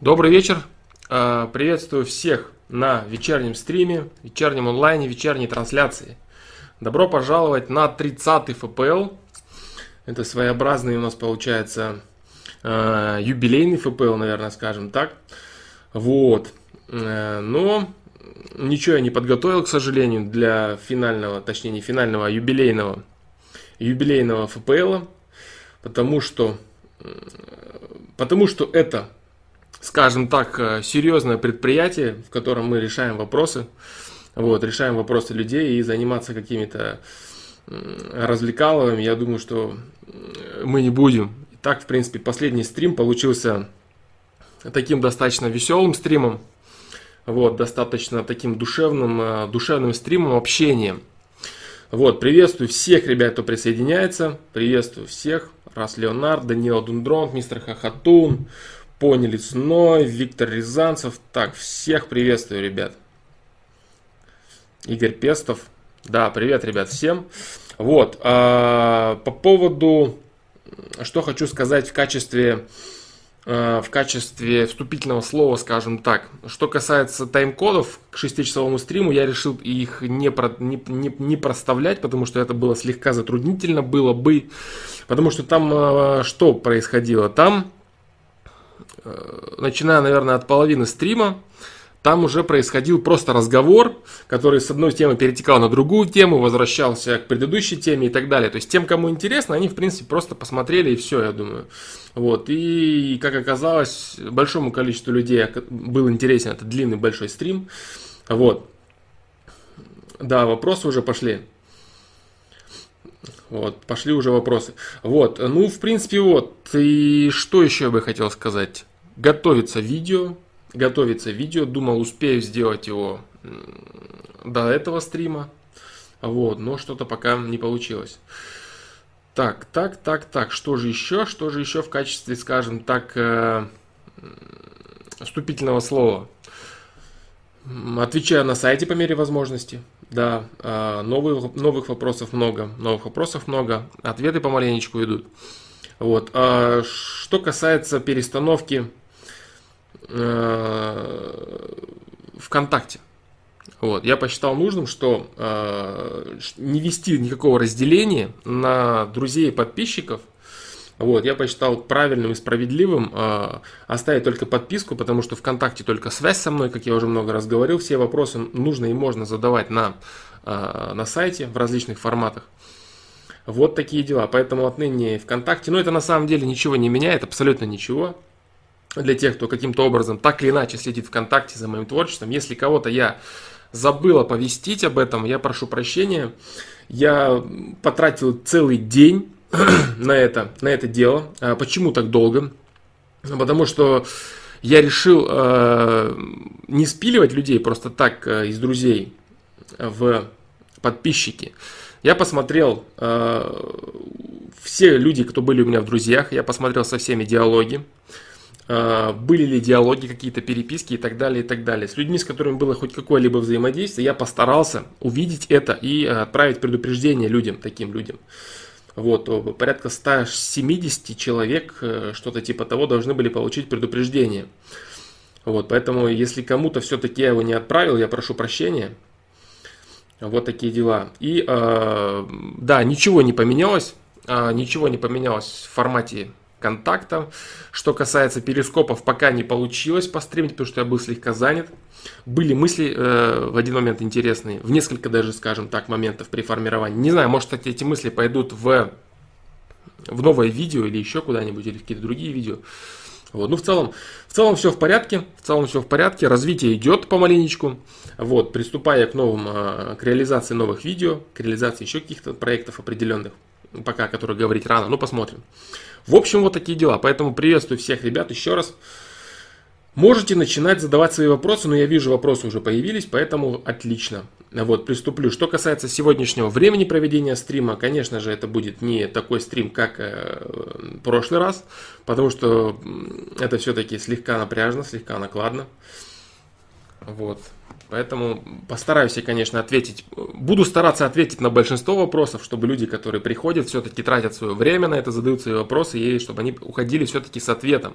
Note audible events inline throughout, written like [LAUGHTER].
Добрый вечер. А, приветствую всех на вечернем стриме, вечернем онлайне, вечерней трансляции. Добро пожаловать на 30-й ФПЛ. Это своеобразный у нас получается а, юбилейный ФПЛ, наверное, скажем так. Вот. Э, но ничего я не подготовил, к сожалению, для финального, точнее не финального, а юбилейного, юбилейного ФПЛ. Потому что, потому что это скажем так, э, серьезное предприятие, в котором мы решаем вопросы, вот, решаем вопросы людей и заниматься какими-то развлекаловыми, я думаю, что мы не будем. Так, в принципе, последний стрим получился таким достаточно веселым стримом, вот, достаточно таким душевным, э, душевным стримом, общением. Вот, приветствую всех ребят, кто присоединяется, приветствую всех, Раз Леонард, Данила Дундрон, мистер Хахатун, Пони Лесной, Виктор Рязанцев. Так, всех приветствую, ребят. Игорь Пестов. Да, привет, ребят, всем. Вот, а, по поводу, что хочу сказать в качестве, а, в качестве вступительного слова, скажем так. Что касается тайм-кодов к 6-часовому стриму, я решил их не, про, не, не, не проставлять, потому что это было слегка затруднительно было бы. Потому что там а, что происходило? Там Э, начиная, наверное, от половины стрима, там уже происходил просто разговор, который с одной темы перетекал на другую тему, возвращался к предыдущей теме и так далее. То есть тем, кому интересно, они, в принципе, просто посмотрели и все, я думаю. Вот. И, как оказалось, большому количеству людей был интересен этот длинный большой стрим. Вот. Да, вопросы уже пошли. Вот, пошли уже вопросы. Вот, ну, в принципе, вот. И что еще я бы хотел сказать? Готовится видео, готовится видео, думал успею сделать его до этого стрима, вот, но что-то пока не получилось. Так, так, так, так, что же еще, что же еще в качестве, скажем так, э, вступительного слова? Отвечаю на сайте по мере возможности. Да, э, новых, новых вопросов много, новых вопросов много, ответы помаленечку идут. Вот. А что касается перестановки ВКонтакте. Вот. Я посчитал нужным, что э, не вести никакого разделения на друзей и подписчиков. Вот, я посчитал правильным и справедливым э, оставить только подписку, потому что ВКонтакте только связь со мной, как я уже много раз говорил. Все вопросы нужно и можно задавать на, э, на сайте в различных форматах. Вот такие дела. Поэтому отныне ВКонтакте, ну это на самом деле ничего не меняет, абсолютно ничего для тех, кто каким-то образом так или иначе следит ВКонтакте за моим творчеством. Если кого-то я забыл оповестить об этом, я прошу прощения. Я потратил целый день [CLEARS THROAT] на это, на это дело. А почему так долго? Потому что я решил э, не спиливать людей просто так э, из друзей в подписчики. Я посмотрел э, все люди, кто были у меня в друзьях, я посмотрел со всеми диалоги. А, были ли диалоги, какие-то переписки и так далее, и так далее. С людьми, с которыми было хоть какое-либо взаимодействие, я постарался увидеть это и а, отправить предупреждение людям, таким людям. Вот, порядка 170 человек, э, что-то типа того, должны были получить предупреждение. Вот, поэтому, если кому-то все-таки я его не отправил, я прошу прощения. Вот такие дела. И, э, да, ничего не поменялось. Э, ничего не поменялось в формате контакта. Что касается перископов, пока не получилось постримить, потому что я был слегка занят. Были мысли э, в один момент интересные, в несколько даже, скажем так, моментов при формировании. Не знаю, может, кстати, эти мысли пойдут в, в новое видео или еще куда-нибудь, или в какие-то другие видео. Вот. Ну, в целом, в целом все в порядке, в целом все в порядке, развитие идет помаленечку. Вот, приступая к новым, э, к реализации новых видео, к реализации еще каких-то проектов определенных, пока о которых говорить рано, ну посмотрим. В общем, вот такие дела. Поэтому приветствую всех ребят еще раз. Можете начинать задавать свои вопросы, но я вижу, вопросы уже появились, поэтому отлично. Вот, приступлю. Что касается сегодняшнего времени проведения стрима, конечно же, это будет не такой стрим, как э, прошлый раз, потому что это все-таки слегка напряжно, слегка накладно. Вот. Поэтому постараюсь я, конечно, ответить. Буду стараться ответить на большинство вопросов, чтобы люди, которые приходят, все-таки тратят свое время на это, задают свои вопросы, и чтобы они уходили все-таки с ответом,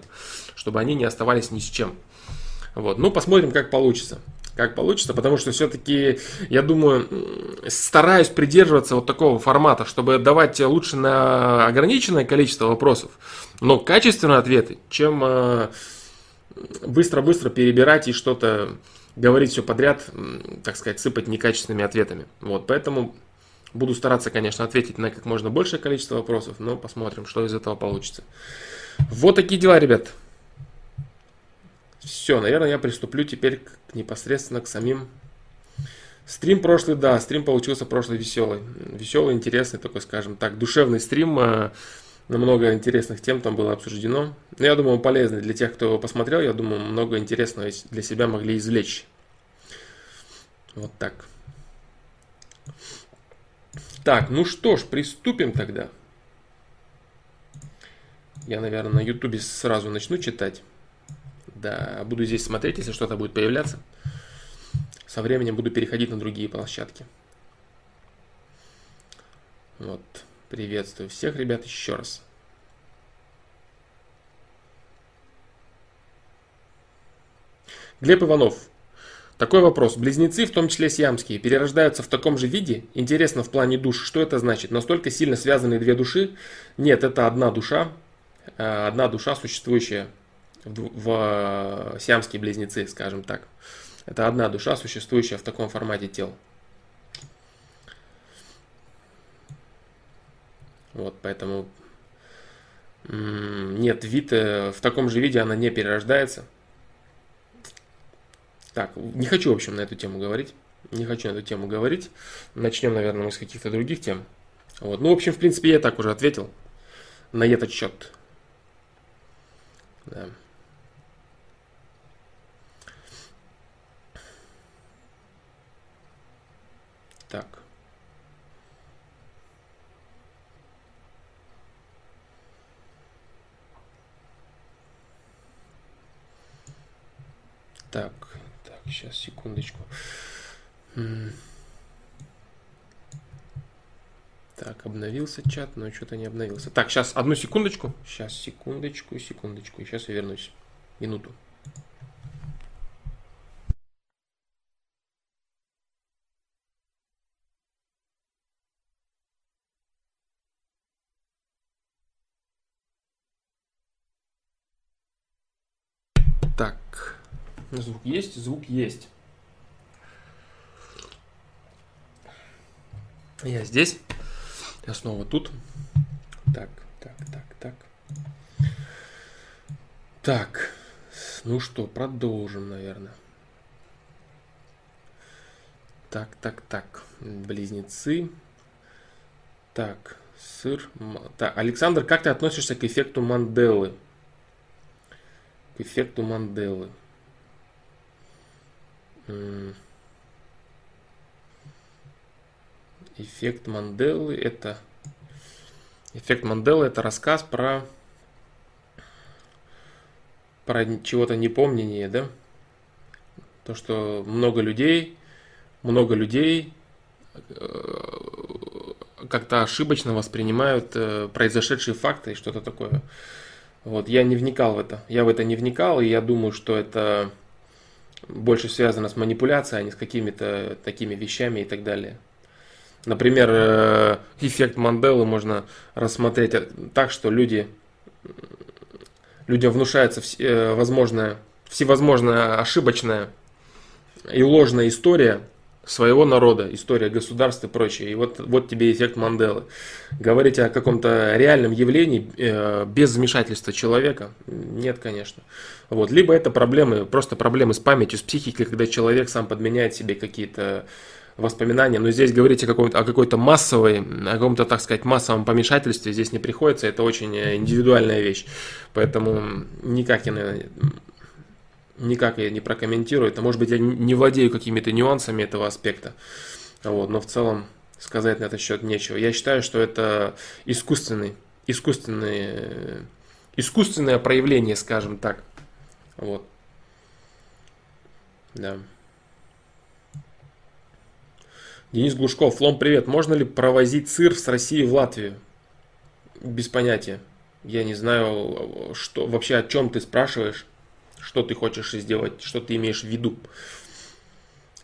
чтобы они не оставались ни с чем. Вот. Ну, посмотрим, как получится. Как получится, потому что все-таки, я думаю, стараюсь придерживаться вот такого формата, чтобы давать лучше на ограниченное количество вопросов, но качественные ответы, чем э, быстро-быстро перебирать и что-то говорить все подряд, так сказать, сыпать некачественными ответами. Вот, поэтому буду стараться, конечно, ответить на как можно большее количество вопросов, но посмотрим, что из этого получится. Вот такие дела, ребят. Все, наверное, я приступлю теперь к, непосредственно к самим Стрим прошлый, да, стрим получился прошлый веселый. Веселый, интересный, такой, скажем так, душевный стрим. Много интересных тем там было обсуждено. Я думаю, полезный для тех, кто его посмотрел. Я думаю, много интересного для себя могли извлечь. Вот так. Так, ну что ж, приступим тогда. Я, наверное, на ютубе сразу начну читать. Да, буду здесь смотреть, если что-то будет появляться. Со временем буду переходить на другие площадки. Вот. Приветствую всех ребят еще раз. Глеб Иванов. Такой вопрос. Близнецы, в том числе сиамские, перерождаются в таком же виде? Интересно в плане душ. Что это значит? Настолько сильно связаны две души? Нет, это одна душа. Э, одна душа, существующая в, в сиамские близнецы, скажем так. Это одна душа, существующая в таком формате тел. Вот, поэтому нет, вид э, в таком же виде она не перерождается. Так, не хочу, в общем, на эту тему говорить. Не хочу на эту тему говорить. Начнем, наверное, мы с каких-то других тем. Вот. Ну, в общем, в принципе, я так уже ответил на этот счет. Да. Так. Так, так, сейчас, секундочку. Так, обновился чат, но что-то не обновился. Так, сейчас, одну секундочку. Сейчас, секундочку, секундочку. Сейчас я вернусь. Минуту. Звук есть, звук есть. Я здесь. Я снова тут. Так, так, так, так. Так. Ну что, продолжим, наверное. Так, так, так. Близнецы. Так, сыр. Так, Александр, как ты относишься к эффекту Манделы? К эффекту Манделы. Эффект Манделы это эффект Манделы это рассказ про про чего-то непомнение, да? То, что много людей, много людей э, как-то ошибочно воспринимают э, произошедшие факты и что-то такое. Вот, я не вникал в это. Я в это не вникал, и я думаю, что это больше связано с манипуляцией, а не с какими-то такими вещами и так далее. Например, э, эффект Манделы можно рассмотреть так, что люди, людям внушается э, возможная, всевозможная ошибочная и ложная история – своего народа, история государства и прочее. И вот, вот тебе эффект Манделы. Говорить о каком-то реальном явлении э, без вмешательства человека? Нет, конечно. Вот. Либо это проблемы, просто проблемы с памятью, с психикой, когда человек сам подменяет себе какие-то воспоминания. Но здесь говорить о, каком-то, о какой-то массовой, о каком-то, так сказать, массовом помешательстве здесь не приходится. Это очень индивидуальная вещь. Поэтому никак я, наверное, никак я не прокомментирую. Это, может быть, я не владею какими-то нюансами этого аспекта. Вот, но в целом сказать на этот счет нечего. Я считаю, что это искусственный, искусственный, э, искусственное проявление, скажем так. Вот. Да. Денис Глушков. Лом, привет. Можно ли провозить сыр с России в Латвию? Без понятия. Я не знаю, что вообще о чем ты спрашиваешь что ты хочешь сделать, что ты имеешь в виду.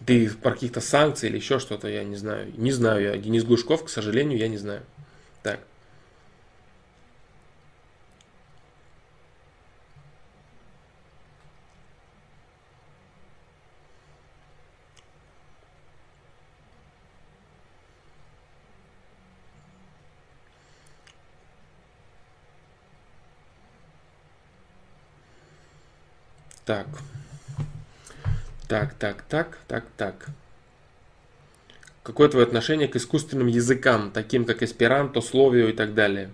Ты про каких-то санкций или еще что-то, я не знаю. Не знаю я. Денис Глушков, к сожалению, я не знаю. Так. Так. Так, так, так, так, так. Какое твое отношение к искусственным языкам, таким как эсперанто, словио и так далее?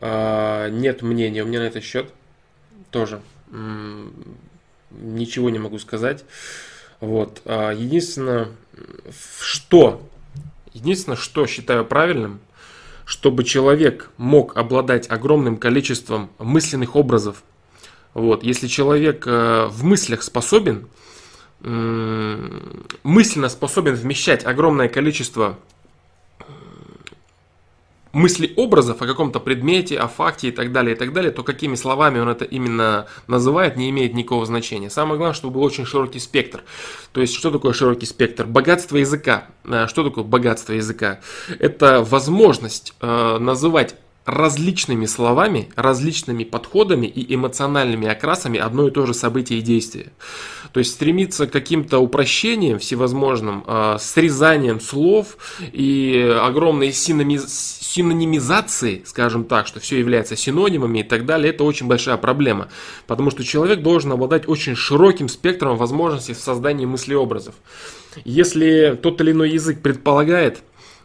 А, нет мнения у меня на этот счет. Тоже. Ничего не могу сказать. Вот. А, единственное, что, единственное, что считаю правильным, чтобы человек мог обладать огромным количеством мысленных образов вот, если человек э, в мыслях способен, мысленно способен вмещать огромное количество мыслей, образов о каком-то предмете, о факте и так далее, и так далее, то какими словами он это именно называет, не имеет никакого значения. Самое главное, чтобы был очень широкий спектр. То есть, что такое широкий спектр? Богатство языка. Э, что такое богатство языка? Это возможность э, называть различными словами, различными подходами и эмоциональными окрасами одно и то же событие и действие. То есть стремиться к каким-то упрощениям всевозможным, э, срезанием слов и огромной синонимизацией, скажем так, что все является синонимами и так далее, это очень большая проблема. Потому что человек должен обладать очень широким спектром возможностей в создании мыслеобразов. Если тот или иной язык предполагает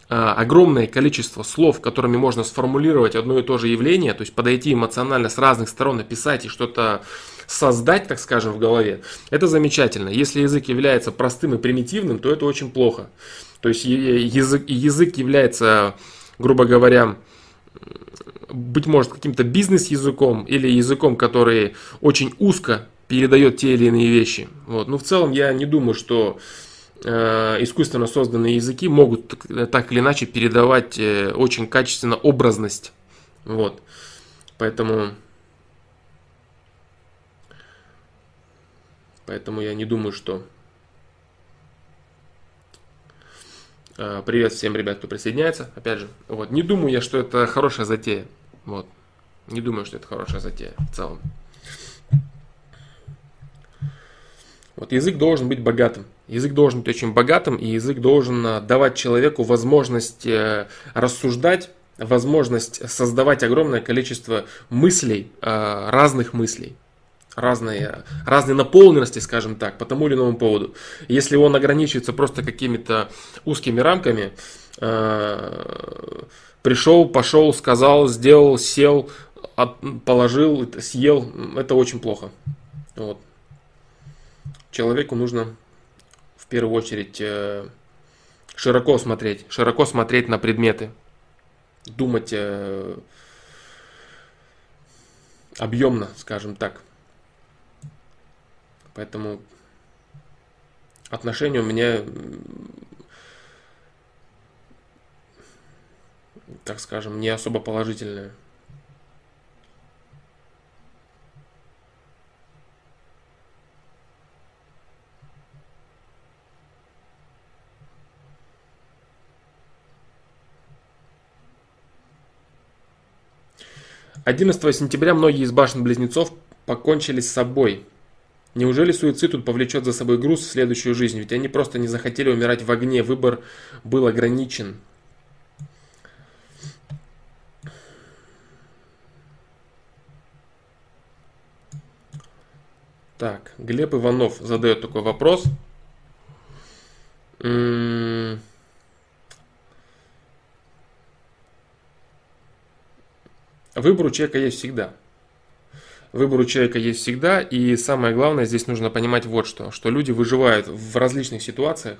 огромное количество слов, которыми можно сформулировать одно и то же явление, то есть подойти эмоционально с разных сторон, написать и что-то создать, так скажем, в голове, это замечательно. Если язык является простым и примитивным, то это очень плохо. То есть язык, язык является, грубо говоря, быть может, каким-то бизнес-языком или языком, который очень узко передает те или иные вещи. Вот. Но в целом я не думаю, что Э, искусственно созданные языки могут так или иначе передавать э, очень качественно образность. Вот. Поэтому, поэтому я не думаю, что... Э, привет всем ребят, кто присоединяется. Опять же, вот. Не думаю я, что это хорошая затея. Вот. Не думаю, что это хорошая затея в целом. Вот язык должен быть богатым. Язык должен быть очень богатым, и язык должен э, давать человеку возможность э, рассуждать, возможность создавать огромное количество мыслей, э, разных мыслей, разные, разные наполненности, скажем так, по тому или иному поводу. Если он ограничивается просто какими-то узкими рамками, пришел, пошел, сказал, сделал, сел, положил, съел, это очень плохо. Вот. Человеку нужно первую очередь э, широко смотреть, широко смотреть на предметы, думать э, объемно, скажем так. Поэтому отношения у меня, так скажем, не особо положительные. 11 сентября многие из башен-близнецов покончили с собой. Неужели суицид тут повлечет за собой груз в следующую жизнь? Ведь они просто не захотели умирать в огне, выбор был ограничен. Так, Глеб Иванов задает такой вопрос. М-м- Выбор у человека есть всегда. Выбор у человека есть всегда, и самое главное, здесь нужно понимать вот что, что люди выживают в различных ситуациях,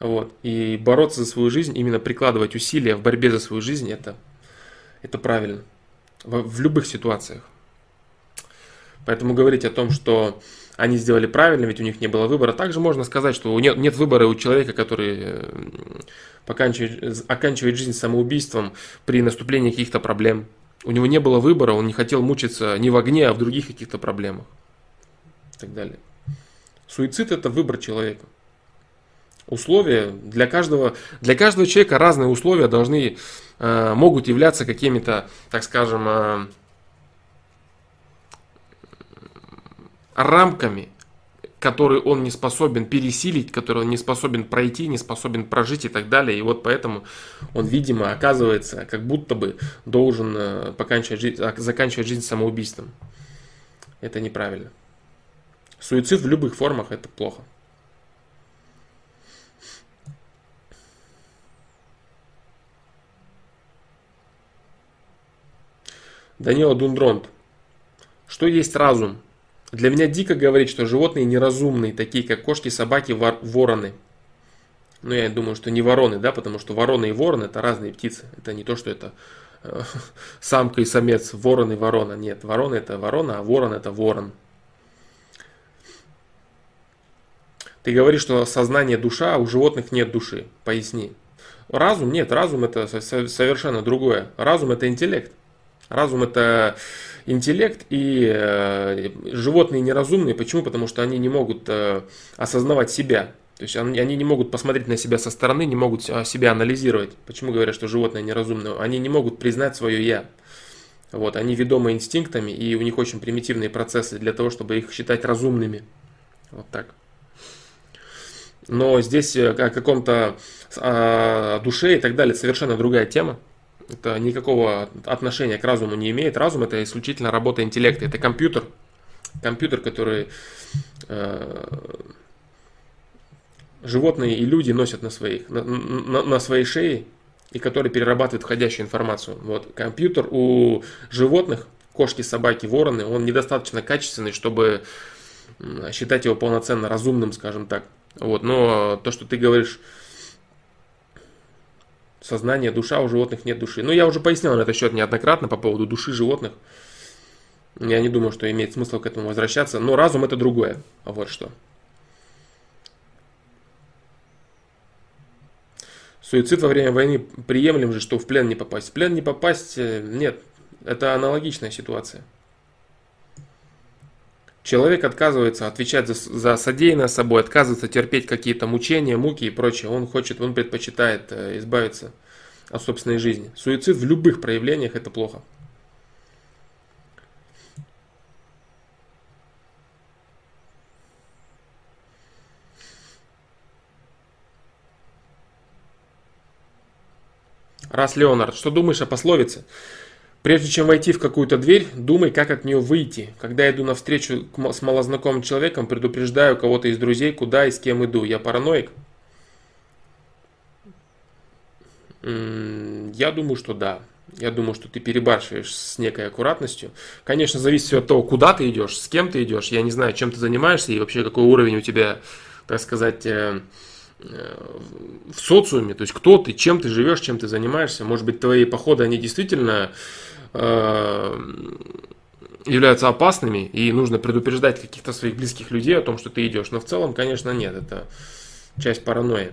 вот, и бороться за свою жизнь, именно прикладывать усилия в борьбе за свою жизнь, это, это правильно, в, в любых ситуациях. Поэтому говорить о том, что они сделали правильно, ведь у них не было выбора. Также можно сказать, что нет, нет выбора у человека, который э, поканчивает, оканчивает жизнь самоубийством при наступлении каких-то проблем. У него не было выбора, он не хотел мучиться не в огне, а в других каких-то проблемах. И так далее. Суицид это выбор человека. Условия для каждого, для каждого человека разные условия должны, э, могут являться какими-то, так скажем, э, рамками, которые он не способен пересилить, которые он не способен пройти, не способен прожить и так далее. И вот поэтому он, видимо, оказывается, как будто бы должен э, поканчивать жизнь, заканчивать жизнь самоубийством. Это неправильно. Суицид в любых формах это плохо. Данила Дундронт. Что есть разум? Для меня дико говорить, что животные неразумные, такие как кошки, собаки, вороны. Ну, я думаю, что не вороны, да, потому что вороны и ворон это разные птицы. Это не то, что это э, [LAUGHS] самка и самец, ворон и ворона. Нет, ворона это ворона, а ворон это ворон. Ты говоришь, что сознание душа, а у животных нет души. Поясни. Разум нет, разум это совершенно другое. Разум это интеллект. Разум это интеллект, и э, животные неразумные. Почему? Потому что они не могут э, осознавать себя. То есть они, не могут посмотреть на себя со стороны, не могут себя анализировать. Почему говорят, что животные неразумные? Они не могут признать свое «я». Вот, они ведомы инстинктами, и у них очень примитивные процессы для того, чтобы их считать разумными. Вот так. Но здесь э, о каком-то о душе и так далее совершенно другая тема. Это никакого отношения к разуму не имеет. Разум это исключительно работа интеллекта. Это компьютер. Компьютер, который э, животные и люди носят на, своих, на, на, на своей шее и который перерабатывает входящую информацию. Вот. Компьютер у животных, кошки, собаки, вороны, он недостаточно качественный, чтобы считать его полноценно разумным, скажем так. Вот. Но то, что ты говоришь сознание, душа, у животных нет души. Ну, я уже пояснял на этот счет неоднократно по поводу души животных. Я не думаю, что имеет смысл к этому возвращаться. Но разум это другое. А вот что. Суицид во время войны приемлем же, что в плен не попасть. В плен не попасть, э, нет. Это аналогичная ситуация. Человек отказывается отвечать за, за содеянное собой, отказывается терпеть какие-то мучения, муки и прочее. Он хочет, он предпочитает э, избавиться от собственной жизни. Суицид в любых проявлениях это плохо. Раз, Леонард, что думаешь о пословице? Прежде чем войти в какую-то дверь, думай, как от нее выйти. Когда я иду навстречу с малознакомым человеком, предупреждаю кого-то из друзей, куда и с кем иду. Я параноик? Я думаю, что да. Я думаю, что ты перебарщиваешь с некой аккуратностью. Конечно, зависит все от того, куда ты идешь, с кем ты идешь. Я не знаю, чем ты занимаешься и вообще какой уровень у тебя, так сказать, э, э, в социуме. То есть кто ты, чем ты живешь, чем ты занимаешься. Может быть, твои походы, они действительно являются опасными, и нужно предупреждать каких-то своих близких людей о том, что ты идешь. Но в целом, конечно, нет, это часть паранойи.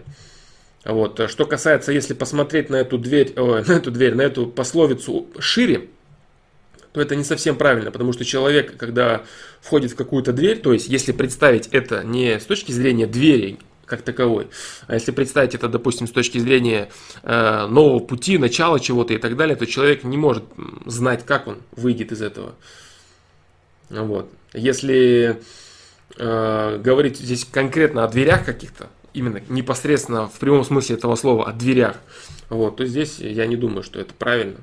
Вот. Что касается, если посмотреть на эту дверь, о, [LAUGHS] на эту дверь, на эту пословицу шире, то это не совсем правильно, потому что человек, когда входит в какую-то дверь, то есть если представить это не с точки зрения двери, как таковой. А если представить это, допустим, с точки зрения э, нового пути, начала чего-то и так далее, то человек не может знать, как он выйдет из этого. Вот. Если э, говорить здесь конкретно о дверях каких-то, именно непосредственно в прямом смысле этого слова, о дверях, вот, то здесь я не думаю, что это правильно.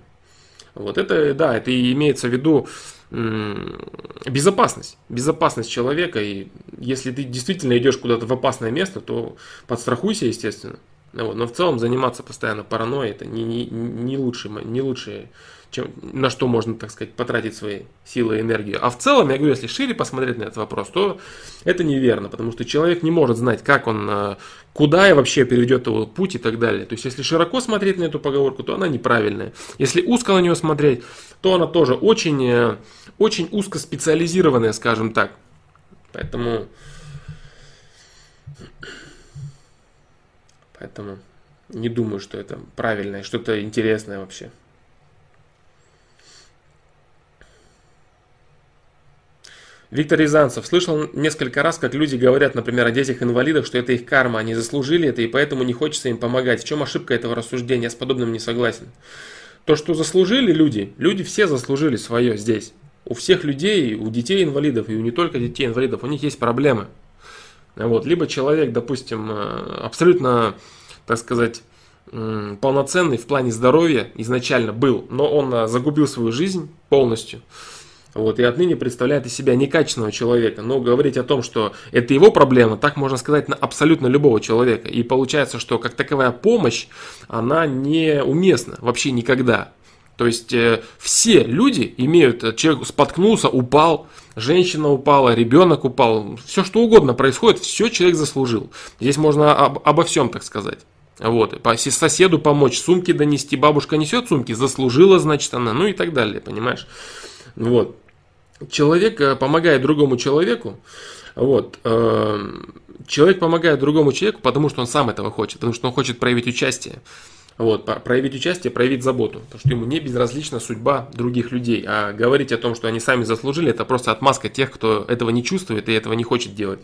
Вот это, да, это и имеется в виду безопасность, безопасность человека. И если ты действительно идешь куда-то в опасное место, то подстрахуйся, естественно. Вот. Но в целом заниматься постоянно паранойей это не, не, не, лучшее, не лучшее, чем, на что можно, так сказать, потратить свои силы и энергию. А в целом, я говорю, если шире посмотреть на этот вопрос, то это неверно, потому что человек не может знать, как он, э, куда и вообще переведет его путь и так далее. То есть, если широко смотреть на эту поговорку, то она неправильная. Если узко на нее смотреть, то она тоже очень, э, очень узко специализированная, скажем так. Поэтому... Поэтому не думаю, что это правильное, что-то интересное вообще. Виктор Рязанцев. Слышал несколько раз, как люди говорят, например, о детях-инвалидах, что это их карма, они заслужили это, и поэтому не хочется им помогать. В чем ошибка этого рассуждения? Я с подобным не согласен. То, что заслужили люди, люди все заслужили свое здесь. У всех людей, у детей инвалидов, и у не только детей инвалидов, у них есть проблемы. Вот. Либо человек, допустим, э, абсолютно, так сказать, полноценный в плане здоровья изначально был, но он э, загубил свою жизнь полностью. Вот, и отныне представляет из себя некачественного человека. Но говорить о том, что это его проблема, так можно сказать на абсолютно любого человека. И получается, что как таковая помощь, она неуместна вообще никогда. То есть э, все люди имеют, э, человек споткнулся, упал, женщина упала, ребенок упал, все что угодно происходит, все человек заслужил. Здесь можно об, обо всем так сказать. Вот, соседу помочь, сумки донести, бабушка несет сумки, заслужила, значит, она, ну и так далее, понимаешь? Вот человек э, помогает другому человеку, вот, э, человек помогает другому человеку, потому что он сам этого хочет, потому что он хочет проявить участие. Вот, проявить участие, проявить заботу, потому что ему не безразлична судьба других людей, а говорить о том, что они сами заслужили, это просто отмазка тех, кто этого не чувствует и этого не хочет делать.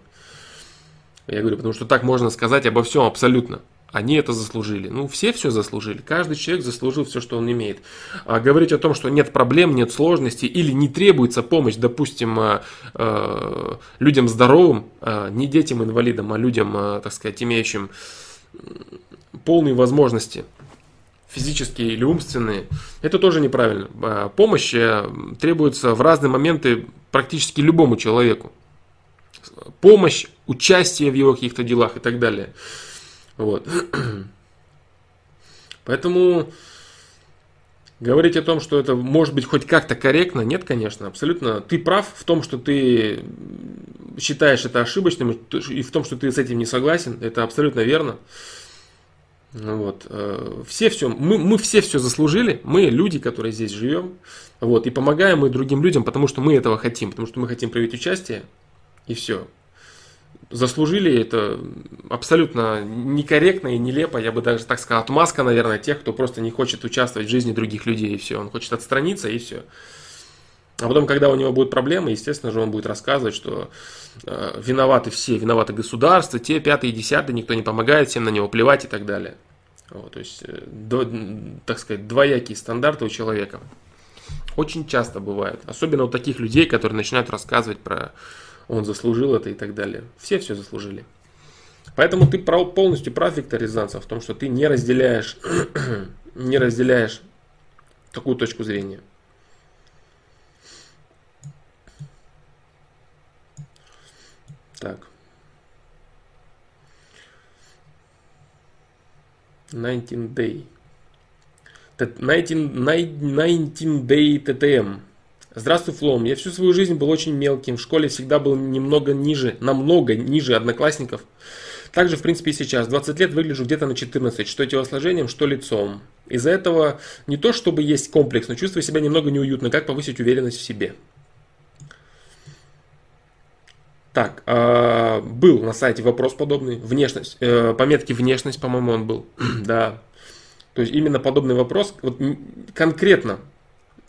Я говорю, потому что так можно сказать обо всем абсолютно. Они это заслужили. Ну, все все заслужили. Каждый человек заслужил все, что он имеет. А говорить о том, что нет проблем, нет сложностей или не требуется помощь, допустим, э, э, людям здоровым, э, не детям-инвалидам, а людям, так сказать, имеющим полные возможности физические или умственные, это тоже неправильно. Помощь требуется в разные моменты практически любому человеку. Помощь, участие в его каких-то делах и так далее. Вот. [CLEARS THROAT] Поэтому говорить о том, что это может быть хоть как-то корректно, нет, конечно, абсолютно. Ты прав в том, что ты считаешь это ошибочным, и в том, что ты с этим не согласен, это абсолютно верно. Вот. Э, все все, мы, мы все все заслужили, мы люди, которые здесь живем, вот, и помогаем мы другим людям, потому что мы этого хотим, потому что мы хотим проявить участие, и все заслужили это абсолютно некорректно и нелепо, я бы даже так сказал, отмазка, наверное, тех, кто просто не хочет участвовать в жизни других людей, и все, он хочет отстраниться, и все. А потом, когда у него будут проблемы, естественно же, он будет рассказывать, что э, виноваты все, виноваты государство, те, пятые, десятые, никто не помогает, всем на него плевать и так далее. Вот, то есть, э, до, так сказать, двоякие стандарты у человека. Очень часто бывает. Особенно у таких людей, которые начинают рассказывать про он заслужил это и так далее. Все все заслужили. Поэтому ты полностью прав, Виктор Рязанцев, в том, что ты не разделяешь, [CLEARS THROAT] не разделяешь такую точку зрения. Так. 19 day. 19, 19 day TTM. Здравствуй, Флом. Я всю свою жизнь был очень мелким. В школе всегда был немного ниже, намного ниже одноклассников. Также, в принципе, и сейчас. 20 лет выгляжу где-то на 14, что телосложением, что лицом. Из-за этого не то, чтобы есть комплекс, но чувствую себя немного неуютно. Как повысить уверенность в себе? Так, э, был на сайте вопрос подобный. Внешность. Э, пометки внешность, по-моему, он был. [CLEARS THROAT] да. То есть именно подобный вопрос. Вот конкретно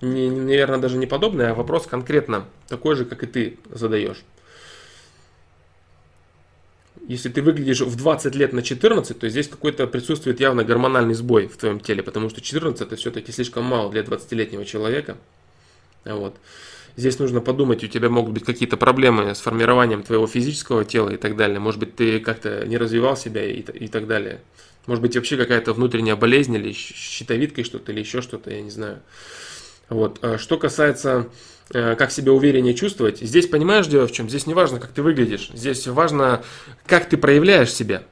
не, наверное, даже не подобный, а вопрос конкретно такой же, как и ты задаешь. Если ты выглядишь в 20 лет на 14, то здесь какой-то присутствует явно гормональный сбой в твоем теле, потому что 14 это все-таки слишком мало для 20-летнего человека. Вот. Здесь нужно подумать, у тебя могут быть какие-то проблемы с формированием твоего физического тела и так далее. Может быть, ты как-то не развивал себя и, и так далее. Может быть, вообще какая-то внутренняя болезнь или щитовидкой что-то, или еще что-то, я не знаю. Вот. А что касается э, как себя увереннее чувствовать, здесь понимаешь дело в чем? Здесь не важно, как ты выглядишь, здесь важно, как ты проявляешь себя.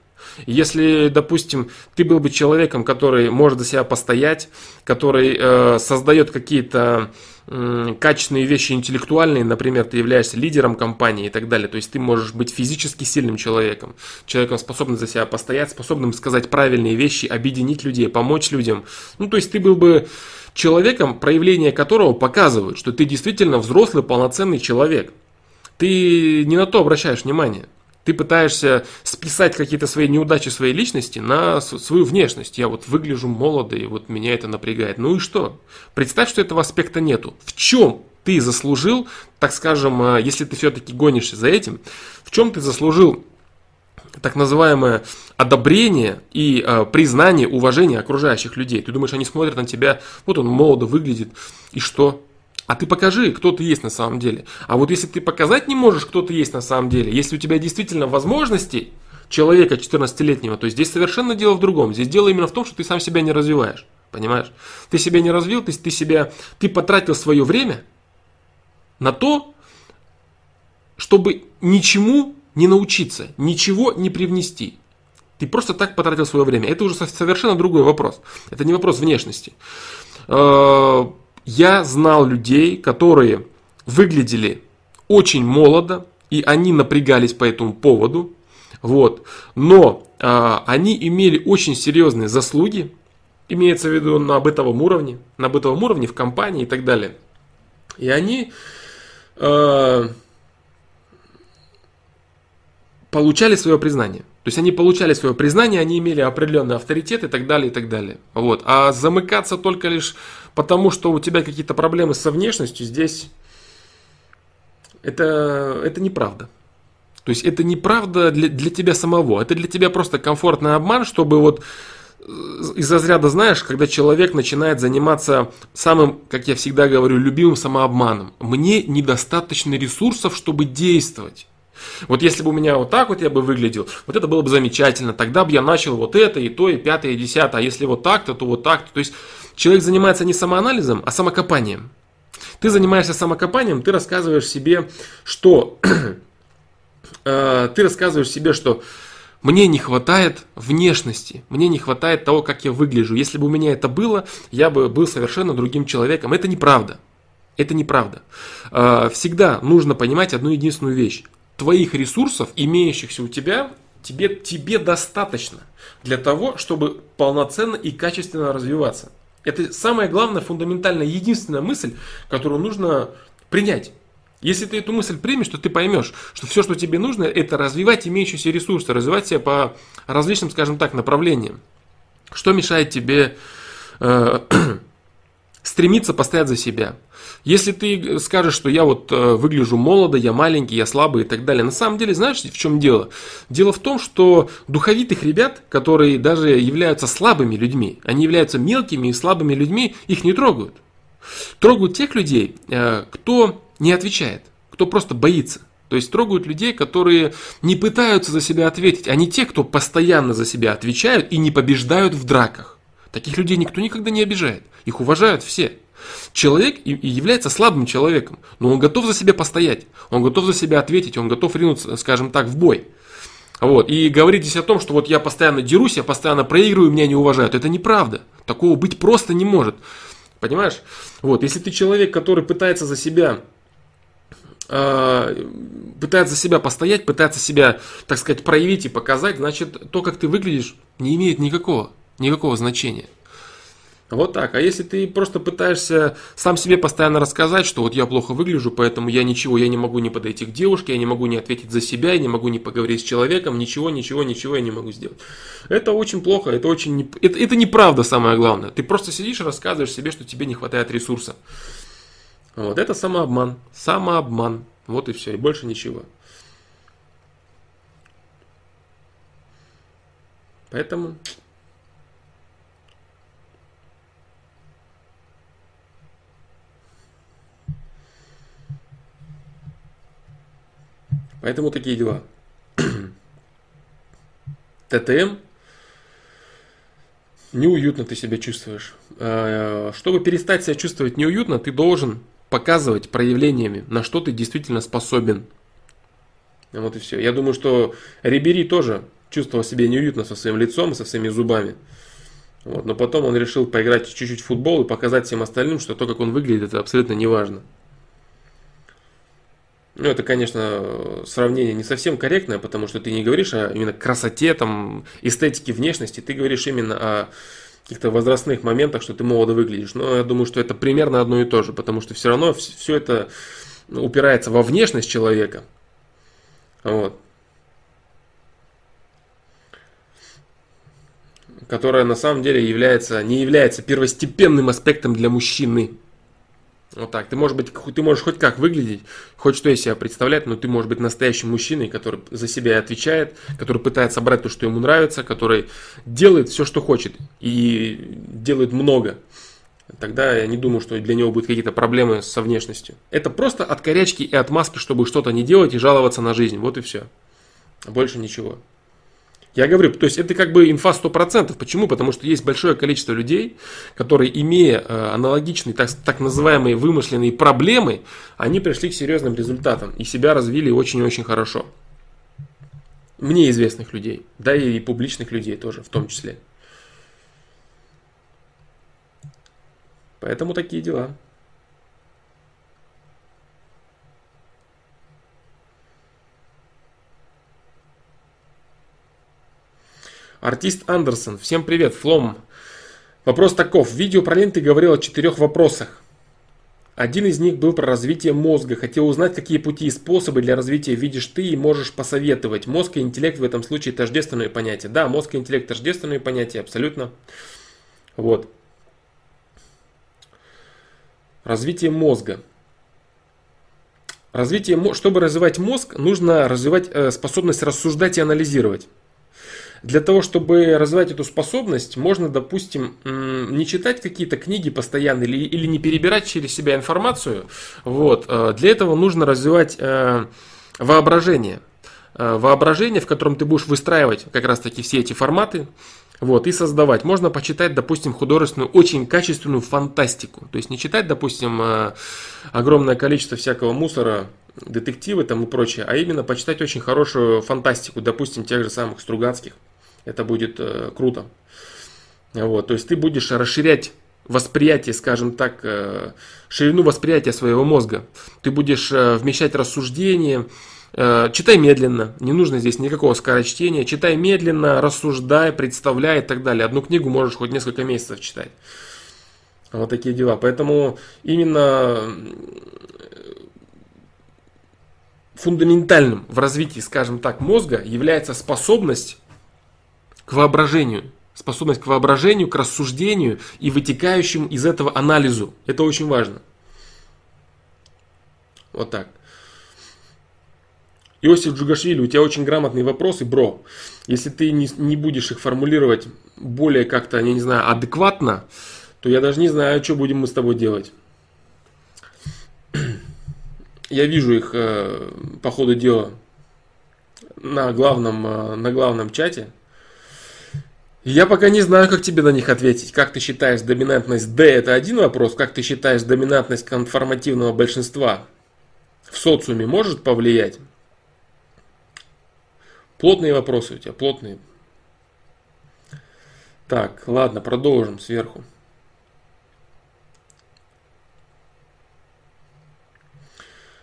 Если, допустим, ты был бы человеком, который может за себя постоять, который э, создает какие-то э, качественные вещи интеллектуальные, например, ты являешься лидером компании и так далее, то есть ты можешь быть физически сильным человеком, человеком, способным за себя постоять, способным сказать правильные вещи, объединить людей, помочь людям. Ну, то есть ты был бы человеком, проявления которого показывают, что ты действительно взрослый, полноценный человек. ты не на то обращаешь внимание. Ты пытаешься списать какие-то свои неудачи своей личности на свою внешность. Я вот выгляжу молодо, и вот меня это напрягает. Ну и что? Представь, что этого аспекта нету. В чем ты заслужил, так скажем, а, если ты все-таки гонишься за этим, в чем ты заслужил так называемое одобрение и э, признание, уважение окружающих людей. Ты думаешь, они смотрят на тебя, вот он молодо выглядит, и что? А ты покажи, кто ты есть на самом деле. А вот если ты показать не можешь, кто ты есть на самом деле, если у тебя действительно возможности человека 14-летнего, то здесь совершенно дело в другом. Здесь дело именно в том, что ты сам себя не развиваешь. Понимаешь? Ты себя не развил, ты, ты себя, ты потратил свое время на то, чтобы ничему не научиться, ничего не привнести. Ты просто так потратил свое время. Это уже совершенно другой вопрос. Это не вопрос внешности. Э, я знал людей, которые выглядели очень молодо, и они напрягались по этому поводу. Вот. Но а, они имели очень серьезные заслуги, имеется в виду на бытовом уровне, на бытовом уровне в компании и так далее. И они а, получали свое признание. То есть они получали свое признание, они имели определенный авторитет и так далее, и так далее. Вот. А замыкаться только лишь потому, что у тебя какие-то проблемы со внешностью, здесь это, это неправда. То есть это неправда для, для тебя самого. Это для тебя просто комфортный обман, чтобы вот э, из разряда, знаешь, когда человек начинает заниматься самым, как я всегда говорю, любимым самообманом. Мне недостаточно ресурсов, чтобы действовать. Вот если бы у меня вот так вот я бы выглядел, вот это было бы замечательно. Тогда бы я начал вот это, и то, и пятое, и десятое. А если вот так-то, то вот так-то. То есть человек занимается не самоанализом, а самокопанием. Ты занимаешься самокопанием, ты рассказываешь себе, что... [CLEARS THROAT] э, ты рассказываешь себе, что мне не хватает внешности, мне не хватает того, как я выгляжу. Если бы у меня это было, я бы был совершенно другим человеком. Это неправда. Это неправда. Э, всегда нужно понимать одну единственную вещь твоих ресурсов, имеющихся у тебя, тебе, тебе достаточно для того, чтобы полноценно и качественно развиваться. Это самая главная, фундаментальная, единственная мысль, которую нужно принять. Если ты эту мысль примешь, то ты поймешь, что все, что тебе нужно, это развивать имеющиеся ресурсы, развивать себя по различным, скажем так, направлениям. Что мешает тебе э, стремиться постоять за себя. Если ты скажешь, что я вот э, выгляжу молодо, я маленький, я слабый и так далее, на самом деле, знаешь, в чем дело? Дело в том, что духовитых ребят, которые даже являются слабыми людьми, они являются мелкими и слабыми людьми, их не трогают. Трогают тех людей, э, кто не отвечает, кто просто боится. То есть трогают людей, которые не пытаются за себя ответить, а не те, кто постоянно за себя отвечают и не побеждают в драках. Таких людей никто никогда не обижает. Их уважают все. Человек и является слабым человеком, но он готов за себя постоять, он готов за себя ответить, он готов ринуться, скажем так, в бой. Вот. И говорить здесь о том, что вот я постоянно дерусь, я постоянно проигрываю, меня не уважают, это неправда. Такого быть просто не может. Понимаешь? Вот. Если ты человек, который пытается за себя э, пытается за себя постоять, пытается себя, так сказать, проявить и показать, значит, то, как ты выглядишь, не имеет никакого, никакого значения. Вот так. А если ты просто пытаешься сам себе постоянно рассказать, что вот я плохо выгляжу, поэтому я ничего, я не могу не подойти к девушке, я не могу не ответить за себя, я не могу не поговорить с человеком, ничего, ничего, ничего я не могу сделать. Это очень плохо, это очень не, это, это неправда самое главное. Ты просто сидишь и рассказываешь себе, что тебе не хватает ресурса. Вот это самообман, самообман. Вот и все, и больше ничего. Поэтому Поэтому такие дела. ТТМ неуютно ты себя чувствуешь. А, чтобы перестать себя чувствовать неуютно, ты должен показывать проявлениями, на что ты действительно способен. Вот и все. Я думаю, что Рибери тоже чувствовал себя неуютно со своим лицом, со своими зубами. Вот. Но потом он решил поиграть чуть-чуть в футбол и показать всем остальным, что то, как он выглядит, это абсолютно не важно. Ну, это, конечно, сравнение не совсем корректное, потому что ты не говоришь о именно красоте, там, эстетике внешности, ты говоришь именно о каких-то возрастных моментах, что ты молодо выглядишь. Но я думаю, что это примерно одно и то же, потому что все равно все это упирается во внешность человека. Вот. Которая на самом деле является, не является первостепенным аспектом для мужчины. Вот так. Ты, может быть, ты можешь хоть как выглядеть, хоть что из себя представлять, но ты можешь быть настоящим мужчиной, который за себя отвечает, который пытается брать то, что ему нравится, который делает все, что хочет и делает много. Тогда я не думаю, что для него будут какие-то проблемы со внешностью. Это просто от корячки и от маски, чтобы что-то не делать и жаловаться на жизнь. Вот и все. Больше ничего. Я говорю, то есть это как бы инфа 100%. Почему? Потому что есть большое количество людей, которые, имея э, аналогичные, так, так называемые вымышленные проблемы, они пришли к серьезным результатам и себя развили очень-очень хорошо. Мне известных людей, да и публичных людей тоже в том числе. Поэтому такие дела. Артист Андерсон. Всем привет, Флом. Вопрос таков. В видео про ленты говорил о четырех вопросах. Один из них был про развитие мозга. Хотел узнать, какие пути и способы для развития видишь ты и можешь посоветовать. Мозг и интеллект в этом случае тождественные понятия. Да, мозг и интеллект тождественные понятия, абсолютно. Вот. Развитие мозга. Развитие, чтобы развивать мозг, нужно развивать э, способность рассуждать и анализировать. Для того, чтобы развивать эту способность, можно, допустим, не читать какие-то книги постоянно или, или не перебирать через себя информацию. Вот. Э, для этого нужно развивать э, воображение. Э, воображение, в котором ты будешь выстраивать как раз таки все эти форматы, вот, и создавать. Можно почитать, допустим, художественную, очень качественную фантастику. То есть не читать, допустим, огромное количество всякого мусора, детективы там и прочее, а именно почитать очень хорошую фантастику, допустим, тех же самых Стругацких. Это будет э, круто. Вот, то есть ты будешь расширять восприятие, скажем так, э, ширину восприятия своего мозга. Ты будешь э, вмещать рассуждения, э, читай медленно, не нужно здесь никакого скорочтения, читай медленно, рассуждай, представляй и так далее. Одну книгу можешь хоть несколько месяцев читать. Вот такие дела. Поэтому именно фундаментальным в развитии, скажем так, мозга является способность к воображению. Способность к воображению, к рассуждению и вытекающему из этого анализу. Это очень важно. Вот так. Иосиф Джугашвили, у тебя очень грамотные вопросы, бро. Если ты не, не будешь их формулировать более как-то, я не знаю, адекватно, то я даже не знаю, что будем мы с тобой делать. [CLEARS THROAT] Я вижу их э, по ходу дела на главном, э, на главном чате. Я пока не знаю, как тебе на них ответить. Как ты считаешь, доминантность D это один вопрос. Как ты считаешь, доминантность конформативного большинства в социуме может повлиять? Плотные вопросы у тебя, плотные. Так, ладно, продолжим сверху.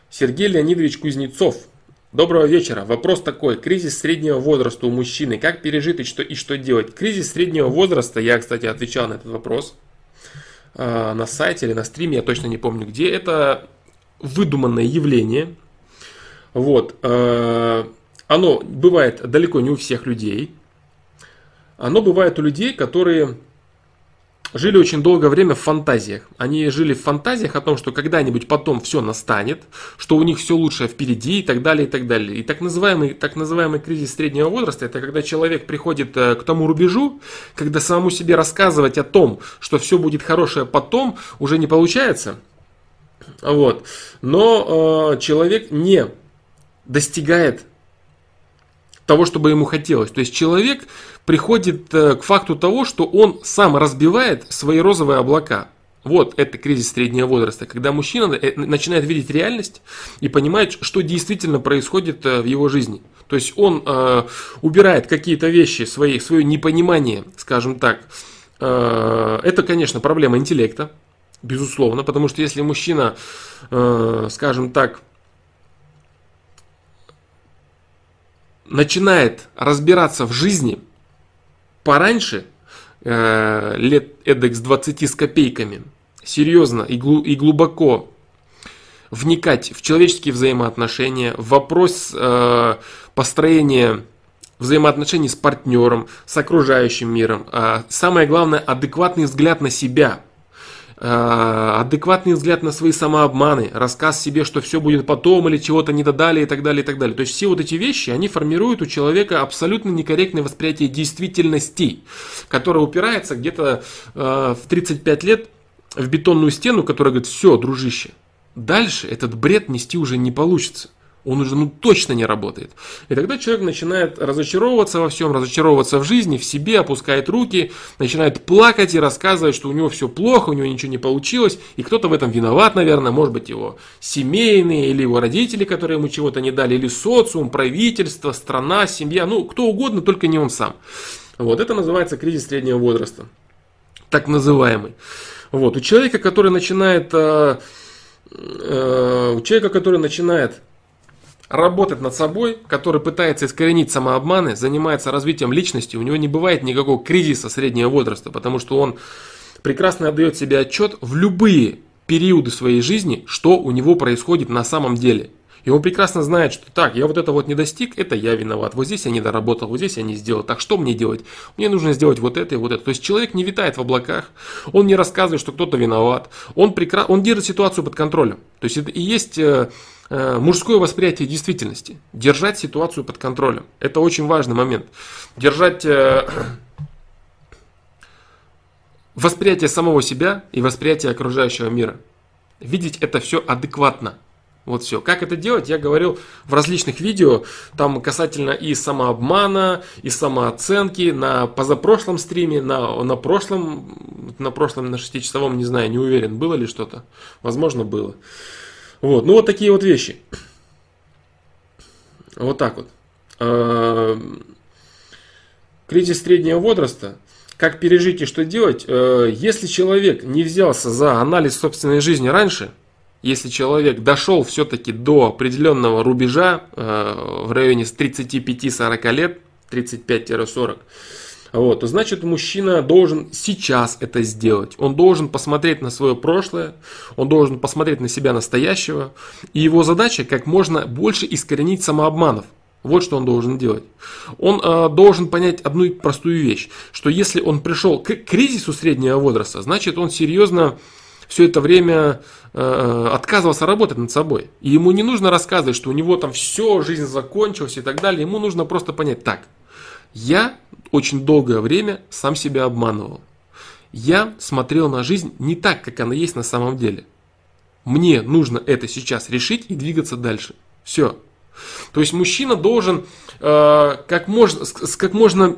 Сергей Леонидович Кузнецов Доброго вечера. Вопрос такой. Кризис среднего возраста у мужчины. Как пережить и что, и что делать? Кризис среднего возраста, я, кстати, отвечал на этот вопрос э, на сайте или на стриме, я точно не помню где. Это выдуманное явление. Вот. Э, оно бывает далеко не у всех людей. Оно бывает у людей, которые жили очень долгое время в фантазиях. Они жили в фантазиях о том, что когда-нибудь потом все настанет, что у них все лучшее впереди и так далее, и так далее. И так называемый, так называемый кризис среднего возраста, это когда человек приходит э, к тому рубежу, когда самому себе рассказывать о том, что все будет хорошее потом, уже не получается. Вот. Но э, человек не достигает того, чтобы ему хотелось. То есть человек приходит э, к факту того, что он сам разбивает свои розовые облака. Вот это кризис среднего возраста, когда мужчина э, начинает видеть реальность и понимает, что действительно происходит э, в его жизни. То есть он э, убирает какие-то вещи, свои, свое непонимание, скажем так. Э, это, конечно, проблема интеллекта, безусловно, потому что если мужчина, э, скажем так, начинает разбираться в жизни пораньше, э, лет эдак с 20 с копейками, серьезно и, глубоко вникать в человеческие взаимоотношения, в вопрос э, построения взаимоотношений с партнером, с окружающим миром. А самое главное, адекватный взгляд на себя, адекватный взгляд на свои самообманы, рассказ себе, что все будет потом или чего-то не додали и так далее, и так далее. То есть все вот эти вещи, они формируют у человека абсолютно некорректное восприятие действительности, которое упирается где-то э, в 35 лет в бетонную стену, которая говорит, все, дружище, дальше этот бред нести уже не получится он уже ну, точно не работает. И тогда человек начинает разочаровываться во всем, разочаровываться в жизни, в себе, опускает руки, начинает плакать и рассказывать, что у него все плохо, у него ничего не получилось, и кто-то в этом виноват, наверное, может быть его семейные или его родители, которые ему чего-то не дали, или социум, правительство, страна, семья, ну кто угодно, только не он сам. Вот это называется кризис среднего возраста, так называемый. Вот у человека, который начинает, э, э, у человека, который начинает работать над собой, который пытается искоренить самообманы, занимается развитием личности, у него не бывает никакого кризиса среднего возраста, потому что он прекрасно отдает себе отчет в любые периоды своей жизни, что у него происходит на самом деле. И он прекрасно знает, что так, я вот это вот не достиг, это я виноват. Вот здесь я не доработал, вот здесь я не сделал. Так что мне делать? Мне нужно сделать вот это и вот это. То есть человек не витает в облаках, он не рассказывает, что кто-то виноват. Он, прекра... он держит ситуацию под контролем. То есть это и есть э, мужское восприятие действительности. Держать ситуацию под контролем. Это очень важный момент. Держать э, [CLEARS THROAT] восприятие самого себя и восприятие окружающего мира. Видеть это все адекватно. Вот все. Как это делать, я говорил в различных видео, там касательно и самообмана, и самооценки, на позапрошлом стриме, на, на прошлом, на прошлом, на 6-часовом, не знаю, не уверен, было ли что-то. Возможно, было. Вот, ну вот такие вот вещи. Вот так вот. А, кризис среднего возраста. Как пережить и что делать? Э, если человек не взялся за анализ собственной жизни раньше, если человек дошел все-таки до определенного рубежа э, в районе 35-40 лет, 35-40, вот, значит мужчина должен сейчас это сделать. Он должен посмотреть на свое прошлое, он должен посмотреть на себя настоящего. И его задача как можно больше искоренить самообманов. Вот что он должен делать. Он э, должен понять одну простую вещь, что если он пришел к кризису среднего возраста, значит он серьезно все это время э, отказывался работать над собой. И ему не нужно рассказывать, что у него там все, жизнь закончилась и так далее. Ему нужно просто понять, так, я очень долгое время сам себя обманывал. Я смотрел на жизнь не так, как она есть на самом деле. Мне нужно это сейчас решить и двигаться дальше. Все. То есть мужчина должен э, как можно, с, как можно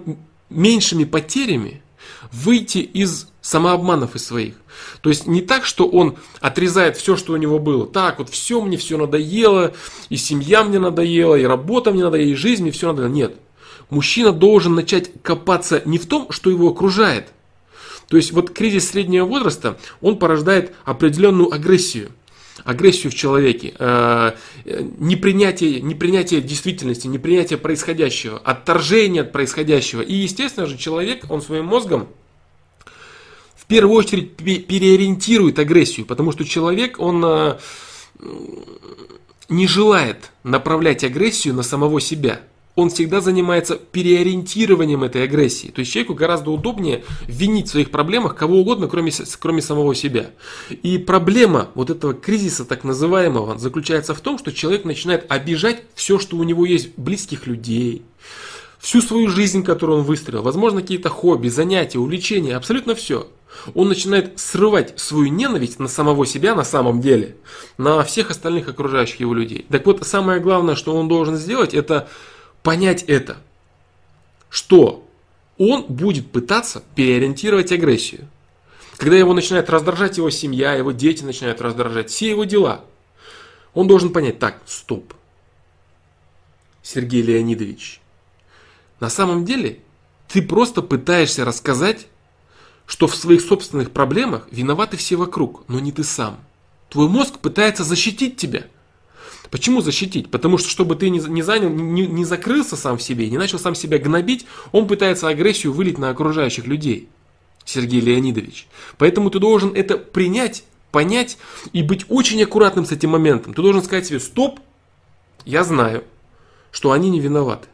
меньшими потерями выйти из самообманов из своих. То есть не так, что он отрезает все, что у него было. Так, вот все мне все надоело, и семья мне надоела, и работа мне надоела, и жизнь мне все надоело. Нет. Мужчина должен начать копаться не в том, что его окружает. То есть вот кризис среднего возраста, он порождает определенную агрессию агрессию в человеке, э, непринятие, непринятие действительности, непринятие происходящего, отторжение от происходящего. И, естественно же, человек, он своим мозгом в первую очередь переориентирует агрессию, потому что человек, он э, не желает направлять агрессию на самого себя он всегда занимается переориентированием этой агрессии. То есть человеку гораздо удобнее винить в своих проблемах кого угодно, кроме, кроме самого себя. И проблема вот этого кризиса так называемого заключается в том, что человек начинает обижать все, что у него есть, близких людей, всю свою жизнь, которую он выстроил, возможно, какие-то хобби, занятия, увлечения, абсолютно все. Он начинает срывать свою ненависть на самого себя на самом деле, на всех остальных окружающих его людей. Так вот, самое главное, что он должен сделать, это понять это, что он будет пытаться переориентировать агрессию. Когда его начинает раздражать его семья, его дети начинают раздражать, все его дела, он должен понять, так, стоп, Сергей Леонидович, на самом деле ты просто пытаешься рассказать, что в своих собственных проблемах виноваты все вокруг, но не ты сам. Твой мозг пытается защитить тебя – Почему защитить? Потому что, чтобы ты не, занял, не, не закрылся сам в себе, не начал сам себя гнобить, он пытается агрессию вылить на окружающих людей. Сергей Леонидович. Поэтому ты должен это принять понять и быть очень аккуратным с этим моментом. Ты должен сказать себе, стоп, я знаю, что они не виноваты.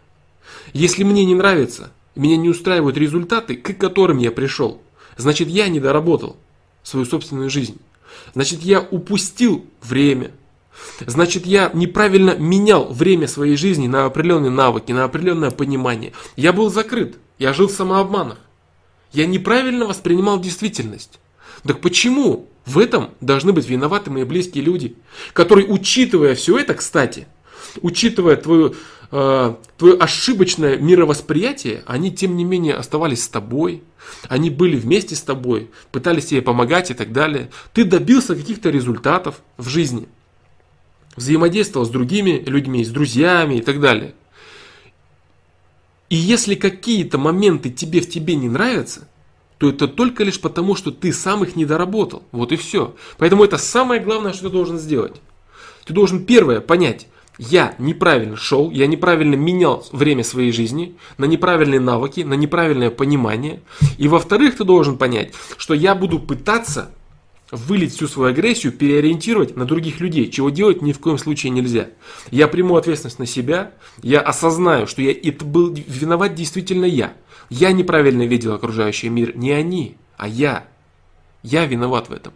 Если мне не нравится, меня не устраивают результаты, к которым я пришел, значит я не доработал свою собственную жизнь. Значит я упустил время. Значит я неправильно менял время своей жизни на определенные навыки, на определенное понимание. Я был закрыт, я жил в самообманах. Я неправильно воспринимал действительность. Так почему в этом должны быть виноваты мои близкие люди, которые, учитывая все это, кстати, учитывая твою, э, твое ошибочное мировосприятие, они тем не менее оставались с тобой, они были вместе с тобой, пытались тебе помогать и так далее. Ты добился каких-то результатов в жизни, взаимодействовал с другими людьми, с друзьями и так далее. И если какие-то моменты тебе в тебе не нравятся, то это только лишь потому, что ты сам их не доработал. Вот и все. Поэтому это самое главное, что ты должен сделать. Ты должен первое понять, я неправильно шел, я неправильно менял время своей жизни на неправильные навыки, на неправильное понимание. И во-вторых, ты должен понять, что я буду пытаться вылить всю свою агрессию, переориентировать на других людей, чего делать ни в коем случае нельзя. Я приму ответственность на себя, я осознаю, что я, это был виноват действительно я. Я неправильно видел окружающий мир, не они, а я. Я виноват в этом.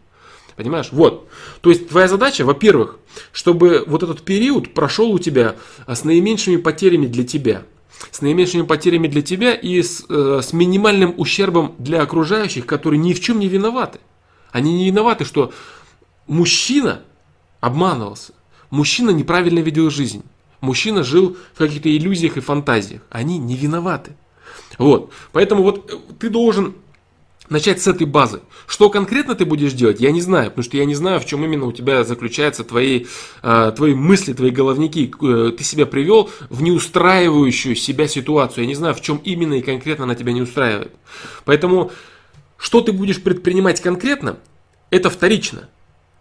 Понимаешь? Вот. То есть твоя задача, во-первых, чтобы вот этот период прошел у тебя а, с наименьшими потерями для тебя. С наименьшими потерями для тебя и с, э, с минимальным ущербом для окружающих, которые ни в чем не виноваты. Они не виноваты, что мужчина обманывался. Мужчина неправильно видел жизнь. Мужчина жил в каких-то иллюзиях и фантазиях. Они не виноваты. Вот. Поэтому вот э, ты должен начать с этой базы. Что конкретно ты будешь делать, я не знаю, потому что я не знаю, в чем именно у тебя заключаются твои, э, твои мысли, твои головники. Э, ты себя привел в неустраивающую себя ситуацию. Я не знаю, в чем именно и конкретно она тебя не устраивает. Поэтому, что ты будешь предпринимать конкретно, это вторично.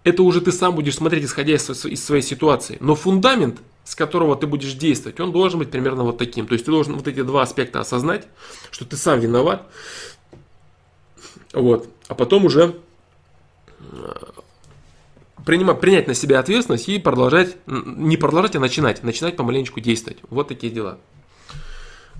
Это уже ты сам будешь смотреть, исходя из, своей ситуации. Но фундамент с которого ты будешь действовать, он должен быть примерно вот таким. То есть ты должен вот эти два аспекта осознать, что ты сам виноват, вот, а потом уже э, принимать, принять на себя ответственность и продолжать, не продолжать, а начинать, начинать помаленечку действовать. Вот такие дела.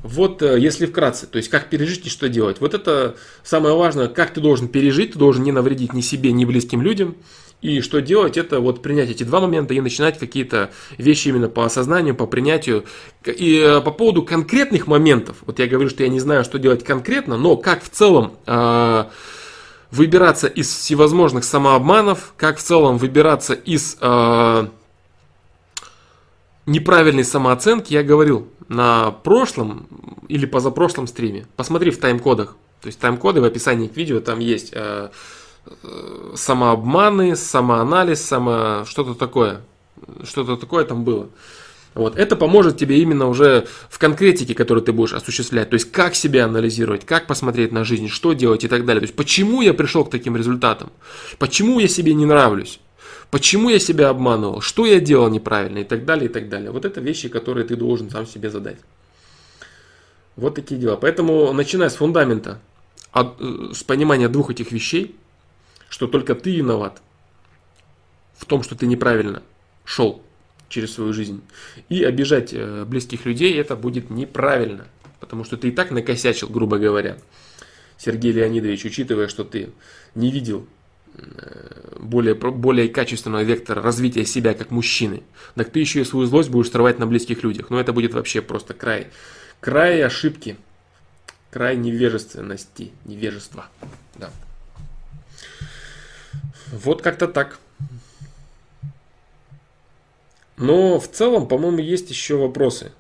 Вот э, если вкратце, то есть как пережить и что делать. Вот это самое важное, как ты должен пережить, ты должен не навредить ни себе, ни близким людям. И что делать, это вот принять эти два момента и начинать какие-то вещи именно по осознанию, по принятию. И э, по поводу конкретных моментов, вот я говорю, что я не знаю, что делать конкретно, но как в целом э, выбираться из всевозможных самообманов, как в целом выбираться из э, неправильной самооценки, я говорил на прошлом или позапрошлом стриме. Посмотри в тайм-кодах. То есть тайм-коды в описании к видео там есть. Э, самообманы, самоанализ, само что-то такое. Что-то такое там было. Вот. Это поможет тебе именно уже в конкретике, которую ты будешь осуществлять. То есть, как себя анализировать, как посмотреть на жизнь, что делать и так далее. То есть, почему я пришел к таким результатам? Почему я себе не нравлюсь? Почему я себя обманывал? Что я делал неправильно? И так далее, и так далее. Вот это вещи, которые ты должен сам себе задать. Вот такие дела. Поэтому, начиная с фундамента, э, с понимания двух этих вещей – что только ты виноват в том, что ты неправильно шел через свою жизнь. И обижать э, близких людей это будет неправильно, потому что ты и так накосячил, грубо говоря. Сергей Леонидович, учитывая, что ты не видел более, более качественного вектора развития себя как мужчины, так ты еще и свою злость будешь срывать на близких людях. Но это будет вообще просто край, край ошибки, край невежественности, невежества. Да. Вот как-то так. Но в целом, по-моему, есть еще вопросы.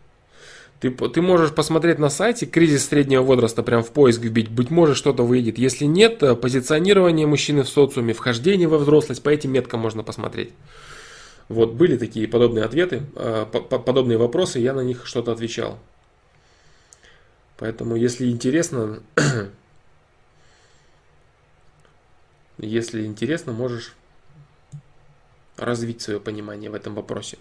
Ты, ты можешь посмотреть на сайте кризис среднего возраста, прям в поиск вбить, быть может что-то выйдет. Если нет, э, позиционирование мужчины в социуме, вхождение во взрослость, по этим меткам можно посмотреть. Вот были такие подобные ответы, э, подобные вопросы, я на них что-то отвечал. Поэтому, если интересно, [CLEARS THROAT] Если интересно, можешь развить свое понимание в этом вопросе.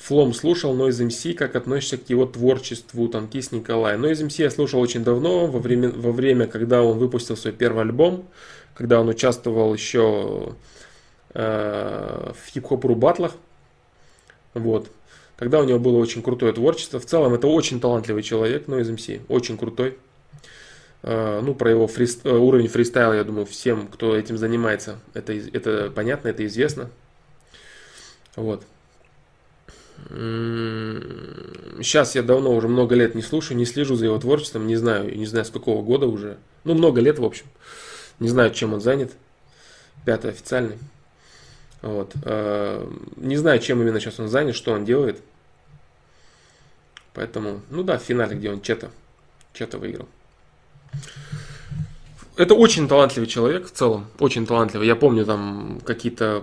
Флом слушал Noise MC, как относишься к его творчеству, Танкист Николай. Noise MC я слушал очень давно, во время, во время, когда он выпустил свой первый альбом, когда он участвовал еще э, в хип-хоп-ру батлах. Вот. Когда у него было очень крутое творчество. В целом это очень талантливый человек, Noise MC, очень крутой. Э, ну, про его фрист... Э, уровень фристайла, я думаю, всем, кто этим занимается, это, это понятно, это известно. Вот. Сейчас я давно, уже много лет не слушаю, не слежу за его творчеством, не знаю, не знаю с какого года уже. Ну, много лет, в общем. Не знаю, чем он занят. Пятый официальный. Вот. Э, не знаю, чем именно сейчас он занят, что он делает. Поэтому, ну да, в финале, где он Чета, Чета выиграл это очень талантливый человек в целом, очень талантливый. Я помню там какие-то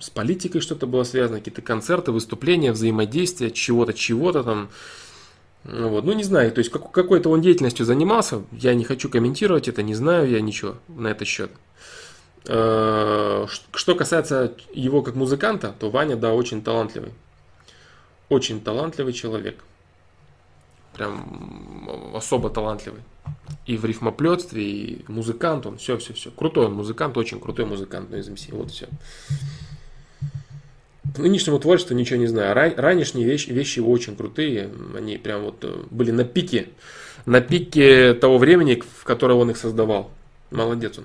с политикой что-то было связано, какие-то концерты, выступления, взаимодействия, чего-то, чего-то там. Ну вот. Ну, не знаю, то есть как, какой-то он деятельностью занимался, я не хочу комментировать это, не знаю я ничего на этот счет. Э, что касается его как музыканта, то Ваня, да, очень талантливый. Очень талантливый человек. Прям особо талантливый и в рифмоплетстве, и музыкант он, все, все, все. Крутой он музыкант, очень крутой музыкант, ну, из МС, вот все. По нынешнему творчеству ничего не знаю. Ран, ранешние вещи, вещи очень крутые, они прям вот э, были на пике, на пике того времени, в которое он их создавал. Молодец он.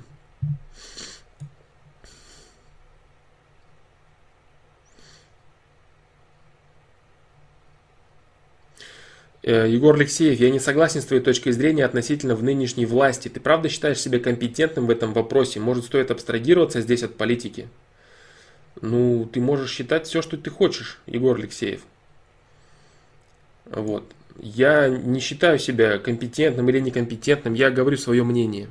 Егор Алексеев, я не согласен с твоей точкой зрения относительно в нынешней власти. Ты правда считаешь себя компетентным в этом вопросе? Может, стоит абстрагироваться здесь от политики? Ну, ты можешь считать все, что ты хочешь, Егор Алексеев. Вот. Я не считаю себя компетентным или некомпетентным, я говорю свое мнение.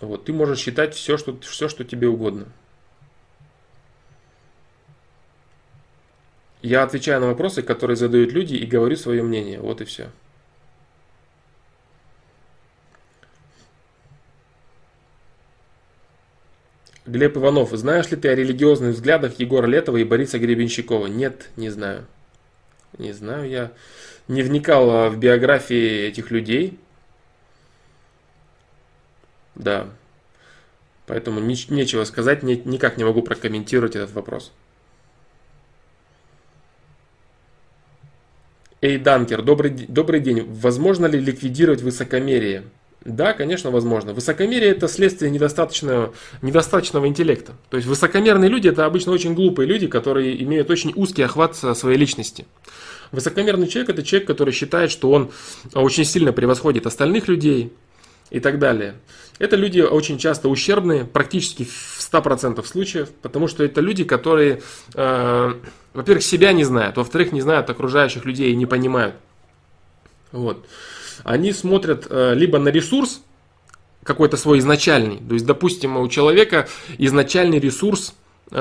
Вот. Ты можешь считать все, что, все, что тебе угодно. Я отвечаю на вопросы, которые задают люди, и говорю свое мнение. Вот и все. Глеб Иванов, знаешь ли ты о религиозных взглядах Егора Летова и Бориса Гребенщикова? Нет, не знаю. Не знаю, я не вникал в биографии этих людей. Да. Поэтому нечего сказать, никак не могу прокомментировать этот вопрос. Эй, Данкер, добрый, добрый день. Возможно ли ликвидировать высокомерие? Да, конечно, возможно. Высокомерие это следствие недостаточного, недостаточного интеллекта. То есть высокомерные люди это обычно очень глупые люди, которые имеют очень узкий охват своей личности. Высокомерный человек это человек, который считает, что он очень сильно превосходит остальных людей и так далее. Это люди очень часто ущербные, практически в 100% случаев, потому что это люди, которые э, во-первых, себя не знают, во-вторых, не знают окружающих людей и не понимают. Вот. Они смотрят э, либо на ресурс, какой-то свой изначальный. То есть, допустим, у человека изначальный ресурс э,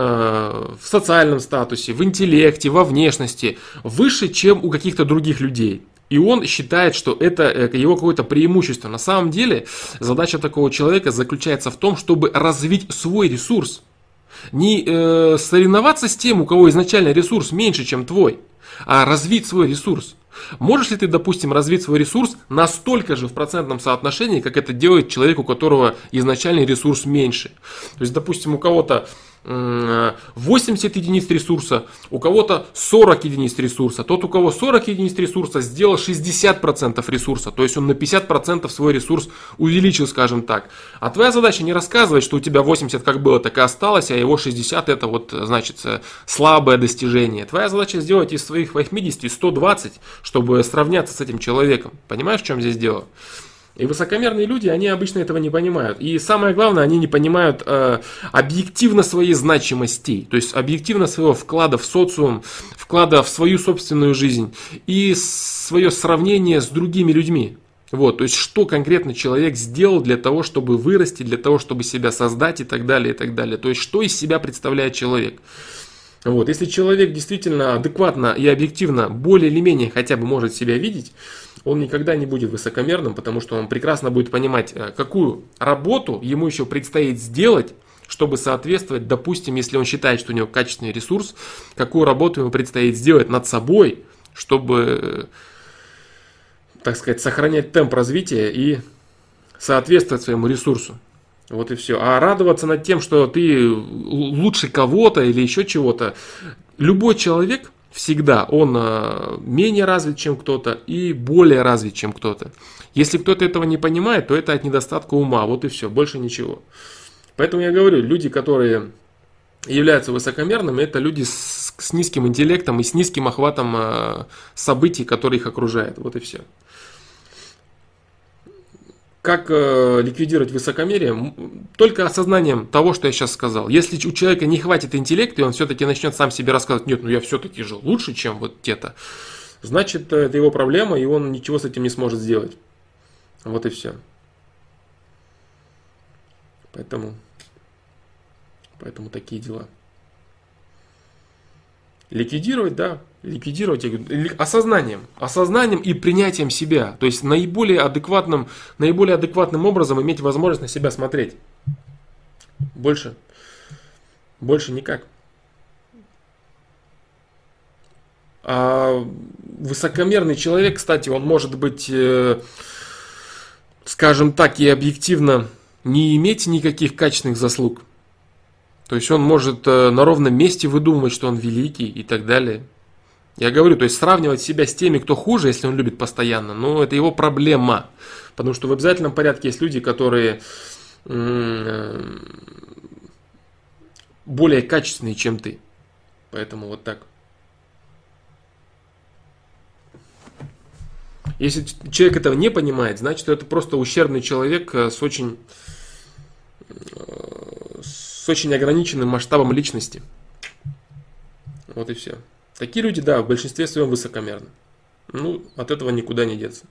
в социальном статусе, в интеллекте, во внешности выше, чем у каких-то других людей. И он считает, что это э, его какое-то преимущество. На самом деле задача такого человека заключается в том, чтобы развить свой ресурс не э, соревноваться с тем, у кого изначально ресурс меньше, чем твой, а развить свой ресурс. Можешь ли ты, допустим, развить свой ресурс настолько же в процентном соотношении, как это делает человек, у которого изначальный ресурс меньше? То есть, допустим, у кого-то 80 единиц ресурса, у кого-то 40 единиц ресурса. Тот, у кого 40 единиц ресурса, сделал 60% ресурса. То есть он на 50% свой ресурс увеличил, скажем так. А твоя задача не рассказывать, что у тебя 80 как было, так и осталось, а его 60 это вот, значит, слабое достижение. Твоя задача сделать из своих 80 120, чтобы сравняться с этим человеком. Понимаешь, в чем здесь дело? И высокомерные люди, они обычно этого не понимают. И самое главное, они не понимают э, объективно своей значимости, то есть объективно своего вклада в социум, вклада в свою собственную жизнь и свое сравнение с другими людьми. Вот, то есть что конкретно человек сделал для того, чтобы вырасти, для того, чтобы себя создать и так далее, и так далее. То есть что из себя представляет человек. Вот, если человек действительно адекватно и объективно более или менее хотя бы может себя видеть, он никогда не будет высокомерным, потому что он прекрасно будет понимать, э, какую работу ему еще предстоит сделать, чтобы соответствовать, допустим, если он считает, что у него качественный ресурс, какую работу ему предстоит сделать над собой, чтобы, так сказать, сохранять темп развития и соответствовать своему ресурсу. Вот и все. А радоваться над тем, что ты лучше кого-то или еще чего-то. Любой человек всегда, он а, менее развит, чем кто-то и более развит, чем кто-то. Если кто-то этого не понимает, то это от недостатка ума. Вот и все, больше ничего. Поэтому я говорю, люди, которые являются высокомерными, это люди с, с низким интеллектом и с низким охватом э, событий, которые их окружают. Вот и все. Как э, ликвидировать высокомерие? Только осознанием того, что я сейчас сказал. Если у человека не хватит интеллекта, и он все-таки начнет сам себе рассказывать, нет, ну я все-таки же лучше, чем вот те-то, значит, это его проблема, и он ничего с этим не сможет сделать. Вот и все. Поэтому, поэтому такие дела. Ликвидировать, да, ликвидировать, я осознанием, осознанием и принятием себя. То есть наиболее адекватным, наиболее адекватным образом иметь возможность на себя смотреть. Больше, больше никак. А высокомерный человек, кстати, он может быть, э, скажем так, и объективно не иметь никаких качественных заслуг. То есть он может э, на ровном месте выдумывать, что он великий и так далее. Я говорю, то есть сравнивать себя с теми, кто хуже, если он любит постоянно, ну это его проблема. Потому что в обязательном порядке есть люди, которые э, более качественные, чем ты. Поэтому вот так. Если человек этого не понимает, значит это просто ущербный человек э, с очень с очень ограниченным масштабом личности. Вот и все. Такие люди, да, в большинстве своем высокомерны. Ну, от этого никуда не деться.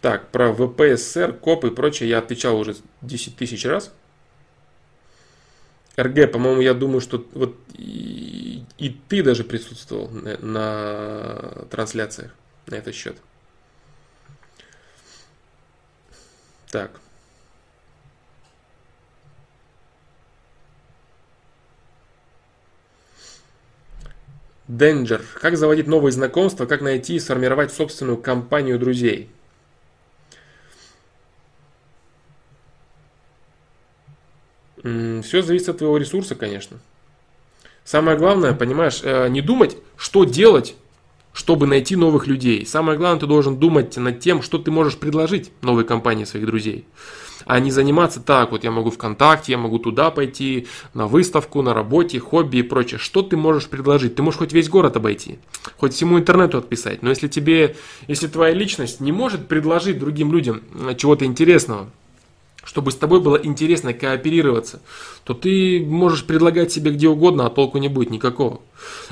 Так, про ВПСР, КОП и прочее я отвечал уже 10 тысяч раз. РГ, по-моему, я думаю, что вот и, и ты даже присутствовал на, на трансляциях на этот счет. Так. Danger. Как заводить новые знакомства, как найти и сформировать собственную компанию друзей. Все зависит от твоего ресурса, конечно. Самое главное, понимаешь, э, не думать, что делать, чтобы найти новых людей. Самое главное, ты должен думать над тем, что ты можешь предложить новой компании своих друзей. А не заниматься так, вот я могу ВКонтакте, я могу туда пойти, на выставку, на работе, хобби и прочее. Что ты можешь предложить? Ты можешь хоть весь город обойти, хоть всему интернету отписать. Но если тебе, если твоя личность не может предложить другим людям э, чего-то интересного, чтобы с тобой было интересно кооперироваться, то ты можешь предлагать себе где угодно, а толку не будет никакого.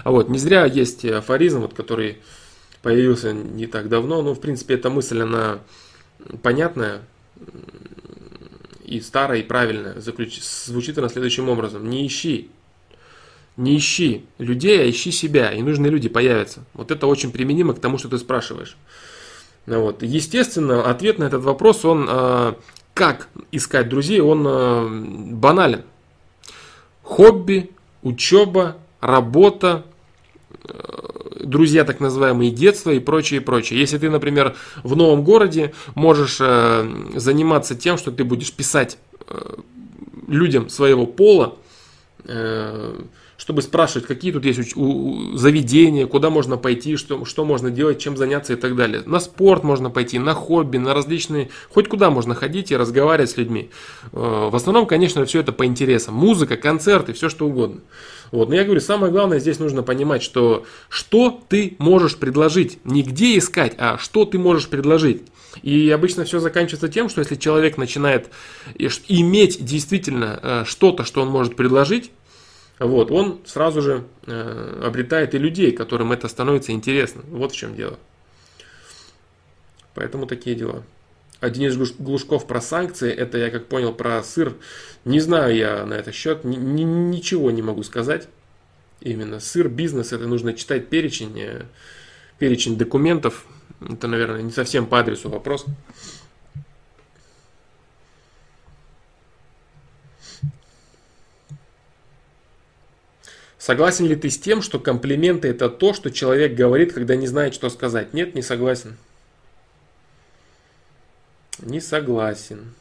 А вот не зря есть афоризм, вот, который появился не так давно, но в принципе эта мысль, она понятная и старая, и правильная. Заключ... Звучит она следующим образом. Не ищи, не ищи людей, а ищи себя, и нужные люди появятся. Вот это очень применимо к тому, что ты спрашиваешь. Ну вот. Естественно, ответ на этот вопрос, он э, как искать друзей, он э, банален. Хобби, учеба, работа, э, друзья так называемые детства и прочее, и прочее. Если ты, например, в новом городе можешь э, заниматься тем, что ты будешь писать людям своего пола, чтобы спрашивать, какие тут есть заведения, куда можно пойти, что, что можно делать, чем заняться и так далее. На спорт можно пойти, на хобби, на различные, хоть куда можно ходить и разговаривать с людьми. Э, в основном, конечно, все это по интересам. Музыка, концерты, все что угодно. Вот. Но я говорю, самое главное здесь нужно понимать, что что ты можешь предложить. Не где искать, а что ты можешь предложить. И обычно все заканчивается тем, что если человек начинает иметь действительно э, что-то, что он может предложить, вот, он сразу же э, обретает и людей, которым это становится интересно. Вот в чем дело. Поэтому такие дела. А Денис Глушков про санкции, это я как понял про сыр. Не знаю я на этот счет, ни, ни, ничего не могу сказать. Именно сыр, бизнес, это нужно читать перечень, э, перечень документов. Это, наверное, не совсем по адресу вопрос. Согласен ли ты с тем, что комплименты это то, что человек говорит, когда не знает, что сказать? Нет, не согласен. Не согласен.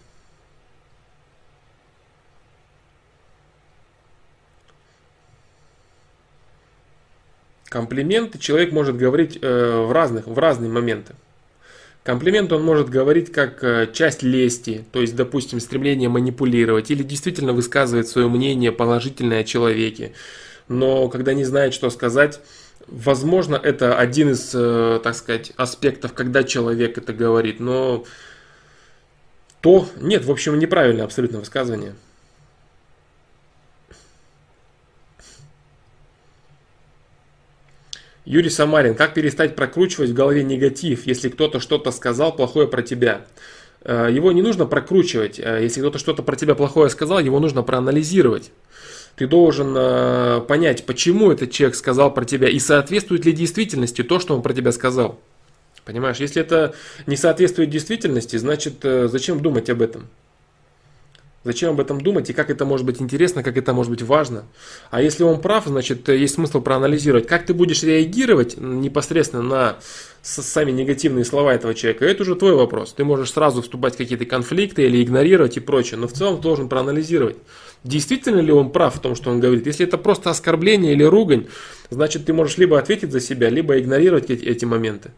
Комплименты человек может говорить э, в разных, в разные моменты. Комплимент он может говорить как э, часть лести, то есть, допустим, стремление манипулировать или действительно высказывать свое мнение положительное о человеке. Но когда не знает, что сказать, возможно, это один из, э, так сказать, аспектов, когда человек это говорит. Но то, нет, в общем, неправильное абсолютно высказывание. Юрий Самарин, как перестать прокручивать в голове негатив, если кто-то что-то сказал плохое про тебя? Э, его не нужно прокручивать. Э, если кто-то что-то про тебя плохое сказал, его нужно проанализировать. Ты должен э, понять, почему этот человек сказал про тебя и соответствует ли действительности то, что он про тебя сказал. Понимаешь, если это не соответствует действительности, значит зачем думать об этом? Зачем об этом думать и как это может быть интересно, как это может быть важно. А если он прав, значит есть смысл проанализировать, как ты будешь реагировать непосредственно на сами негативные слова этого человека. Это уже твой вопрос. Ты можешь сразу вступать в какие-то конфликты или игнорировать и прочее, но в целом должен проанализировать. Действительно ли он прав в том, что он говорит? Если это просто оскорбление или ругань, значит ты можешь либо ответить за себя, либо игнорировать эти, эти моменты.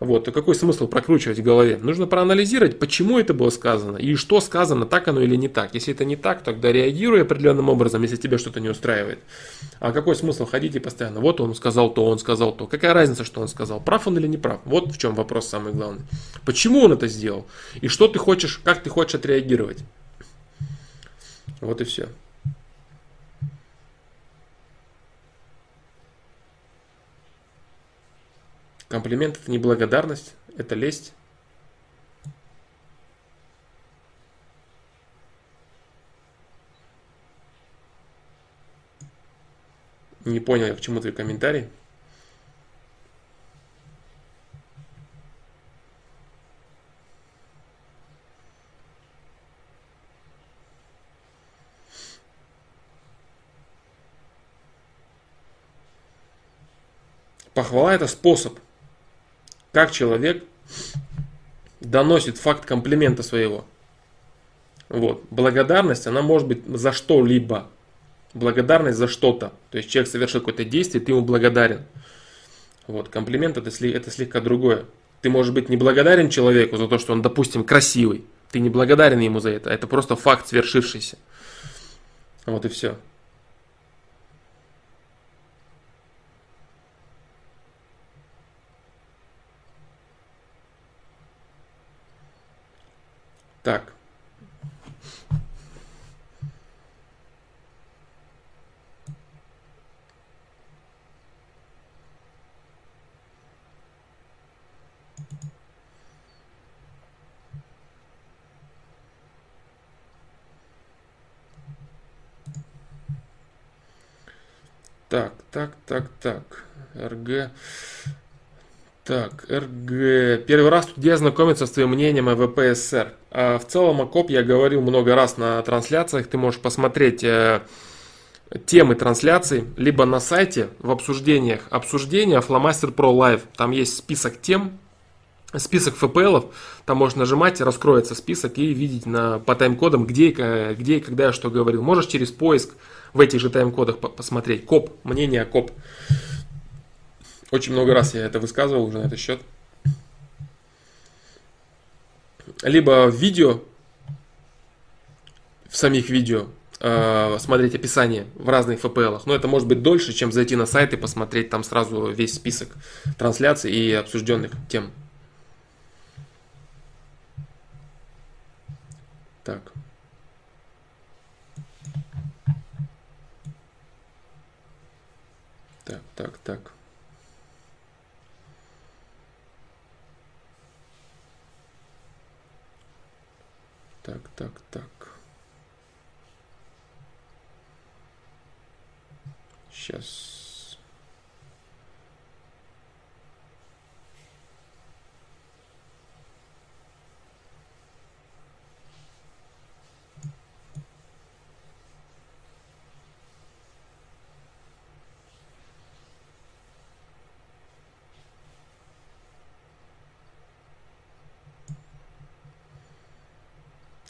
Вот, то какой смысл прокручивать в голове? Нужно проанализировать, почему это было сказано и что сказано, так оно или не так. Если это не так, тогда реагируй определенным образом, если тебе что-то не устраивает. А какой смысл ходить и постоянно, вот он сказал то, он сказал то. Какая разница, что он сказал, прав он или не прав? Вот в чем вопрос самый главный. Почему он это сделал? И что ты хочешь, как ты хочешь отреагировать? Вот и все. Комплимент это не благодарность, это лесть. Не понял я, к чему твой комментарий. Похвала это способ как человек доносит факт комплимента своего. Вот. Благодарность, она может быть за что-либо. Благодарность за что-то. То есть человек совершил какое-то действие, ты ему благодарен. Вот. Комплимент это, это слегка другое. Ты можешь быть не благодарен человеку за то, что он, допустим, красивый. Ты не благодарен ему за это. Это просто факт свершившийся. Вот и все. Так. Так, так, так, так. РГ. Так, РГ. Первый раз тут я знакомиться с твоим мнением о ВП СССР. А в целом о КОБ я говорил много раз на трансляциях. Ты можешь посмотреть э, темы трансляций либо на сайте в обсуждениях. Обсуждения Flamaster Pro Live. Там есть список тем, список ФПЛов. Там можно нажимать, раскроется список и видеть на, по тайм-кодам, где, где и когда я что говорил. Можешь через поиск в этих же тайм-кодах посмотреть. КОБ, мнение КОБ. Очень много раз я это высказывал уже на этот счет. Либо в видео, в самих видео, э, смотреть описание в разных FPL. Но это может быть дольше, чем зайти на сайт и посмотреть там сразу весь список трансляций и обсужденных тем. Так. Так, так, так. Так, так, так. Сейчас.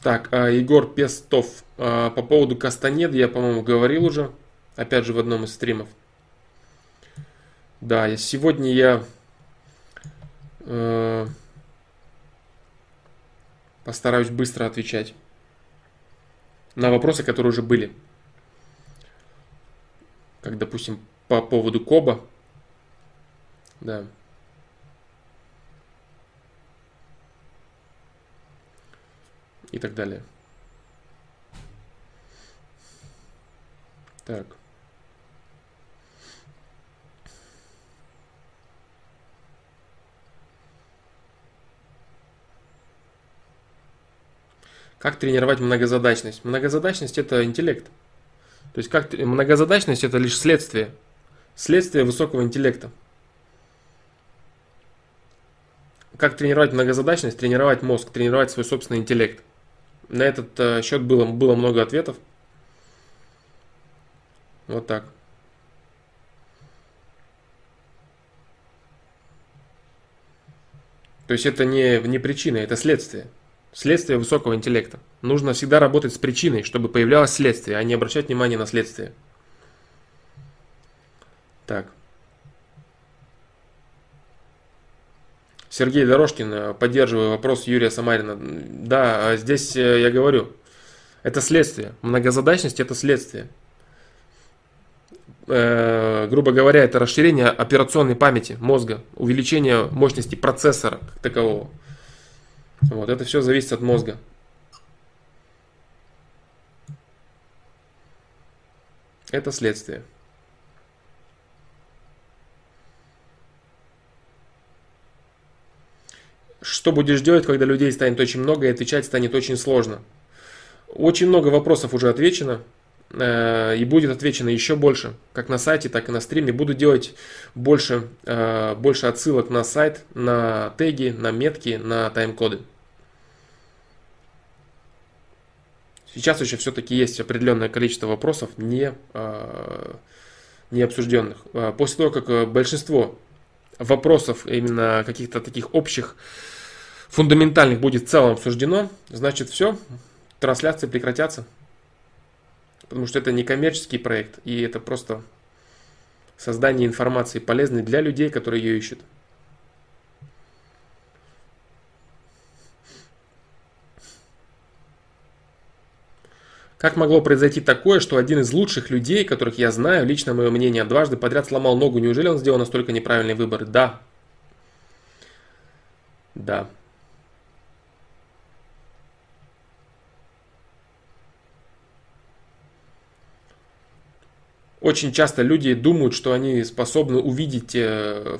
Так, а, Егор Пестов. А, по поводу Кастанеды я, по-моему, говорил уже. Опять же в одном из стримов. Да, сегодня я э, постараюсь быстро отвечать на вопросы, которые уже были. Как, допустим, по поводу Коба. Да. И так далее. Так. Как тренировать многозадачность? Многозадачность это интеллект. То есть как многозадачность это лишь следствие. Следствие высокого интеллекта. Как тренировать многозадачность? Тренировать мозг, тренировать свой собственный интеллект. На этот э, счет было, было много ответов. Вот так. То есть это не, не причина, это следствие. Следствие высокого интеллекта. Нужно всегда работать с причиной, чтобы появлялось следствие, а не обращать внимание на следствие. Так. Сергей Дорожкин, э, поддерживаю вопрос Юрия Самарина. Да, а здесь э, я говорю, это следствие. Многозадачность это следствие. Э, грубо говоря, это расширение операционной памяти мозга, увеличение мощности процессора как такового. Вот, это все зависит от мозга. Это следствие. Что будешь делать, когда людей станет очень много и отвечать станет очень сложно? Очень много вопросов уже отвечено. Э, и будет отвечено еще больше, как на сайте, так и на стриме. Буду делать больше, э, больше отсылок на сайт, на теги, на метки, на тайм-коды. Сейчас еще все-таки есть определенное количество вопросов не, э, не обсужденных. После того, как большинство вопросов, именно каких-то таких общих, фундаментальных будет в целом обсуждено, значит все, трансляции прекратятся потому что это не коммерческий проект, и это просто создание информации полезной для людей, которые ее ищут. Как могло произойти такое, что один из лучших людей, которых я знаю, лично мое мнение, дважды подряд сломал ногу? Неужели он сделал настолько неправильный выбор? Да. Да. Очень часто люди думают, что они способны увидеть э,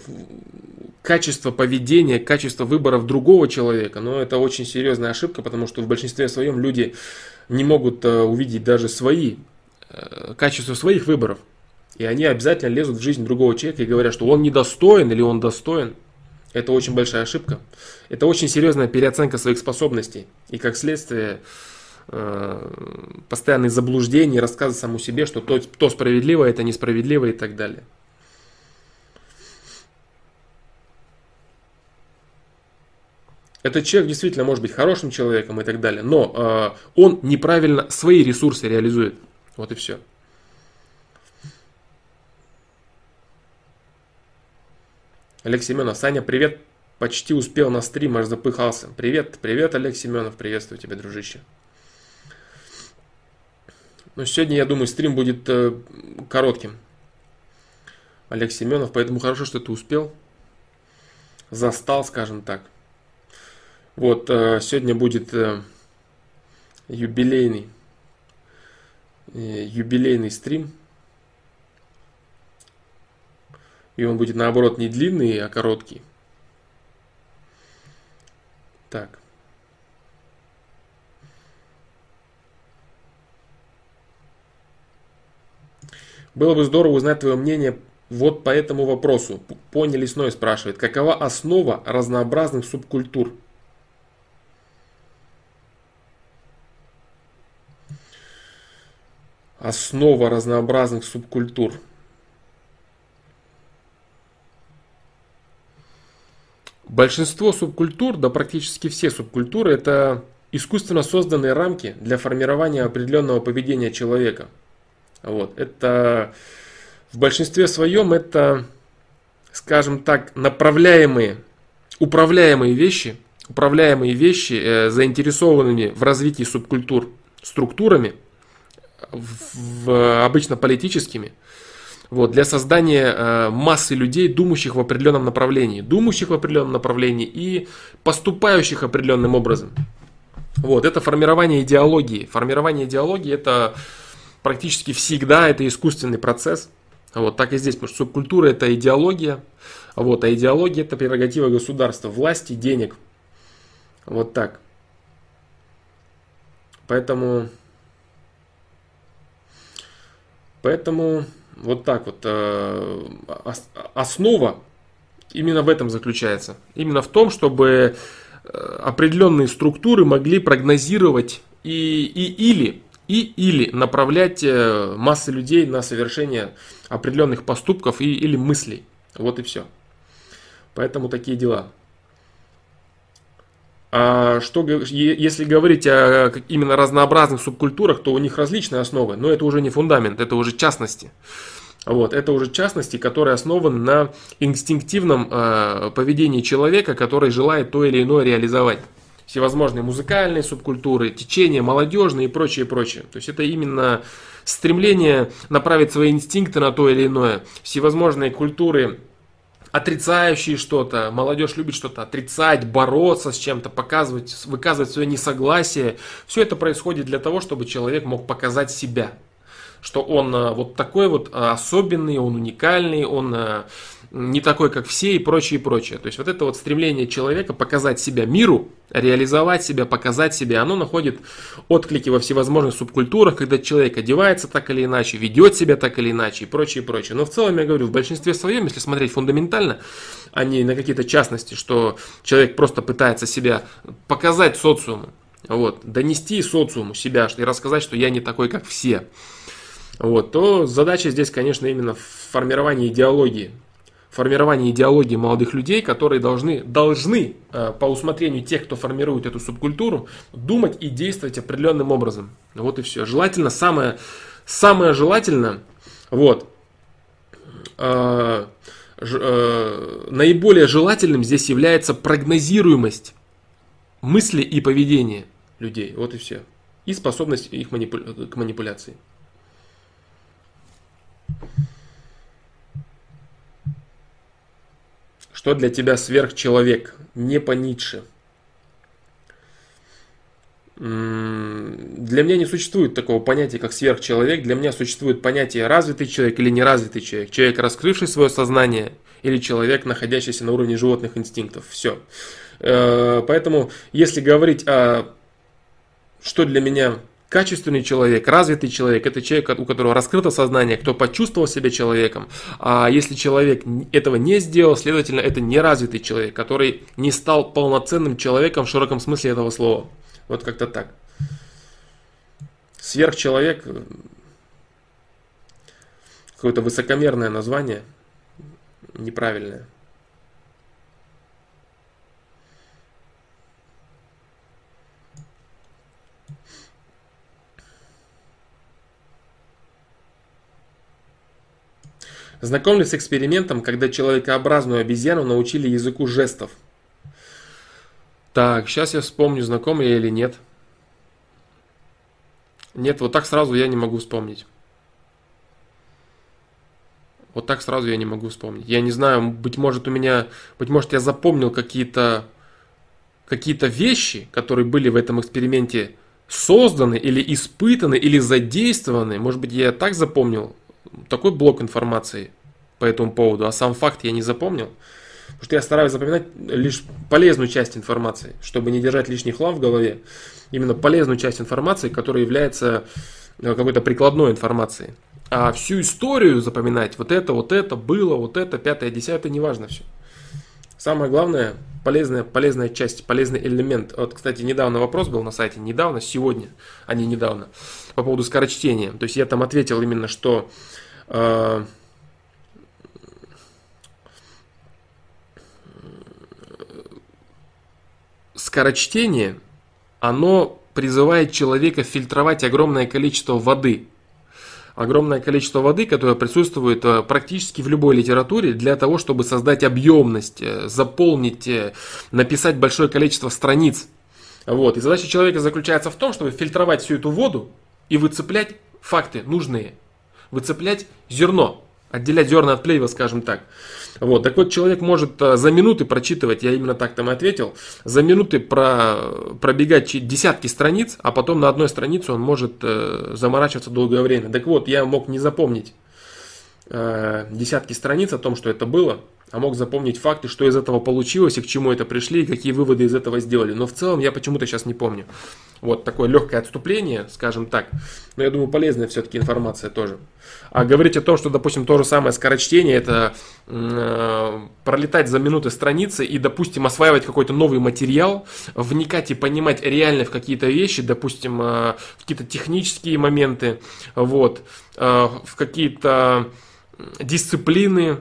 качество поведения, качество выборов другого человека, но это очень серьезная ошибка, потому что в большинстве своем люди не могут э, увидеть даже свои э, качества своих выборов. И они обязательно лезут в жизнь другого человека и говорят, что он недостоин или он достоин. Это очень большая ошибка. Это очень серьезная переоценка своих способностей. И как следствие постоянные заблуждения, рассказы самому себе, что то, то справедливо, это несправедливо и так далее. Этот человек действительно может быть хорошим человеком и так далее, но э, он неправильно свои ресурсы реализует. Вот и все. Олег Семенов, Саня, привет. Почти успел на стрим, аж запыхался. Привет, привет, Олег Семенов, приветствую тебя, дружище. Но сегодня, я думаю, стрим будет э, коротким. Олег Семенов, поэтому хорошо, что ты успел. Застал, скажем так. Вот, э, сегодня будет э, юбилейный, э, юбилейный стрим. И он будет, наоборот, не длинный, а короткий. Так. Было бы здорово узнать твое мнение вот по этому вопросу. Пони Лесной спрашивает, какова основа разнообразных субкультур? Основа разнообразных субкультур. Большинство субкультур, да практически все субкультуры, это искусственно созданные рамки для формирования определенного поведения человека. Вот. Это в большинстве своем это, скажем так, направляемые, управляемые вещи, управляемые вещи э, заинтересованными в развитии субкультур структурами, в, в, обычно политическими, вот, для создания э, массы людей, думающих в определенном направлении, думающих в определенном направлении и поступающих определенным образом. Вот, это формирование идеологии. Формирование идеологии это практически всегда это искусственный процесс. Вот так и здесь, потому что субкультура это идеология, вот, а идеология это прерогатива государства, власти, денег. Вот так. Поэтому, поэтому вот так вот э, основа именно в этом заключается. Именно в том, чтобы э, определенные структуры могли прогнозировать и, и или и или направлять э, массы людей на совершение определенных поступков и, или мыслей. Вот и все. Поэтому такие дела. А что, если говорить о именно разнообразных субкультурах, то у них различные основы, но это уже не фундамент, это уже частности. Вот, это уже частности, которые основаны на инстинктивном э, поведении человека, который желает то или иное реализовать. Всевозможные музыкальные субкультуры, течения, молодежные и прочее, прочее. То есть это именно стремление направить свои инстинкты на то или иное. Всевозможные культуры отрицающие что-то, молодежь любит что-то отрицать, бороться с чем-то, показывать, выказывать свое несогласие. Все это происходит для того, чтобы человек мог показать себя. Что он э, вот такой вот э, особенный, он уникальный, он э, не такой, как все и прочее, прочее. То есть вот это вот стремление человека показать себя миру, реализовать себя, показать себя, оно находит отклики во всевозможных субкультурах, когда человек одевается так или иначе, ведет себя так или иначе и прочее, прочее. Но в целом, я говорю, в большинстве своем, если смотреть фундаментально, а не на какие-то частности, что человек просто пытается себя показать социуму, вот, донести социуму себя и рассказать, что я не такой, как все, вот, то задача здесь, конечно, именно в формировании идеологии, формирование идеологии молодых людей, которые должны, должны э, по усмотрению тех, кто формирует эту субкультуру, думать и действовать определенным образом. Вот и все. Желательно, самое, самое желательно, вот, э, э, наиболее желательным здесь является прогнозируемость мысли и поведения людей. Вот и все. И способность их манипу... к манипуляции. Что для тебя сверхчеловек? Не по Ницше. Для меня не существует такого понятия, как сверхчеловек. Для меня существует понятие развитый человек или неразвитый человек. Человек, раскрывший свое сознание, или человек, находящийся на уровне животных инстинктов. Все. Э, поэтому, если говорить о что для меня Качественный человек, развитый человек – это человек, у которого раскрыто сознание, кто почувствовал себя человеком. А если человек этого не сделал, следовательно, это неразвитый человек, который не стал полноценным человеком в широком смысле этого слова. Вот как-то так. Сверхчеловек – какое-то высокомерное название, неправильное. Знакомлюсь с экспериментом, когда человекообразную обезьяну научили языку жестов. Так, сейчас я вспомню, знаком я или нет. Нет, вот так сразу я не могу вспомнить. Вот так сразу я не могу вспомнить. Я не знаю, быть может у меня, быть может я запомнил какие-то какие-то вещи, которые были в этом эксперименте созданы или испытаны или задействованы. Может быть, я так запомнил такой блок информации по этому поводу, а сам факт я не запомнил. Потому что я стараюсь запоминать лишь полезную часть информации, чтобы не держать лишний хлам в голове. Именно полезную часть информации, которая является э, какой-то прикладной информацией. А всю историю запоминать, вот это, вот это, было, вот это, пятое, десятое, неважно все. Самое главное, полезная, полезная часть, полезный элемент. Вот, кстати, недавно вопрос был на сайте, недавно, сегодня, а не недавно, по поводу скорочтения. То есть я там ответил именно, что э, скорочтение оно призывает человека фильтровать огромное количество воды. Огромное количество воды, которое присутствует э, практически в любой литературе для того, чтобы создать объемность, э, заполнить, э, написать большое количество страниц. Вот. И задача человека заключается в том, чтобы фильтровать всю эту воду и выцеплять факты нужные. Выцеплять зерно, отделять зерна от плева, скажем так. Вот, так вот, человек может э, за минуты прочитывать, я именно так там и ответил, за минуты про, пробегать десятки страниц, а потом на одной странице он может э, заморачиваться долгое время. Так вот, я мог не запомнить э, десятки страниц о том, что это было, а мог запомнить факты, что из этого получилось и к чему это пришли, и какие выводы из этого сделали. Но в целом я почему-то сейчас не помню. Вот такое легкое отступление, скажем так. Но я думаю, полезная все-таки информация тоже. А говорить о том, что, допустим, то же самое скорочтение, это э, пролетать за минуты страницы и, допустим, осваивать какой-то новый материал, вникать и понимать реально в какие-то вещи, допустим, э, какие-то технические моменты, вот, э, в какие-то дисциплины,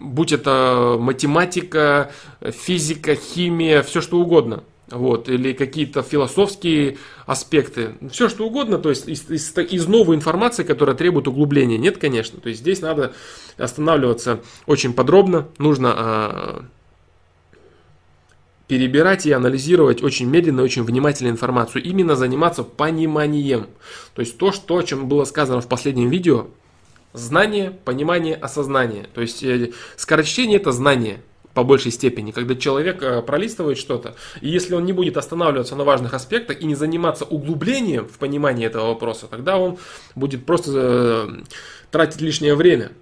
будь это математика, физика, химия, все что угодно. Вот, или какие-то философские аспекты, все что угодно, то есть из, из, из новой информации, которая требует углубления. Нет, конечно, то есть здесь надо останавливаться очень подробно, нужно а, перебирать и анализировать очень медленно, очень внимательно информацию, именно заниматься пониманием. То есть то, что, о чем было сказано в последнем видео, Знание, понимание, осознание. То есть э, скорочтение это знание по большей степени, когда человек э, пролистывает что-то, и если он не будет останавливаться на важных аспектах и не заниматься углублением в понимании этого вопроса, тогда он будет просто э, тратить лишнее время,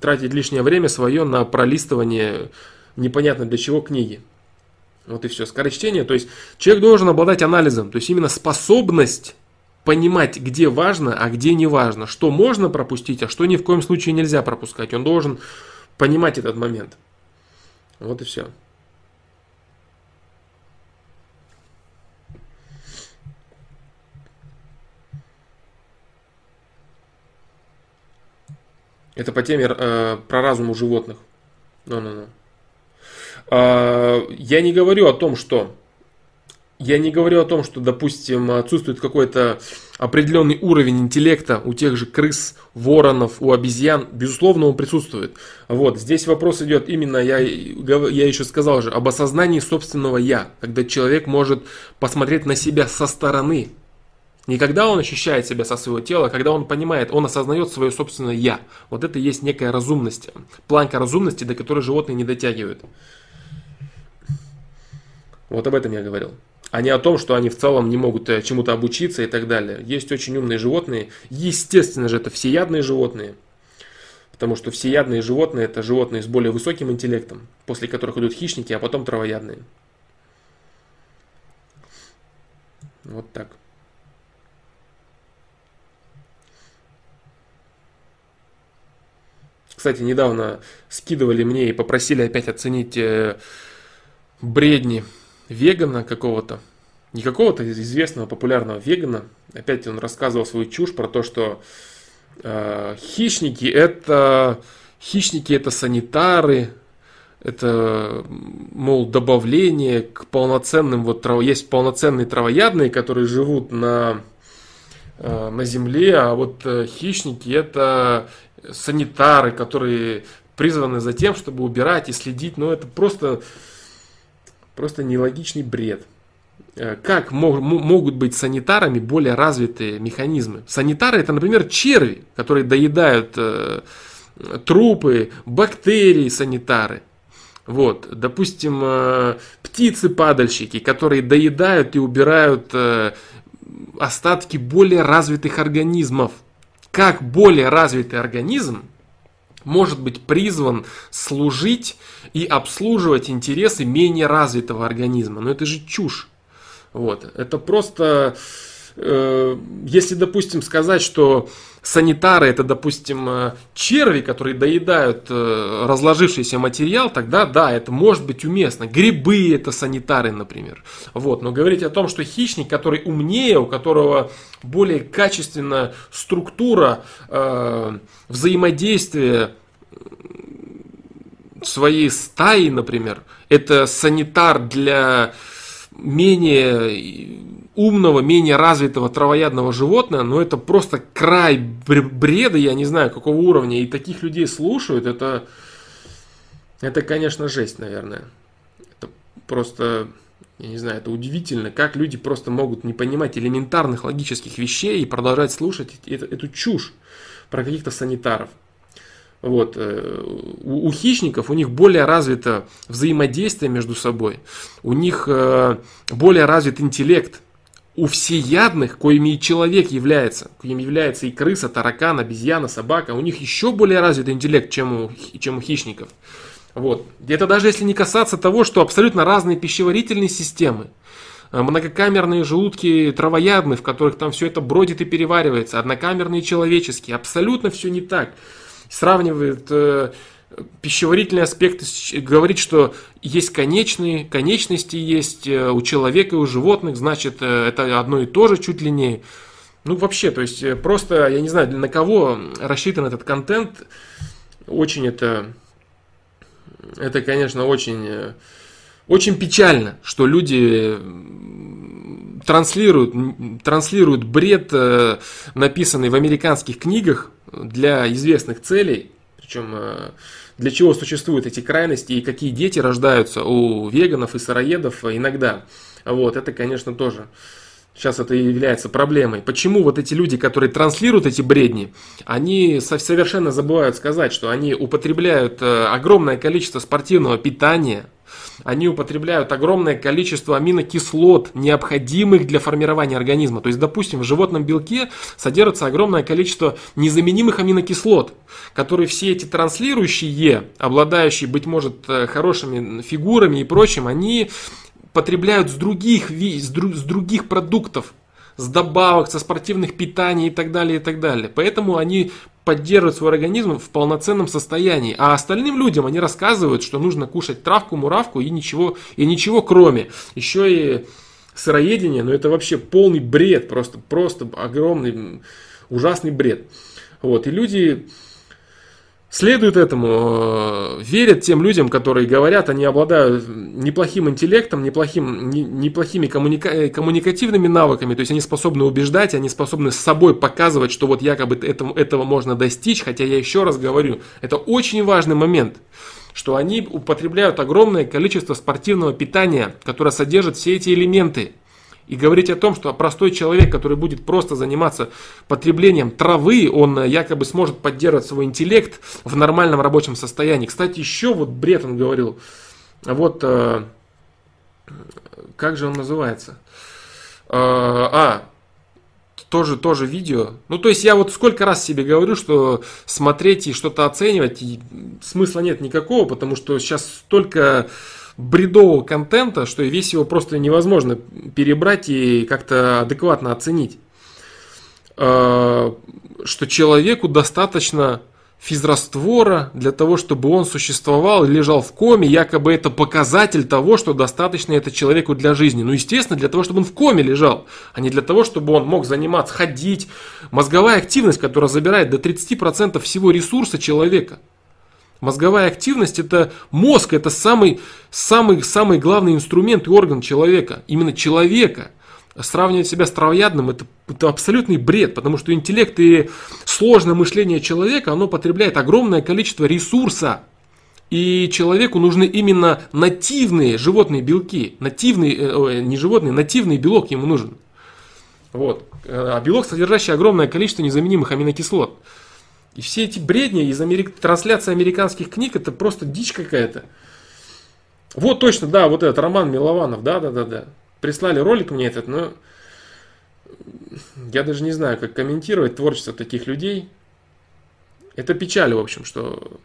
тратить лишнее время свое на пролистывание непонятно для чего книги. Вот и все. Скорочтение, то есть человек должен обладать анализом, то есть именно способность понимать, где важно, а где не важно, что можно пропустить, а что ни в коем случае нельзя пропускать. Он должен понимать этот момент. Вот и все. Это по теме э, про разум у животных. No. Э, я не говорю о том, что я не говорю о том, что, допустим, отсутствует какой-то определенный уровень интеллекта у тех же крыс, воронов, у обезьян. Безусловно, он присутствует. Вот, здесь вопрос идет именно, я, я еще сказал же, об осознании собственного «я», когда человек может посмотреть на себя со стороны. Не когда он ощущает себя со своего тела, а когда он понимает, он осознает свое собственное «я». Вот это и есть некая разумность, планка разумности, до которой животные не дотягивают. Вот об этом я говорил а не о том, что они в целом не могут э, чему-то обучиться и так далее. Есть очень умные животные, естественно же это всеядные животные, потому что всеядные животные это животные с более высоким интеллектом, после которых идут хищники, а потом травоядные. Вот так. Кстати, недавно скидывали мне и попросили опять оценить э, бредни вегана какого-то, не какого-то известного популярного вегана, опять он рассказывал свою чушь про то, что э, хищники это хищники это санитары, это, мол, добавление к полноценным, вот есть полноценные травоядные, которые живут на, э, на земле, а вот э, хищники это санитары, которые призваны за тем, чтобы убирать и следить, но это просто Просто нелогичный бред. Э, как могут быть санитарами более развитые механизмы? Санитары это, например, черви, которые доедают э, трупы, бактерии санитары. Вот, допустим, э, птицы-падальщики, которые доедают и убирают остатки более развитых организмов. Как более развитый организм может быть призван служить и обслуживать интересы менее развитого организма. Но это же чушь. Вот. Это просто, если, допустим, сказать, что санитары это, допустим, э, черви, которые доедают э, разложившийся материал, тогда да, это может быть уместно. Грибы это санитары, например. Вот. Но говорить о том, что хищник, который умнее, у которого более качественная структура э, взаимодействия своей стаи, например, это санитар для менее умного, менее развитого травоядного животного, но это просто край бреда, я не знаю какого уровня, и таких людей слушают, это, это конечно, жесть, наверное. Это просто, я не знаю, это удивительно, как люди просто могут не понимать элементарных логических вещей и продолжать слушать эту, эту чушь про каких-то санитаров. Вот. Э, у, у хищников у них более развито взаимодействие между собой, у них э, более развит интеллект. У всеядных, коими и человек является, коим является и крыса, таракан, обезьяна, собака, у них еще более развитый интеллект, чем у, чем у хищников. Вот. Это даже если не касаться того, что абсолютно разные пищеварительные системы, э, многокамерные желудки травоядные, в которых там все это бродит и переваривается, однокамерные человеческие, абсолютно все не так сравнивает э, пищеварительные аспекты, говорит, что есть конечные, конечности есть э, у человека и у животных, значит, э, это одно и то же чуть ли не. Ну, вообще, то есть, просто, я не знаю, на кого рассчитан этот контент, очень это, это, конечно, очень, очень печально, что люди транслируют, транслируют бред, написанный в американских книгах, для известных целей, причем э, для чего существуют эти крайности и какие дети рождаются у веганов и сыроедов иногда. Вот, это, конечно, тоже сейчас это является проблемой. Почему вот эти люди, которые транслируют эти бредни, они совершенно забывают сказать, что они употребляют э, огромное количество спортивного питания, они употребляют огромное количество аминокислот, необходимых для формирования организма. То есть, допустим, в животном белке содержится огромное количество незаменимых аминокислот, которые все эти транслирующие, обладающие, быть может, э, хорошими фигурами и прочим, они потребляют с других, с других продуктов, с добавок, со спортивных питаний и так далее, и так далее. Поэтому они поддерживают свой организм в полноценном состоянии. А остальным людям они рассказывают, что нужно кушать травку, муравку и ничего, и ничего кроме. Еще и сыроедение, но это вообще полный бред, просто, просто огромный, ужасный бред. Вот, и люди следуют этому, э, верят тем людям, которые говорят, они обладают неплохим интеллектом, неплохим, не, неплохими коммуника, коммуникативными навыками, то есть они способны убеждать, они способны с собой показывать, что вот якобы этому, этого можно достичь, хотя я еще раз говорю, это очень важный момент, что они употребляют огромное количество спортивного питания, которое содержит все эти элементы – и говорить о том, что простой человек, который будет просто заниматься потреблением травы, он э, якобы сможет поддерживать свой интеллект в нормальном рабочем состоянии. Кстати, еще вот бред он говорил. Вот, э, как же он называется? Э, а, тоже, тоже видео. Ну, то есть я вот сколько раз себе говорю, что смотреть и что-то оценивать и смысла нет никакого, потому что сейчас столько бредового контента, что весь его просто невозможно перебрать и как-то адекватно оценить. А, что человеку достаточно физраствора для того, чтобы он существовал и лежал в коме, якобы это показатель того, что достаточно это человеку для жизни. Ну, естественно, для того, чтобы он в коме лежал, а не для того, чтобы он мог заниматься, ходить. Мозговая активность, которая забирает до 30% всего ресурса человека – Мозговая активность это мозг, это самый, самый, самый главный инструмент и орган человека, именно человека. Сравнивать себя с травоядным это, это абсолютный бред, потому что интеллект и сложное мышление человека, оно потребляет огромное количество ресурса. И человеку нужны именно нативные животные белки. Нативный, э, не животные, нативный белок ему нужен. Вот. А белок, содержащий огромное количество незаменимых аминокислот. И все эти бредни из Америк... трансляции американских книг, это просто дичь какая-то. Вот точно, да, вот этот Роман Милованов, да, да, да, да. Прислали ролик мне этот, но я даже не знаю, как комментировать творчество таких людей. Это печаль, в общем, что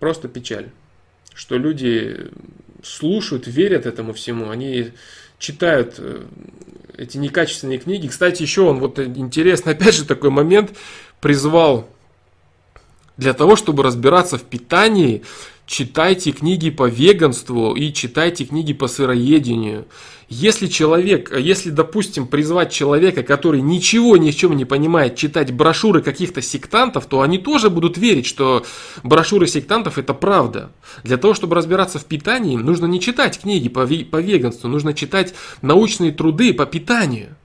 просто печаль, что люди слушают, верят этому всему, они читают э, эти некачественные книги. Кстати, еще он вот интересный, [LAUGHS] опять же, такой момент призвал Для того, чтобы разбираться в питании, читайте книги по веганству и читайте книги по сыроедению. Если человек, если, допустим, призвать человека, который ничего ни в чем не понимает, читать брошюры каких-то сектантов, то они тоже будут верить, что брошюры сектантов это правда. Для того, чтобы разбираться в питании, нужно не читать книги по, по веганству, нужно читать научные труды по питанию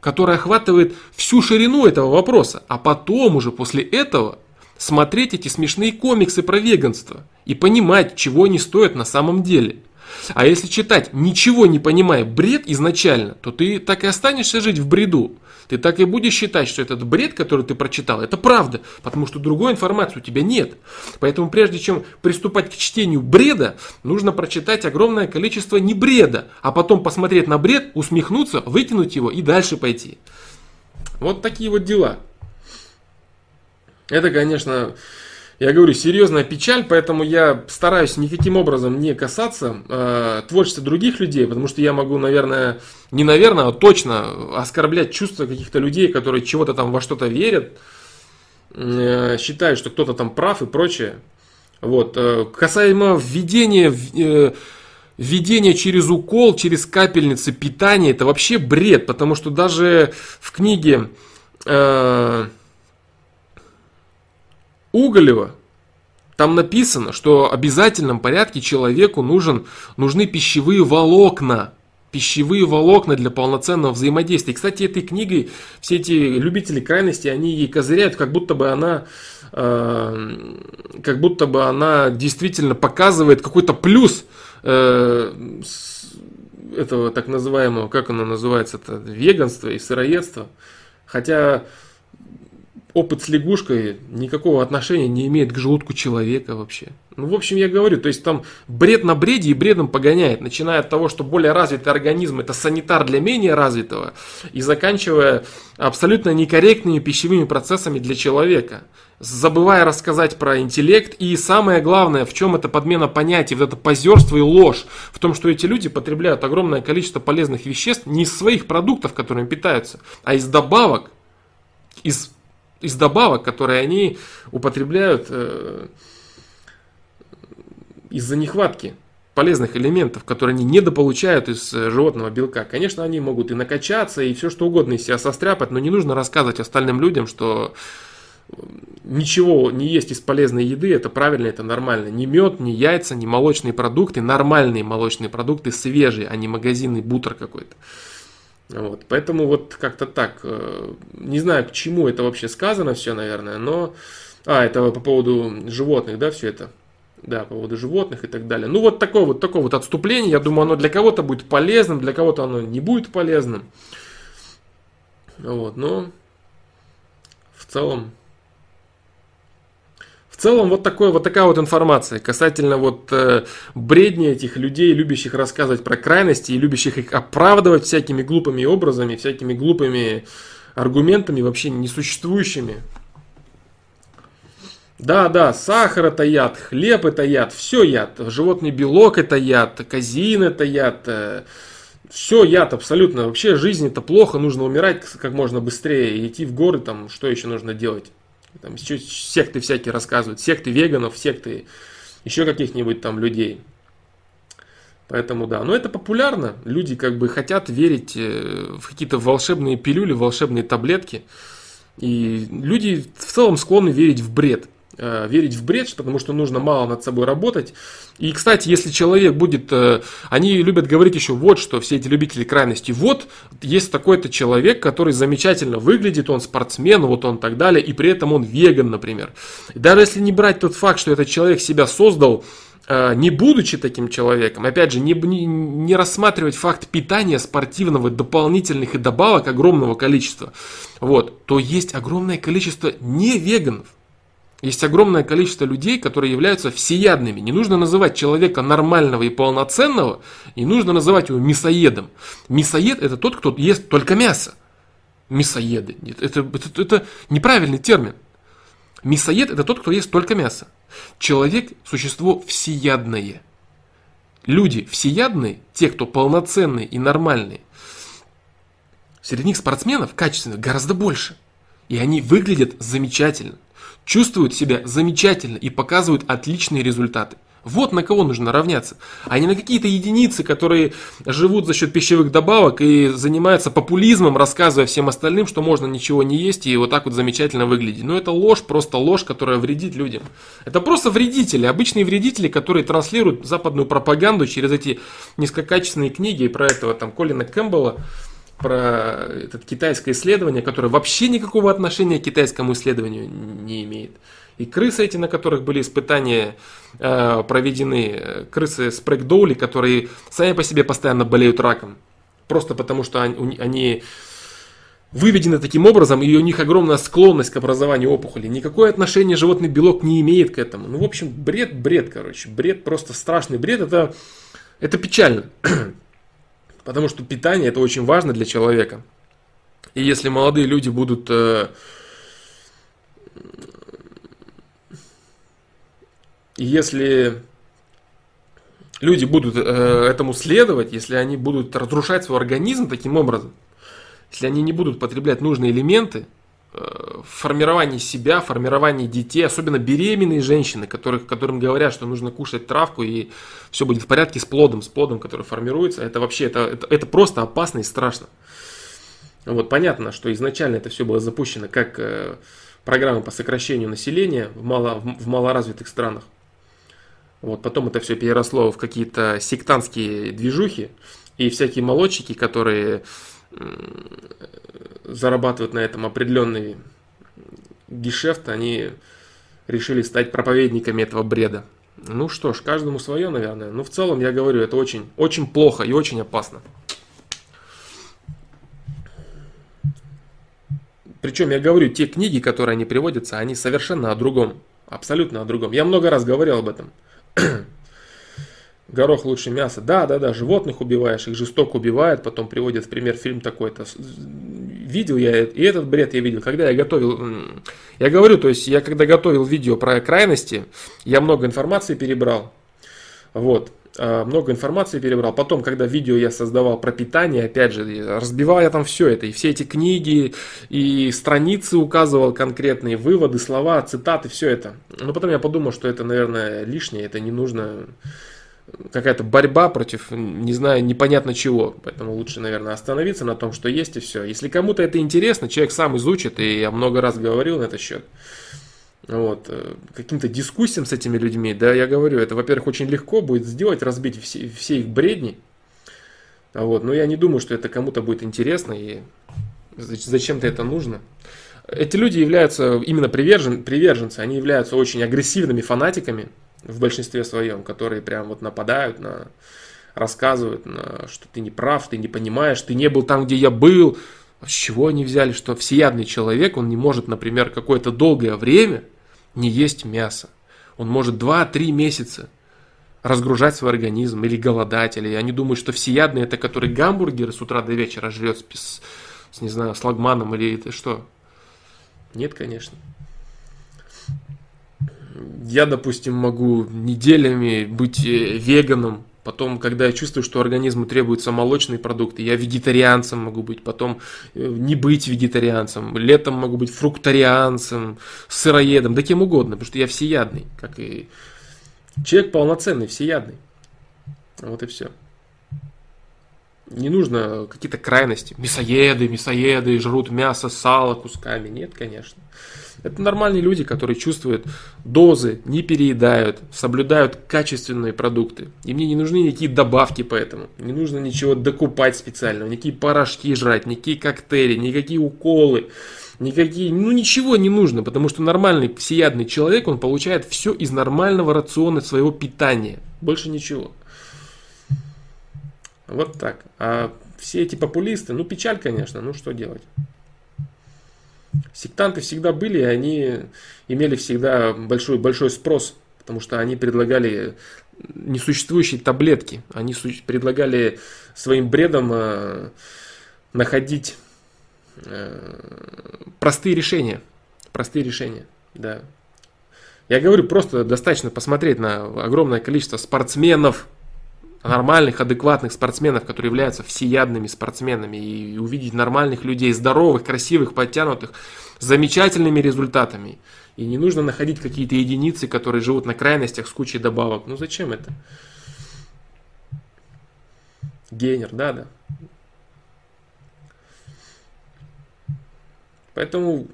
который охватывает всю ширину этого вопроса, а потом уже после этого смотреть эти смешные комиксы про веганство и понимать, чего они стоят на самом деле. А если читать, ничего не понимая, бред изначально, то ты так и останешься жить в бреду. Ты так и будешь считать, что этот бред, который ты прочитал, это правда, потому что другой информации у тебя нет. Поэтому прежде чем приступать к чтению бреда, нужно прочитать огромное количество не бреда, а потом посмотреть на бред, усмехнуться, выкинуть его и дальше пойти. Вот такие вот дела. Это, конечно, я говорю, серьезная печаль, поэтому я стараюсь никаким образом не касаться э, творчества других людей, потому что я могу, наверное, не наверное, а точно оскорблять чувства каких-то людей, которые чего-то там во что-то верят, э, считают, что кто-то там прав и прочее. Вот. Э, касаемо введения, э, введения через укол, через капельницы питания, это вообще бред, потому что даже в книге... Э, Уголева, там написано, что в обязательном порядке человеку нужен, нужны пищевые волокна. Пищевые волокна для полноценного взаимодействия. Кстати, этой книгой все эти любители крайности, они ей козыряют, как будто бы она э, как будто бы она действительно показывает какой-то плюс э, этого так называемого, как оно называется, это веганство и сыроедство. Хотя опыт с лягушкой никакого отношения не имеет к желудку человека вообще. Ну, в общем, я говорю, то есть там бред на бреде и бредом погоняет, начиная от того, что более развитый организм это санитар для менее развитого, и заканчивая абсолютно некорректными пищевыми процессами для человека, забывая рассказать про интеллект, и самое главное, в чем это подмена понятий, вот это позерство и ложь, в том, что эти люди потребляют огромное количество полезных веществ не из своих продуктов, которыми питаются, а из добавок, из из добавок, которые они употребляют э, из-за нехватки полезных элементов, которые они недополучают из э, животного белка. Конечно, они могут и накачаться, и все что угодно из себя состряпать, но не нужно рассказывать остальным людям, что э, ничего не есть из полезной еды, это правильно, это нормально. Ни мед, ни яйца, ни молочные продукты, нормальные молочные продукты, свежие, а не магазинный бутер какой-то. Вот, поэтому вот как-то так. Э, не знаю, к чему это вообще сказано все, наверное, но... А, это по поводу животных, да, все это? Да, по поводу животных и так далее. Ну, вот такое вот, такое вот отступление. Я думаю, оно для кого-то будет полезным, для кого-то оно не будет полезным. Вот, но в целом целом вот, такое, вот такая вот информация касательно вот э, бредни этих людей, любящих рассказывать про крайности и любящих их оправдывать всякими глупыми образами, всякими глупыми аргументами, вообще несуществующими. Да, да, сахар это яд, хлеб это яд, все яд, животный белок это яд, казин это яд, э, все яд абсолютно. Вообще жизнь это плохо, нужно умирать как можно быстрее и идти в горы, там, что еще нужно делать. Там секты всякие рассказывают, секты веганов, секты еще каких-нибудь там людей. Поэтому да, но это популярно. Люди как бы хотят верить э, в какие-то волшебные пилюли, волшебные таблетки. И люди в целом склонны верить в бред. Э, верить в бред, потому что нужно мало над собой работать. И, кстати, если человек будет... Э, они любят говорить еще вот что, все эти любители крайности. Вот есть такой-то человек, который замечательно выглядит, он спортсмен, вот он так далее, и при этом он веган, например. И даже если не брать тот факт, что этот человек себя создал, э, не будучи таким человеком, опять же, не, не, не рассматривать факт питания спортивного, дополнительных и добавок огромного количества, вот, то есть огромное количество не веганов. Есть огромное количество людей, которые являются всеядными. Не нужно называть человека нормального и полноценного, не нужно называть его мясоедом. Мясоед это тот, кто ест только мясо. Мясоеды. Это, это, это неправильный термин. Мясоед это тот, кто ест только мясо. Человек – существо всеядное. Люди всеядные, те, кто полноценные и нормальные, среди них спортсменов качественных гораздо больше. И они выглядят замечательно – чувствуют себя замечательно и показывают отличные результаты. Вот на кого нужно равняться, а не на какие-то единицы, которые живут за счет пищевых добавок и занимаются популизмом, рассказывая всем остальным, что можно ничего не есть и вот так вот замечательно выглядеть. Но это ложь, просто ложь, которая вредит людям. Это просто вредители, обычные вредители, которые транслируют западную пропаганду через эти низкокачественные книги про этого там Колина Кэмпбелла, про это китайское исследование, которое вообще никакого отношения к китайскому исследованию не имеет. И крысы эти, на которых были испытания э, проведены, крысы спрэгдоули, которые сами по себе постоянно болеют раком. Просто потому, что они, они выведены таким образом, и у них огромная склонность к образованию опухоли. Никакое отношение животный белок не имеет к этому. Ну, в общем, бред, бред, короче. Бред, просто страшный бред. Это, это печально. [CLEARS THROAT] Потому что питание это очень важно для человека. И если молодые люди будут э, если люди будут э, этому следовать, если они будут разрушать свой организм таким образом, если они не будут потреблять нужные элементы формировании себя, в формировании детей, особенно беременные женщины, которых, которым говорят, что нужно кушать травку и все будет в порядке с плодом, с плодом, который формируется, это вообще, это, это, это просто опасно и страшно. Вот понятно, что изначально это все было запущено как э, программа по сокращению населения в, мало, в малоразвитых странах. Вот, потом это все переросло в какие-то сектантские движухи, и всякие молодчики, которые зарабатывают на этом определенный гешефт, они решили стать проповедниками этого бреда. Ну что ж, каждому свое, наверное. Но в целом, я говорю, это очень, очень плохо и очень опасно. Причем я говорю, те книги, которые они приводятся, они совершенно о другом. Абсолютно о другом. Я много раз говорил об этом. [CLEARS THROAT] Горох лучше мяса. Да, да, да, животных убиваешь, их жестоко убивают, потом приводят в пример фильм такой-то. Видел я, и этот бред я видел, когда я готовил, я говорю, то есть я когда готовил видео про крайности, я много информации перебрал, вот, а, много информации перебрал. Потом, когда видео я создавал про питание, опять же, разбивал я там все это, и все эти книги, и страницы указывал конкретные выводы, слова, цитаты, все это. Но потом я подумал, что это, наверное, лишнее, это не нужно какая-то борьба против, не знаю, непонятно чего. Поэтому лучше, наверное, остановиться на том, что есть и все. Если кому-то это интересно, человек сам изучит, и я много раз говорил на этот счет вот, э, каким-то дискуссиям с этими людьми, да, я говорю, это, во-первых, очень легко будет сделать, разбить все, все их бредни, вот, но я не думаю, что это кому-то будет интересно и зачем-то это нужно. Эти люди являются именно привержен, приверженцы, они являются очень агрессивными фанатиками в большинстве своем, которые прям вот нападают на, рассказывают, на, что ты не прав, ты не понимаешь, ты не был там, где я был, с чего они взяли, что всеядный человек, он не может, например, какое-то долгое время не есть мясо. Он может 2-3 месяца разгружать свой организм или голодать, или они думают, что всеядный это который гамбургеры с утра до вечера жрет с, с не знаю, с лагманом или это что? Нет, конечно. Я, допустим, могу неделями быть э, веганом, Потом, когда я чувствую, что организму требуются молочные продукты, я вегетарианцем могу быть, потом э, не быть вегетарианцем, летом могу быть фруктарианцем, сыроедом, да кем угодно, потому что я всеядный, как и человек полноценный, всеядный. Вот и все. Не нужно какие-то крайности. Мясоеды, мясоеды жрут мясо, сало кусками. Нет, конечно. Это нормальные люди, которые чувствуют дозы, не переедают, соблюдают качественные продукты. И мне не нужны никакие добавки поэтому. Не нужно ничего докупать специального, никакие порошки жрать, никакие коктейли, никакие уколы. Никакие, ну ничего не нужно, потому что нормальный всеядный человек, он получает все из нормального рациона своего питания. Больше ничего. Вот так. А все эти популисты, ну печаль, конечно, ну что делать? Сектанты всегда были, и они имели всегда большой, большой спрос, потому что они предлагали несуществующие таблетки. Они предлагали своим бредом э, находить э, простые решения. Простые решения, да. Я говорю, просто достаточно посмотреть на огромное количество спортсменов, нормальных, адекватных спортсменов, которые являются всеядными спортсменами, и увидеть нормальных людей, здоровых, красивых, подтянутых, с замечательными результатами. И не нужно находить какие-то единицы, которые живут на крайностях с кучей добавок. Ну зачем это? Гейнер, да, да. Поэтому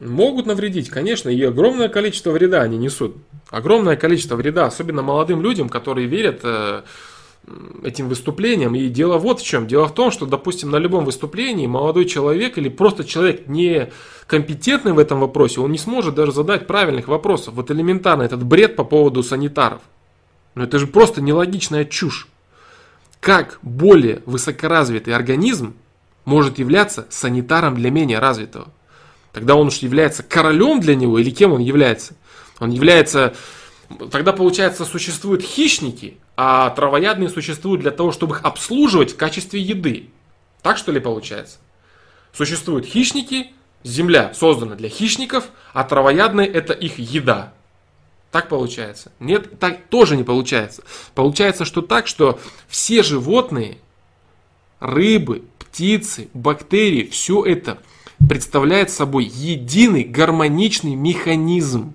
Могут навредить, конечно, и огромное количество вреда они несут. Огромное количество вреда, особенно молодым людям, которые верят э, этим выступлениям. И дело вот в чем. Дело в том, что, допустим, на любом выступлении молодой человек или просто человек не компетентный в этом вопросе, он не сможет даже задать правильных вопросов. Вот элементарно этот бред по поводу санитаров. Но это же просто нелогичная чушь. Как более высокоразвитый организм может являться санитаром для менее развитого? Тогда он уж является королем для него или кем он является? Он является... Тогда, получается, существуют хищники, а травоядные существуют для того, чтобы их обслуживать в качестве еды. Так что ли получается? Существуют хищники, земля создана для хищников, а травоядные это их еда. Так получается? Нет, так тоже не получается. Получается, что так, что все животные, рыбы, птицы, бактерии, все это представляет собой единый гармоничный механизм.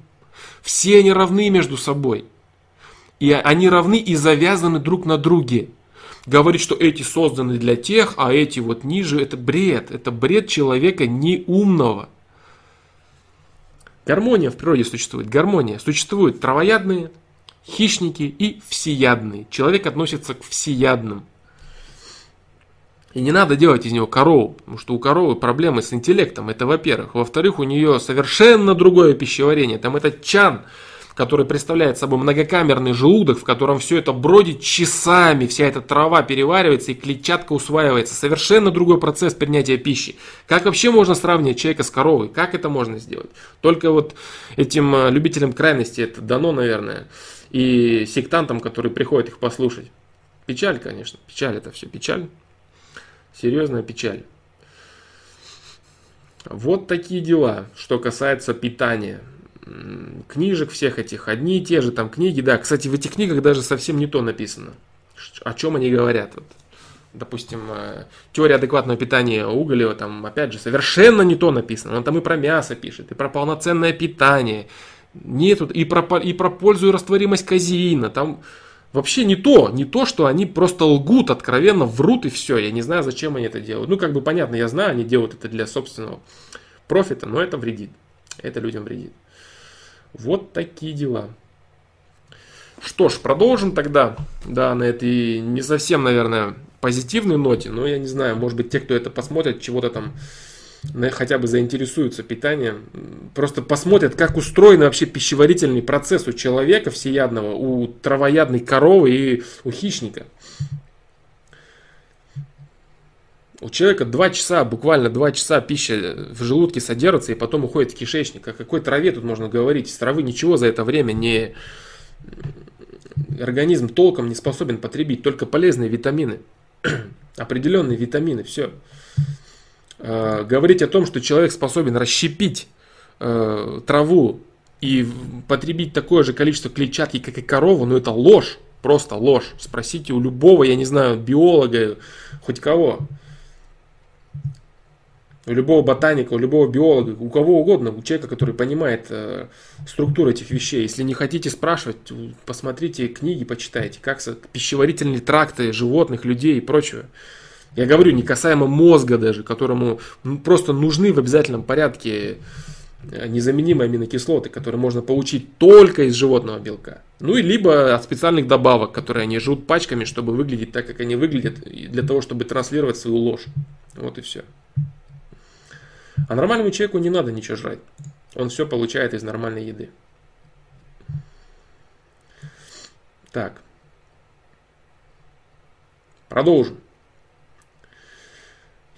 Все они равны между собой. И они равны и завязаны друг на друге. Говорить, что эти созданы для тех, а эти вот ниже, это бред. Это бред человека неумного. Гармония в природе существует. Гармония. Существуют травоядные, хищники и всеядные. Человек относится к всеядным. И не надо делать из него корову, потому что у коровы проблемы с интеллектом, это во-первых. Во-вторых, у нее совершенно другое пищеварение. Там этот чан, который представляет собой многокамерный желудок, в котором все это бродит часами, вся эта трава переваривается и клетчатка усваивается. Совершенно другой процесс принятия пищи. Как вообще можно сравнивать человека с коровой? Как это можно сделать? Только вот этим э, любителям крайности это дано, наверное, и сектантам, которые приходят их послушать. Печаль, конечно, печаль это все, печаль. Серьезная печаль. Вот такие дела, что касается питания. Книжек всех этих, одни и те же там книги, да. Кстати, в этих книгах даже совсем не то написано. О чем они говорят. Вот. Допустим, э, теория адекватного питания Уголева, там, опять же, совершенно не то написано. Он там и про мясо пишет, и про полноценное питание. Нету, и про, и про пользу и растворимость казеина. Там вообще не то, не то, что они просто лгут, откровенно врут и все. Я не знаю, зачем они это делают. Ну, как бы понятно, я знаю, они делают это для собственного профита, но это вредит. Это людям вредит. Вот такие дела. Что ж, продолжим тогда, да, на этой не совсем, наверное, позитивной ноте, но я не знаю, может быть, те, кто это посмотрит, чего-то там хотя бы заинтересуются питанием, просто посмотрят, как устроен вообще пищеварительный процесс у человека всеядного, у травоядной коровы и у хищника. У человека 2 часа, буквально 2 часа пища в желудке содержится и потом уходит в кишечник. О какой траве тут можно говорить? Из травы ничего за это время не... Организм толком не способен потребить, только полезные витамины. [CLEARS THROAT] Определенные витамины, все. Э, говорить о том, что человек способен расщепить э, траву и потребить такое же количество клетчатки, как и корову, ну это ложь, просто ложь. Спросите у любого, я не знаю, биолога, хоть кого. У любого ботаника, у любого биолога, у кого угодно, у человека, который понимает э, структуру этих вещей. Если не хотите спрашивать, посмотрите книги, почитайте, как пищеварительные тракты животных, людей и прочее. Я говорю не касаемо мозга даже, которому просто нужны в обязательном порядке э, незаменимые аминокислоты, которые можно получить только из животного белка. Ну и либо от специальных добавок, которые они жрут пачками, чтобы выглядеть так, как они выглядят, для того, чтобы транслировать свою ложь. Вот и все. А нормальному человеку не надо ничего жрать. Он все получает из нормальной еды. Так. Продолжим.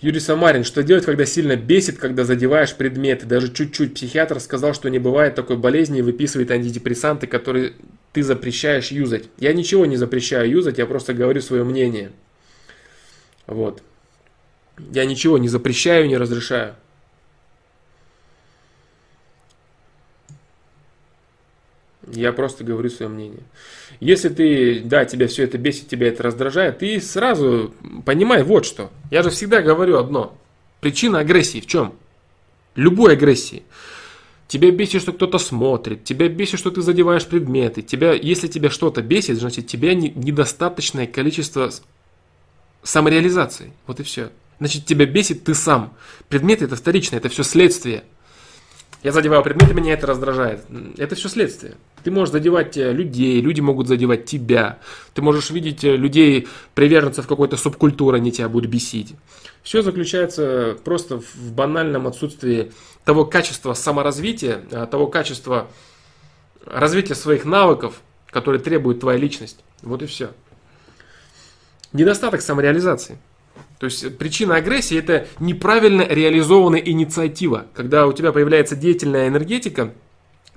Юрий Самарин, что делать, когда сильно бесит, когда задеваешь предметы? Даже чуть-чуть. Психиатр сказал, что не бывает такой болезни и выписывает антидепрессанты, которые ты запрещаешь юзать. Я ничего не запрещаю юзать, я просто говорю свое мнение. Вот. Я ничего не запрещаю, не разрешаю. Я просто говорю свое мнение. Если ты, да, тебя все это бесит, тебя это раздражает, ты сразу понимай вот что. Я же всегда говорю одно. Причина агрессии в чем? Любой агрессии. Тебя бесит, что кто-то смотрит, тебя бесит, что ты задеваешь предметы. Тебя, если тебя что-то бесит, значит, тебя не, недостаточное количество самореализации. Вот и все. Значит, тебя бесит ты сам. Предметы это вторично, это все следствие. Я задеваю предметы, меня это раздражает. Это все следствие. Ты можешь задевать э, людей, люди могут задевать тебя. Ты можешь видеть э, людей, приверженцев какой-то субкультуры, они тебя будут бесить. Все заключается просто в банальном отсутствии того качества саморазвития, э, того качества развития своих навыков, которые требует твоя личность. Вот и все. Недостаток самореализации. То есть причина агрессии это неправильно реализованная инициатива. Когда у тебя появляется деятельная энергетика,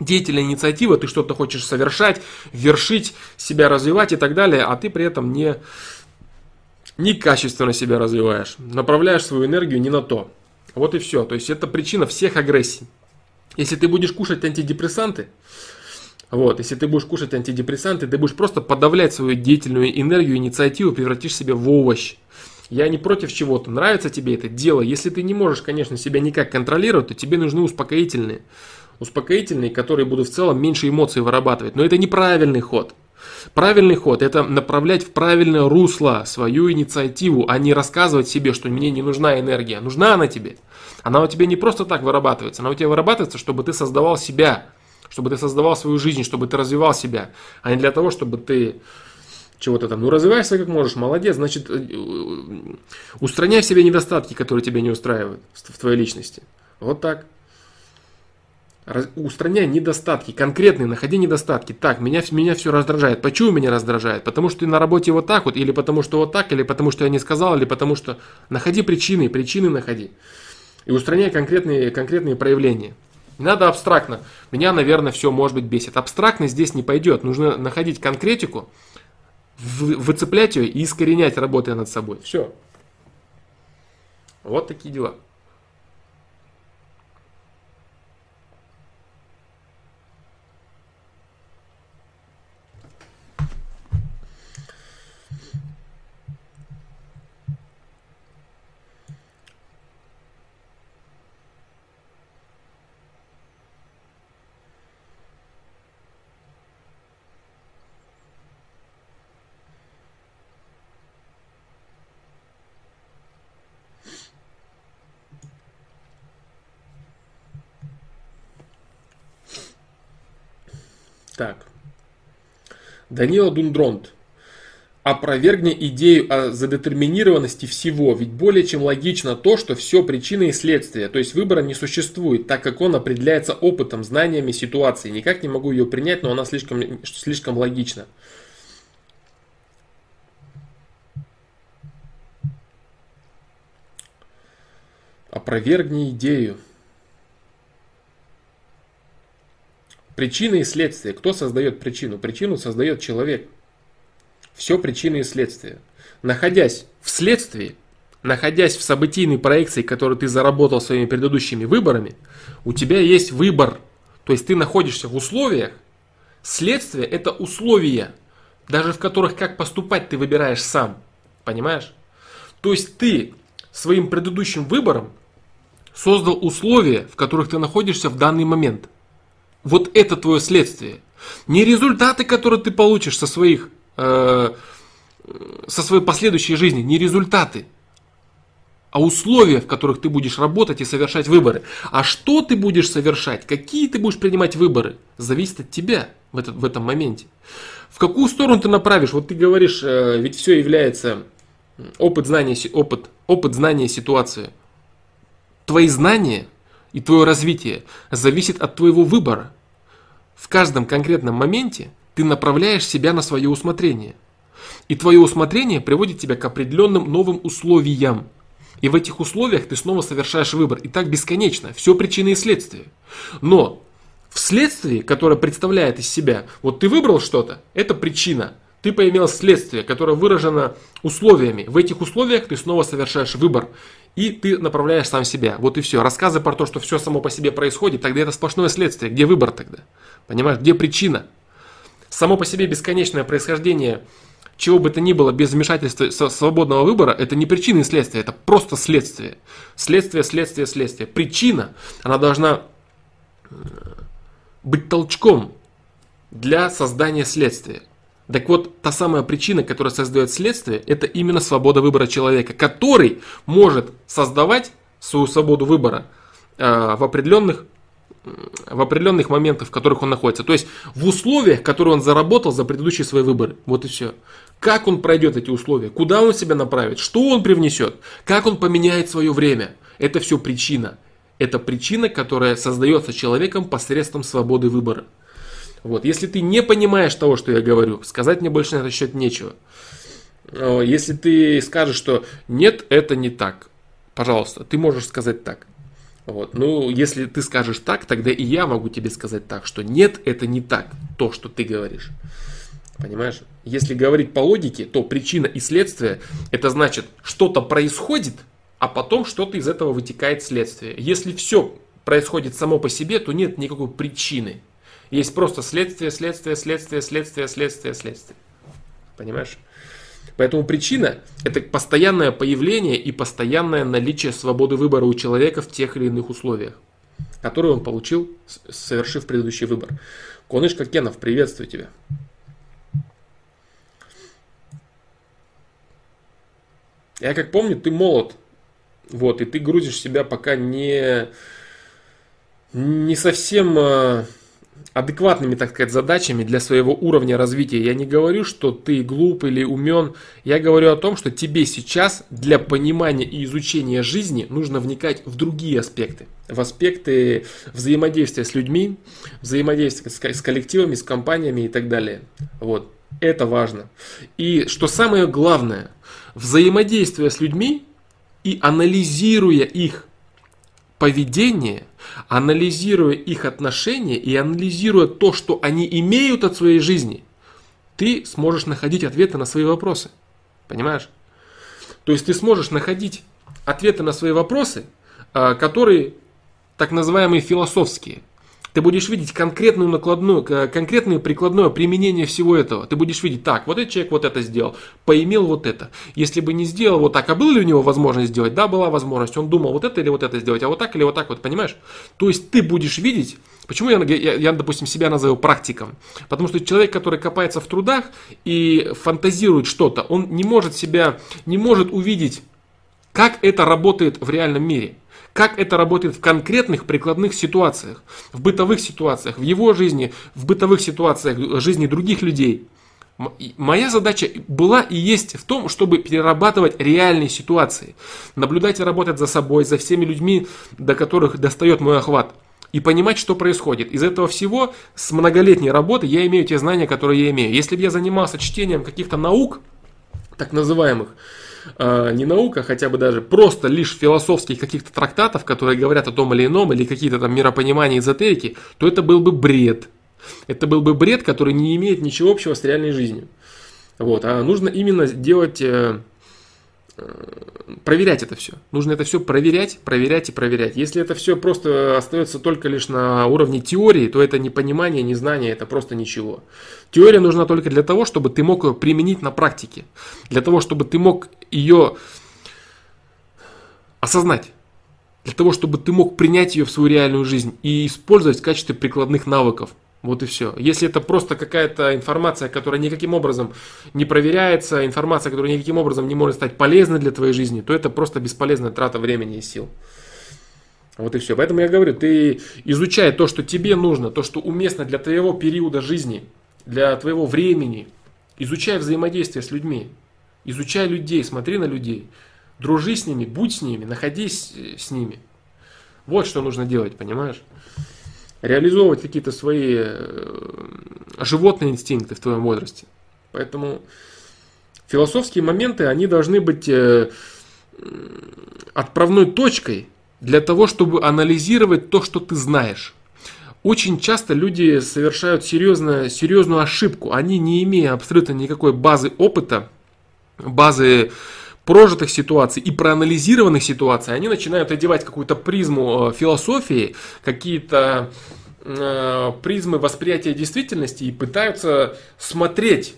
деятельная инициатива, ты что-то хочешь совершать, вершить, себя развивать и так далее, а ты при этом не, не качественно себя развиваешь, направляешь свою энергию не на то. Вот и все. То есть это причина всех агрессий. Если ты будешь кушать антидепрессанты, вот, если ты будешь кушать антидепрессанты, ты будешь просто подавлять свою деятельную энергию, инициативу, превратишь себя в овощ. Я не против чего-то, нравится тебе это дело. Если ты не можешь, конечно, себя никак контролировать, то тебе нужны успокоительные. Успокоительные, которые будут в целом меньше эмоций вырабатывать. Но это неправильный ход. Правильный ход – это направлять в правильное русло свою инициативу, а не рассказывать себе, что мне не нужна энергия. Нужна она тебе. Она у тебя не просто так вырабатывается, она у тебя вырабатывается, чтобы ты создавал себя, чтобы ты создавал свою жизнь, чтобы ты развивал себя, а не для того, чтобы ты чего-то там. Ну, развивайся как можешь, молодец. Значит, э, устраняй в себе недостатки, которые тебя не устраивают в твоей личности. Вот так. Устраняй недостатки, конкретные, находи недостатки. Так, меня, меня все раздражает. Почему меня раздражает? Потому что ты на работе вот так вот, или потому что вот так, или потому что я не сказал, или потому что... Находи причины, причины находи. И устраняй конкретные, конкретные проявления. Не надо абстрактно. Меня, наверное, все, может быть, бесит. Абстрактно здесь не пойдет. Нужно находить конкретику, выцеплять ее и искоренять, работая над собой. Все. Вот такие дела. Так. Данила Дундронт. Опровергни идею о задетерминированности всего, ведь более чем логично то, что все причины и следствия, то есть выбора не существует, так как он определяется опытом, знаниями ситуации. Никак не могу ее принять, но она слишком, слишком логична. Опровергни идею. Причины и следствия. Кто создает причину? Причину создает человек. Все причины и следствия. Находясь в следствии, находясь в событийной проекции, которую ты заработал своими предыдущими выборами, у тебя есть выбор. То есть ты находишься в условиях. Следствие – это условия, даже в которых как поступать ты выбираешь сам. Понимаешь? То есть ты своим предыдущим выбором создал условия, в которых ты находишься в данный момент – вот это твое следствие. Не результаты, которые ты получишь со своих, э, со своей последующей жизни, не результаты, а условия, в которых ты будешь работать и совершать выборы. А что ты будешь совершать, какие ты будешь принимать выборы, зависит от тебя в, этот, в этом моменте. В какую сторону ты направишь? Вот ты говоришь, э, ведь все является опыт знания, опыт, опыт знания ситуации. Твои знания – и твое развитие зависит от твоего выбора. В каждом конкретном моменте ты направляешь себя на свое усмотрение. И твое усмотрение приводит тебя к определенным новым условиям. И в этих условиях ты снова совершаешь выбор. И так бесконечно. Все причины и следствия. Но в следствии, которое представляет из себя, вот ты выбрал что-то, это причина. Ты поимел следствие, которое выражено условиями. В этих условиях ты снова совершаешь выбор и ты направляешь сам себя. Вот и все. Рассказы про то, что все само по себе происходит, тогда это сплошное следствие. Где выбор тогда? Понимаешь, где причина? само по себе бесконечное происхождение чего бы то ни было без вмешательства свободного выбора, это не причина и следствие, это просто следствие. Следствие, следствие, следствие. Причина, она должна э, быть толчком для создания следствия. Так вот, та самая причина, которая создает следствие, это именно свобода выбора человека, который может создавать свою свободу выбора э, в определенных в определенных моментах, в которых он находится. То есть в условиях, которые он заработал за предыдущие свои выборы. Вот и все. Как он пройдет эти условия, куда он себя направит, что он привнесет, как он поменяет свое время. Это все причина. Это причина, которая создается человеком посредством свободы выбора. Вот. Если ты не понимаешь того, что я говорю, сказать мне больше на этот счет нечего. Если ты скажешь, что нет, это не так, пожалуйста, ты можешь сказать так. Вот. Ну, если ты скажешь так, тогда и я могу тебе сказать так, что нет, это не так, то, что ты говоришь. Понимаешь? Если говорить по логике, то причина и следствие, это значит, что-то происходит, а потом что-то из этого вытекает следствие. Если все происходит само по себе, то нет никакой причины. Есть просто следствие, следствие, следствие, следствие, следствие, следствие. Понимаешь? Поэтому причина – это постоянное появление и постоянное наличие свободы выбора у человека в тех или иных условиях, которые он получил, совершив предыдущий выбор. Конышка Кенов, приветствую тебя. Я как помню, ты молод. Вот, и ты грузишь себя пока не, не совсем э, адекватными, так сказать, задачами для своего уровня развития. Я не говорю, что ты глуп или умен. Я говорю о том, что тебе сейчас для понимания и изучения жизни нужно вникать в другие аспекты. В аспекты взаимодействия с людьми, взаимодействия с коллективами, с компаниями и так далее. Вот. Это важно. И что самое главное, взаимодействуя с людьми и анализируя их поведение, анализируя их отношения и анализируя то, что они имеют от своей жизни, ты сможешь находить ответы на свои вопросы. Понимаешь? То есть ты сможешь находить ответы на свои вопросы, а, которые так называемые философские. Ты будешь видеть конкретную накладную, конкретное прикладное применение всего этого. Ты будешь видеть, так, вот этот человек вот это сделал, поимел вот это. Если бы не сделал вот так, а была ли у него возможность сделать? Да, была возможность. Он думал вот это или вот это сделать, а вот так или вот так вот, понимаешь? То есть ты будешь видеть, почему я, я, я допустим, себя назову практиком? Потому что человек, который копается в трудах и фантазирует что-то, он не может себя, не может увидеть, как это работает в реальном мире как это работает в конкретных прикладных ситуациях, в бытовых ситуациях, в его жизни, в бытовых ситуациях жизни других людей. Моя задача была и есть в том, чтобы перерабатывать реальные ситуации, наблюдать и работать за собой, за всеми людьми, до которых достает мой охват, и понимать, что происходит. Из этого всего, с многолетней работы, я имею те знания, которые я имею. Если бы я занимался чтением каких-то наук, так называемых, э, не наука, хотя бы даже просто лишь философских каких-то трактатов, которые говорят о том или ином, или какие-то там миропонимания эзотерики, то это был бы бред. Это был бы бред, который не имеет ничего общего с реальной жизнью. Вот. А нужно именно делать э, проверять это все. Нужно это все проверять, проверять и проверять. Если это все просто остается только лишь на уровне теории, то это не понимание, не знание, это просто ничего. Теория нужна только для того, чтобы ты мог ее применить на практике. Для того, чтобы ты мог ее осознать. Для того, чтобы ты мог принять ее в свою реальную жизнь и использовать в качестве прикладных навыков. Вот и все. Если это просто какая-то информация, которая никаким образом не проверяется, информация, которая никаким образом не может стать полезной для твоей жизни, то это просто бесполезная трата времени и сил. Вот и все. Поэтому я говорю, ты изучай то, что тебе нужно, то, что уместно для твоего периода жизни, для твоего времени. Изучай взаимодействие с людьми. Изучай людей, смотри на людей. Дружи с ними, будь с ними, находись с ними. Вот что нужно делать, понимаешь? Реализовывать какие-то свои э, животные инстинкты в твоем возрасте. Поэтому философские моменты, они должны быть э, отправной точкой для того, чтобы анализировать то, что ты знаешь. Очень часто люди совершают серьезную, серьезную ошибку. Они, не имея абсолютно никакой базы опыта, базы прожитых ситуаций и проанализированных ситуаций, они начинают одевать какую-то призму э, философии, какие-то э, призмы восприятия действительности и пытаются смотреть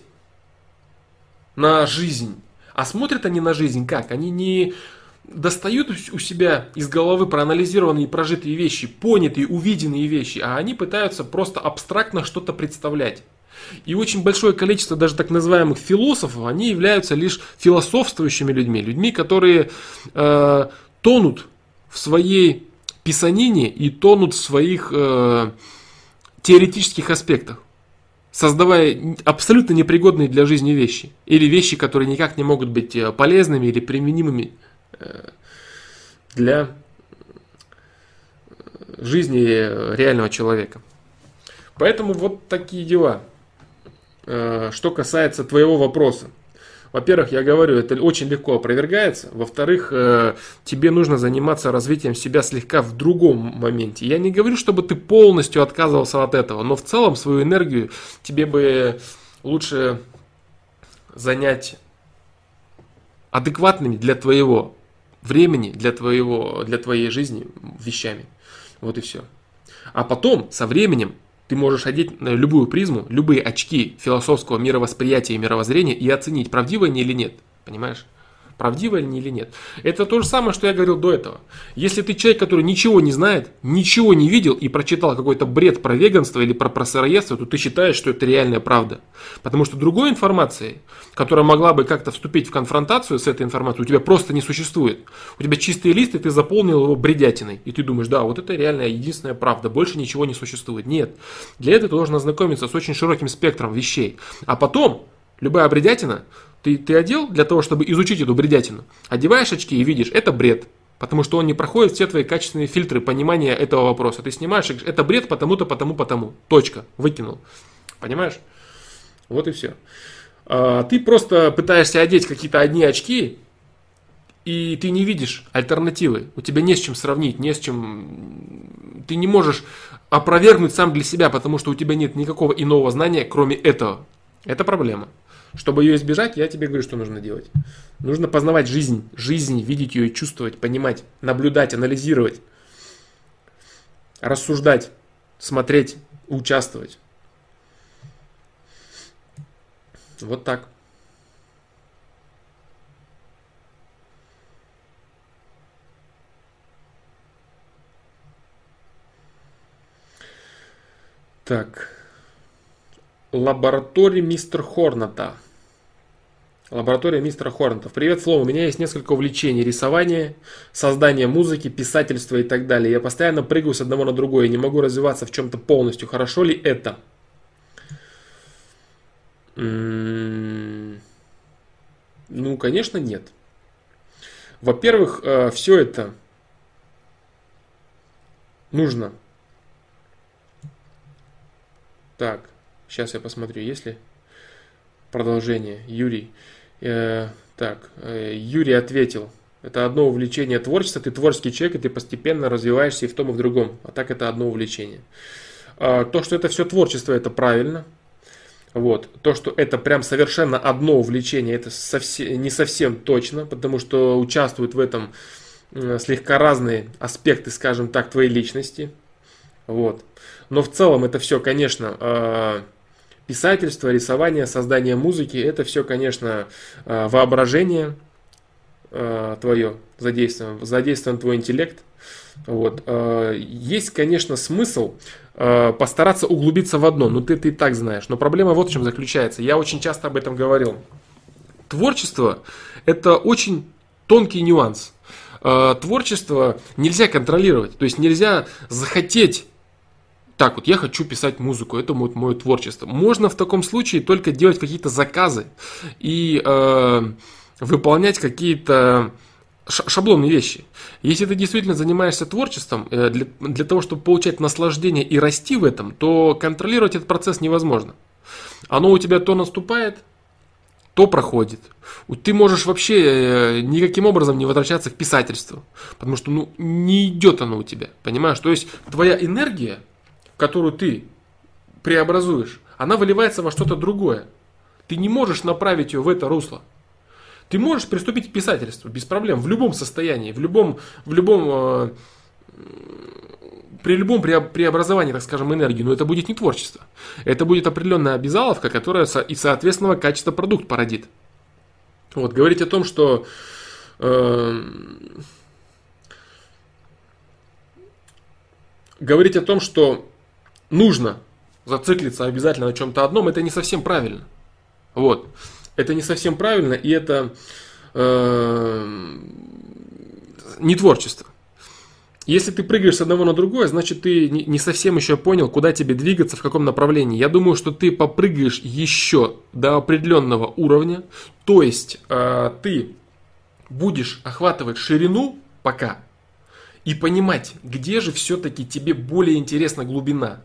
на жизнь. А смотрят они на жизнь как? Они не достают у себя из головы проанализированные прожитые вещи, понятые, увиденные вещи, а они пытаются просто абстрактно что-то представлять. И очень большое количество даже так называемых философов, они являются лишь философствующими людьми, людьми, которые э, тонут в своей писанине и тонут в своих э, теоретических аспектах, создавая абсолютно непригодные для жизни вещи. Или вещи, которые никак не могут быть э, полезными или применимыми э, для жизни реального человека. Поэтому вот такие дела. Э, что касается твоего вопроса. Во-первых, я говорю, это очень легко опровергается. Во-вторых, э, тебе нужно заниматься развитием себя слегка в другом моменте. Я не говорю, чтобы ты полностью отказывался от этого, но в целом свою энергию тебе бы лучше занять адекватными для твоего времени, для, твоего, для твоей жизни вещами. Вот и все. А потом, со временем, ты можешь одеть любую призму, любые очки философского мировосприятия и мировоззрения и оценить, правдиво они или нет. Понимаешь? Правдиво они или нет. Это то же самое, что я говорил до этого. Если ты человек, который ничего не знает, ничего не видел и прочитал какой-то бред про веганство или про, про сыроедство, то ты считаешь, что это реальная правда. Потому что другой информации, которая могла бы как-то вступить в конфронтацию с этой информацией, у тебя просто не существует. У тебя чистый лист, и ты заполнил его бредятиной. И ты думаешь, да, вот это реальная единственная правда, больше ничего не существует. Нет. Для этого ты должен ознакомиться с очень широким спектром вещей. А потом, любая бредятина ты, ты одел для того, чтобы изучить эту бредятину. Одеваешь очки и видишь, это бред. Потому что он не проходит все твои качественные фильтры понимания этого вопроса. Ты снимаешь, и это бред потому-то, потому, потому. Точка. Выкинул. Понимаешь? Вот и все. А, ты просто пытаешься одеть какие-то одни очки, и ты не видишь альтернативы. У тебя не с чем сравнить, не с чем... Ты не можешь опровергнуть сам для себя, потому что у тебя нет никакого иного знания, кроме этого. Это проблема. Чтобы ее избежать, я тебе говорю, что нужно делать. Нужно познавать жизнь, жизнь, видеть ее, чувствовать, понимать, наблюдать, анализировать, рассуждать, смотреть, участвовать. Вот так. Так. Лаборатория мистера Хорната. Лаборатория мистера Хорната. Привет, Флоу. У меня есть несколько увлечений. Рисование, создание музыки, писательство и так далее. Я постоянно прыгаю с одного на другое. Не могу развиваться в чем-то полностью. Хорошо ли это? М-м-м. Ну, конечно, нет. Во-первых, э, все это нужно. Так. Сейчас я посмотрю, есть ли продолжение. Юрий. Э, так, э, Юрий ответил. Это одно увлечение творчества. Ты творческий человек, и ты постепенно развиваешься и в том, и в другом. А так это одно увлечение. А, то, что это все творчество, это правильно. Вот. То, что это прям совершенно одно увлечение, это совсем, не совсем точно, потому что участвуют в этом слегка разные аспекты, скажем так, твоей личности. Вот. Но в целом это все, конечно, а, писательство, рисование, создание музыки, это все, конечно, э, воображение э, твое, задействован, задействован твой интеллект. Вот. Э, есть, конечно, смысл постараться углубиться в одно, но ты, ты и так знаешь. Но проблема вот в чем заключается. Я очень часто об этом говорил. Творчество – это очень тонкий нюанс. Творчество нельзя контролировать. То есть нельзя захотеть так вот, я хочу писать музыку, это мое, мое творчество. Можно в таком случае только делать какие-то заказы и э, выполнять какие-то шаблонные вещи. Если ты действительно занимаешься творчеством э, для, для того, чтобы получать наслаждение и расти в этом, то контролировать этот процесс невозможно. Оно у тебя то наступает, то проходит. Ты можешь вообще э, никаким образом не возвращаться к писательству, потому что ну, не идет оно у тебя, понимаешь? То есть твоя энергия которую ты преобразуешь, она выливается во что-то другое. Ты не можешь направить ее в это русло. Ты можешь приступить к писательству без проблем, в любом состоянии, в любом, в любом э, при любом преобразовании, так скажем, энергии, но это будет не творчество. Это будет определенная обязаловка, которая и соответственного качества продукт породит. Вот, говорить о том, что э, говорить о том, что нужно зациклиться обязательно на чем-то одном, это не совсем правильно. Вот. Это не совсем правильно, и это э, не творчество. Если ты прыгаешь с одного на другое, значит ты не совсем еще понял, куда тебе двигаться, в каком направлении. Я думаю, что ты попрыгаешь еще до определенного уровня, то есть э, ты будешь охватывать ширину пока и понимать, где же все-таки тебе более интересна глубина.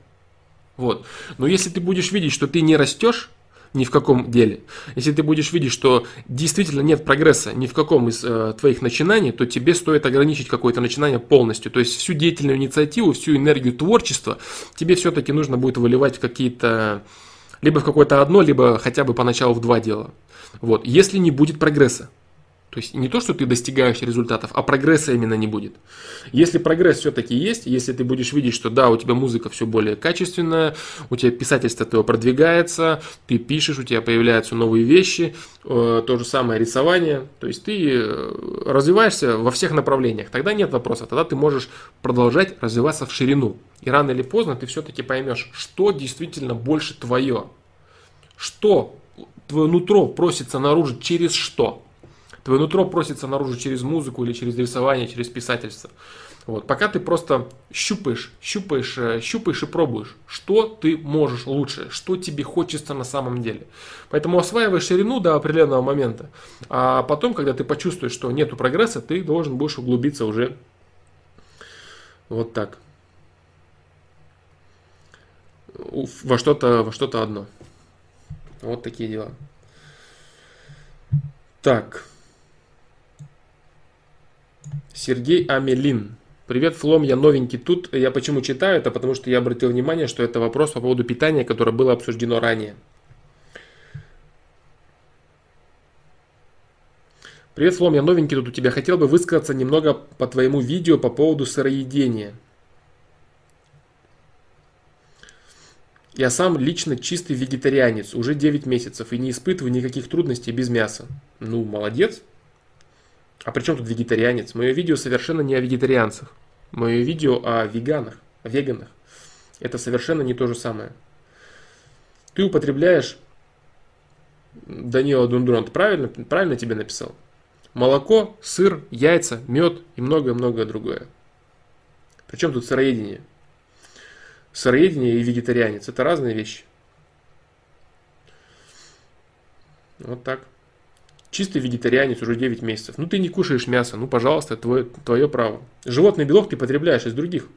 Вот. Но если ты будешь видеть, что ты не растешь, ни в каком деле. Если ты будешь видеть, что действительно нет прогресса ни в каком из э, твоих начинаний, то тебе стоит ограничить какое-то начинание полностью. То есть всю деятельную инициативу, всю энергию творчества тебе все-таки нужно будет выливать в какие-то либо в какое-то одно, либо хотя бы поначалу в два дела. Вот. Если не будет прогресса. То есть не то, что ты достигаешь результатов, а прогресса именно не будет. Если прогресс все-таки есть, если ты будешь видеть, что да, у тебя музыка все более качественная, у тебя писательство твое продвигается, ты пишешь, у тебя появляются новые вещи, э, то же самое рисование, то есть ты э, развиваешься во всех направлениях, тогда нет вопроса, тогда ты можешь продолжать развиваться в ширину. И рано или поздно ты все-таки поймешь, что действительно больше твое, что твое нутро просится наружу через что. Твое нутро просится наружу через музыку или через рисование, через писательство. Вот. Пока ты просто щупаешь, щупаешь, э, щупаешь и пробуешь, что ты можешь лучше, что тебе хочется на самом деле. Поэтому осваивай ширину до определенного момента. А потом, когда ты почувствуешь, что нету прогресса, ты должен будешь углубиться уже вот так. Во что-то во что-то одно. Вот такие дела. Так. Сергей Амелин. Привет, Флом, я новенький тут. Я почему читаю это? Потому что я обратил внимание, что это вопрос по поводу питания, которое было обсуждено ранее. Привет, Флом, я новенький тут у тебя. Хотел бы высказаться немного по твоему видео по поводу сыроедения. Я сам лично чистый вегетарианец, уже 9 месяцев, и не испытываю никаких трудностей без мяса. Ну, молодец, а при чем тут вегетарианец? Мое видео совершенно не о вегетарианцах. Мое видео о веганах, о веганах. Это совершенно не то же самое. Ты употребляешь Данила Дундурант, правильно, правильно тебе написал? Молоко, сыр, яйца, мед и многое-многое другое. Причем тут сыроедение? Сыроедение и вегетарианец – это разные вещи. Вот так. Чистый вегетарианец уже 9 месяцев. Ну ты не кушаешь мясо, ну пожалуйста, твое, твое право. Животный белок ты потребляешь из других.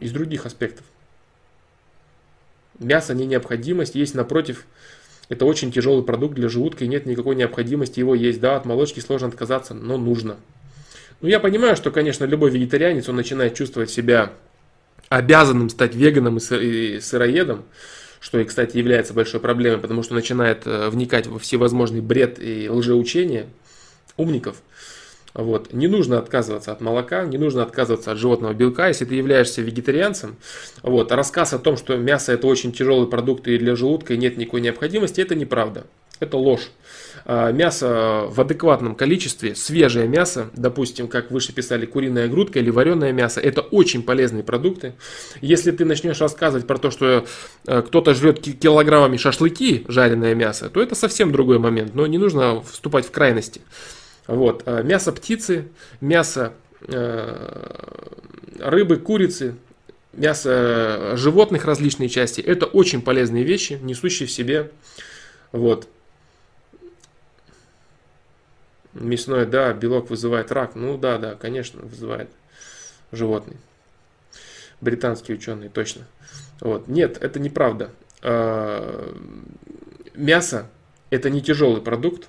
Из других аспектов. Мясо не необходимость, есть напротив. Это очень тяжелый продукт для желудка и нет никакой необходимости его есть. Да, от молочки сложно отказаться, но нужно. Ну я понимаю, что, конечно, любой вегетарианец, он начинает чувствовать себя обязанным стать веганом и сыроедом что и, кстати, является большой проблемой, потому что начинает э, вникать во всевозможный бред и лжеучения умников. Вот. Не нужно отказываться от молока, не нужно отказываться от животного белка, если ты являешься вегетарианцем. Вот. Рассказ о том, что мясо это очень тяжелый продукт и для желудка и нет никакой необходимости, это неправда. Это ложь. А, мясо в адекватном количестве, свежее мясо, допустим, как выше писали, куриная грудка или вареное мясо, это очень полезные продукты. Если ты начнешь рассказывать про то, что э, кто-то жрет килограммами шашлыки, жареное мясо, то это совсем другой момент, но не нужно вступать в крайности. Вот. А, мясо птицы, мясо э, рыбы, курицы, мясо животных различные части, это очень полезные вещи, несущие в себе вот, Мясной, да, белок вызывает рак. Ну да, да, конечно, вызывает животный. Британские ученые, точно. Вот. Нет, это неправда. А, мясо это не тяжелый продукт,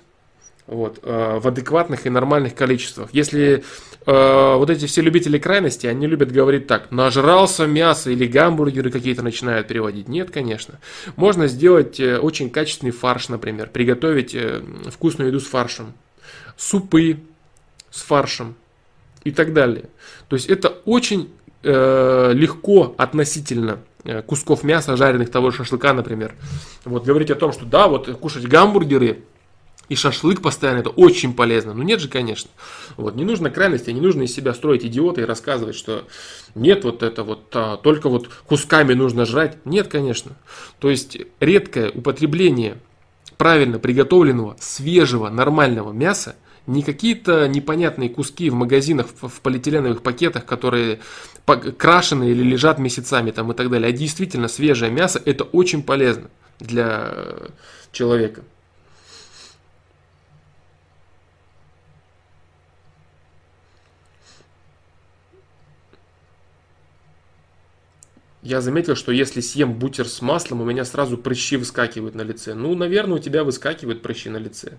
вот, а, в адекватных и нормальных количествах. Если э, вот эти все любители крайности, они любят говорить так, нажрался мясо или гамбургеры какие-то начинают переводить. Нет, конечно. Можно сделать э, очень качественный фарш, например, приготовить э, вкусную еду с фаршем супы с фаршем. и так далее. То есть это очень э, легко относительно э, кусков мяса, жареных того же шашлыка, например. Вот говорить о том, что да, вот кушать гамбургеры и шашлык постоянно, это очень полезно. Ну нет же, конечно. Вот, не нужно крайности, не нужно из себя строить идиота и рассказывать, что нет, вот это вот, а, только вот кусками нужно жрать. Нет, конечно. То есть редкое употребление правильно приготовленного, свежего, нормального мяса, не какие-то непонятные куски в магазинах в полиэтиленовых пакетах, которые крашены или лежат месяцами там и так далее, а действительно свежее мясо, это очень полезно для человека. я заметил, что если съем бутер с маслом, у меня сразу прыщи выскакивают на лице. Ну, наверное, у тебя выскакивают прыщи на лице.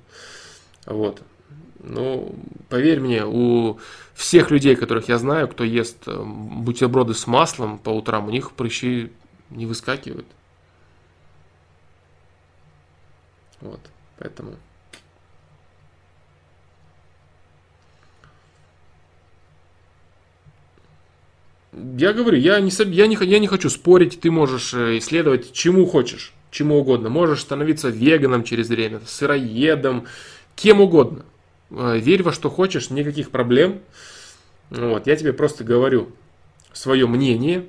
Вот. Ну, поверь мне, у всех людей, которых я знаю, кто ест э, бутерброды с маслом по утрам, у них прыщи не выскакивают. Вот, поэтому... Я говорю, я не, я, не, я не хочу спорить, ты можешь э, исследовать чему хочешь, чему угодно. Можешь становиться веганом через время, сыроедом, кем угодно. Э, верь во что хочешь, никаких проблем. Вот, я тебе просто говорю свое мнение,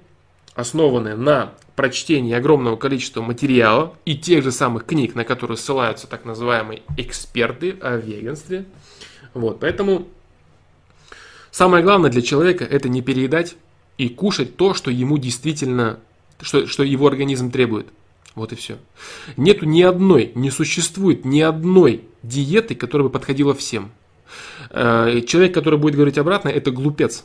основанное на прочтении огромного количества материала и тех же самых книг, на которые ссылаются так называемые эксперты о веганстве. Вот, поэтому самое главное для человека это не переедать и кушать то, что ему действительно, что, что его организм требует. Вот и все. Нету ни одной, не существует ни одной диеты, которая бы подходила всем. Э, человек, который будет говорить обратно, это глупец.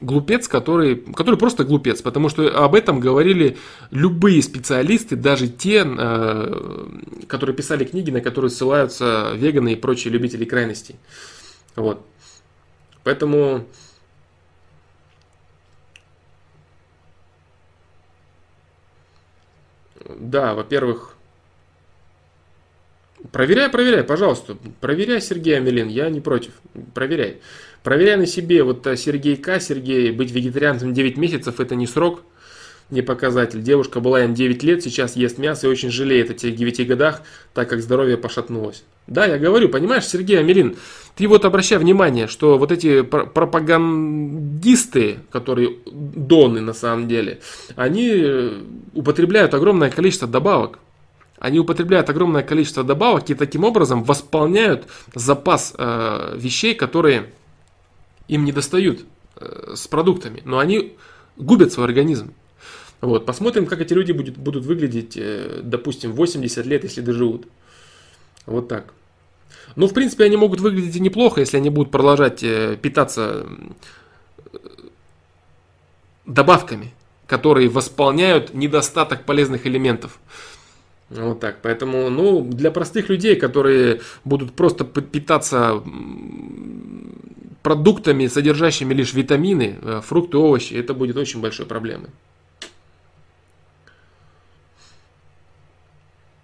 Глупец, который, который просто глупец, потому что об этом говорили любые специалисты, даже те, э, которые писали книги, на которые ссылаются веганы и прочие любители крайностей. Вот. Поэтому да, во-первых, проверяй, проверяй, пожалуйста, проверяй Сергей Амелин, я не против, проверяй. Проверяй на себе, вот э, Сергей К, Сергей, быть вегетарианцем 9 месяцев, это не срок, не показатель. Девушка была им 9 лет, сейчас ест мясо и очень жалеет о тех 9 годах, так как здоровье пошатнулось. Да, я говорю, понимаешь, Сергей Амелин, ты вот обращай внимание, что вот эти пропагандисты, которые доны на самом деле, они э, употребляют огромное количество добавок. Они употребляют огромное количество добавок и таким образом восполняют запас э, вещей, которые им не достают э, с продуктами. Но они губят свой организм. Вот, посмотрим, как эти люди будет, будут выглядеть, э, допустим, 80 лет, если доживут. Вот так. Ну, в принципе, они могут выглядеть неплохо, если они будут продолжать э, питаться э, добавками, которые восполняют недостаток полезных элементов. Вот так. Поэтому, ну, для простых людей, которые будут просто питаться продуктами, содержащими лишь витамины, э, фрукты, овощи, это будет очень большой проблемой.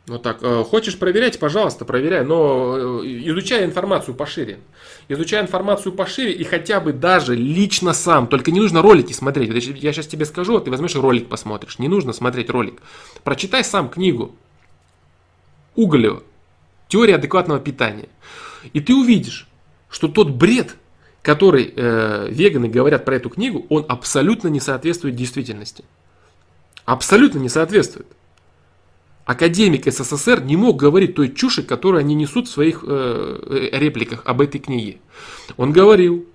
Вот так. Э, хочешь проверять, пожалуйста, проверяй, но э, изучай информацию пошире. Изучай информацию пошире и хотя бы даже лично сам. Только не нужно ролики смотреть. Я сейчас тебе скажу, а ты возьмешь ролик посмотришь. Не нужно смотреть ролик. Прочитай сам книгу Уголева «Теория адекватного питания». И ты увидишь, что тот бред, который э, веганы говорят про эту книгу, он абсолютно не соответствует действительности. Абсолютно не соответствует академик СССР не мог говорить той чуши, которую они несут в своих э, э, репликах об этой книге. Он говорил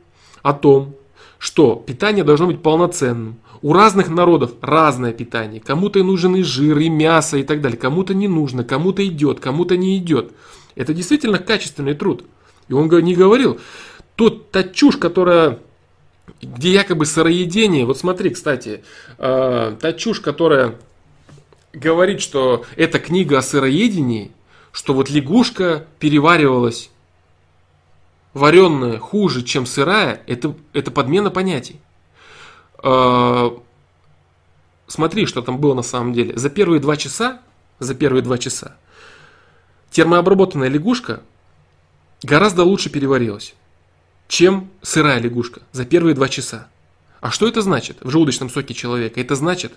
о том, что питание должно быть полноценным. У разных народов разное питание. Кому-то нужен и жир, и мясо, и так далее. Кому-то не нужно, кому-то идет, кому-то не идет. Это действительно качественный труд. И он не говорил, тот, та чушь, которая где якобы сыроедение, вот смотри, кстати, э, та чушь, которая говорит, что эта книга о сыроедении, что вот лягушка переваривалась вареная хуже, чем сырая, это, это подмена понятий. А, смотри, что там было на самом деле. За первые два часа, за первые два часа, термообработанная лягушка гораздо лучше переварилась. чем сырая лягушка за первые два часа. А что это значит в желудочном соке человека? Это значит,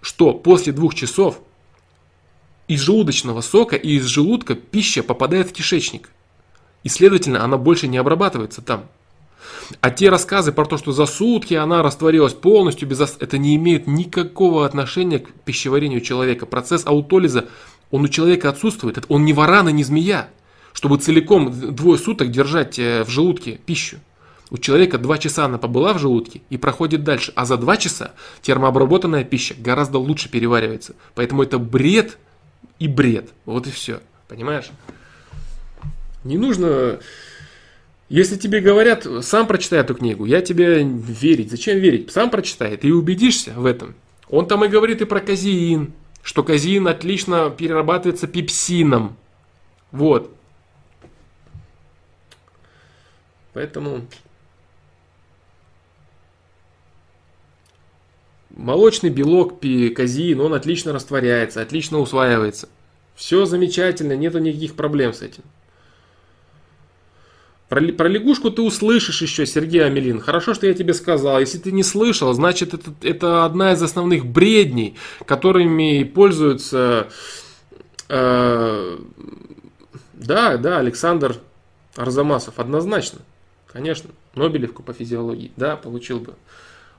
что после двух часов из желудочного сока и из желудка пища попадает в кишечник. И, следовательно, она больше не обрабатывается там. А те рассказы про то, что за сутки она растворилась полностью, без это не имеет никакого отношения к пищеварению человека. Процесс аутолиза, он у человека отсутствует. Он не варана, не змея, чтобы целиком двое суток держать э, в желудке пищу. У человека 2 часа она побыла в желудке и проходит дальше, а за 2 часа термообработанная пища гораздо лучше переваривается. Поэтому это бред и бред. Вот и все. Понимаешь? Не нужно... Если тебе говорят, сам прочитай эту книгу, я тебе верить. Зачем верить? Сам прочитай, ты убедишься в этом. Он там и говорит и про казеин, что казеин отлично перерабатывается пепсином. Вот. Поэтому Молочный белок казеин, он отлично растворяется, отлично усваивается. Все замечательно, нету никаких проблем с этим. Про, про лягушку ты услышишь еще, Сергей Амелин. Хорошо, что я тебе сказал. Если ты не слышал, значит это, это одна из основных бредней, которыми пользуются... Э, да, да, Александр Арзамасов, однозначно. Конечно, Нобелевку по физиологии, да, получил бы.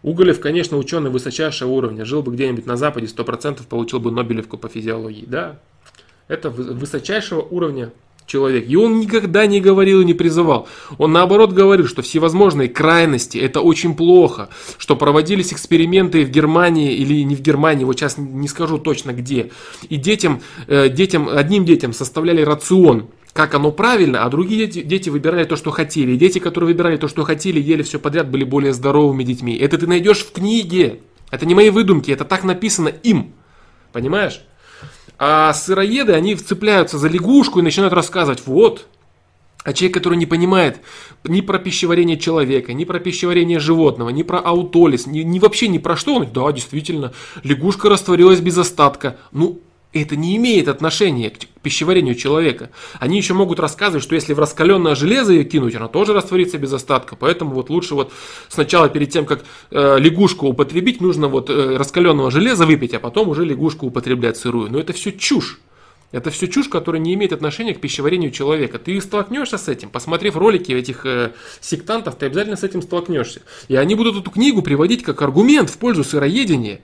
Уголев, конечно, ученый высочайшего уровня. Жил бы где-нибудь на Западе, 100% получил бы Нобелевку по физиологии. Да, это высочайшего уровня человек. И он никогда не говорил и не призывал. Он наоборот говорил, что всевозможные крайности это очень плохо, что проводились эксперименты в Германии или не в Германии, вот сейчас не скажу точно где. И детям, э, детям одним детям составляли рацион как оно правильно, а другие дети, дети выбирали то, что хотели. И дети, которые выбирали то, что хотели, ели все подряд, были более здоровыми детьми. Это ты найдешь в книге. Это не мои выдумки, это так написано им. Понимаешь? А сыроеды, они вцепляются за лягушку и начинают рассказывать, вот, а человек, который не понимает ни про пищеварение человека, ни про пищеварение животного, ни про аутолиз, ни, ни вообще ни про что, он, да, действительно, лягушка растворилась без остатка. Ну, это не имеет отношения к пищеварению человека. Они еще могут рассказывать, что если в раскаленное железо ее кинуть, она тоже растворится без остатка. Поэтому вот лучше вот сначала перед тем, как э, лягушку употребить, нужно вот э, раскаленного железа выпить, а потом уже лягушку употреблять сырую. Но это все чушь. Это все чушь, которая не имеет отношения к пищеварению человека. Ты столкнешься с этим, посмотрев ролики этих э, сектантов, ты обязательно с этим столкнешься. И они будут эту книгу приводить как аргумент в пользу сыроедения.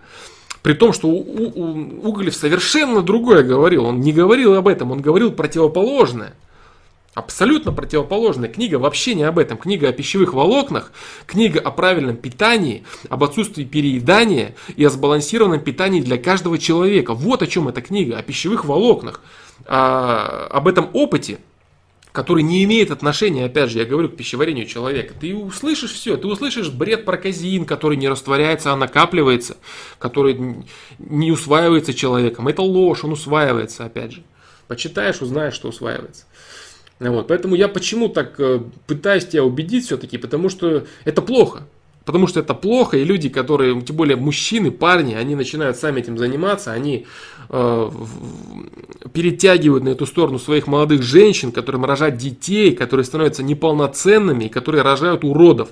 При том, что у, у, Уголев совершенно другое говорил. Он не говорил об этом, он говорил противоположное. Абсолютно противоположная книга вообще не об этом. Книга о пищевых волокнах, книга о правильном питании, об отсутствии переедания и о сбалансированном питании для каждого человека. Вот о чем эта книга, о пищевых волокнах, о, об этом опыте, который не имеет отношения, опять же, я говорю, к пищеварению человека. Ты услышишь все, ты услышишь бред про казеин, который не растворяется, а накапливается, который не усваивается человеком. Это ложь, он усваивается, опять же. Почитаешь, узнаешь, что усваивается. Вот. Поэтому я почему так э, пытаюсь тебя убедить все-таки, потому что это плохо. Потому что это плохо, и люди, которые, тем более мужчины, парни, они начинают сами этим заниматься, они перетягивают на эту сторону своих молодых женщин, которым рожать детей, которые становятся неполноценными, которые рожают уродов.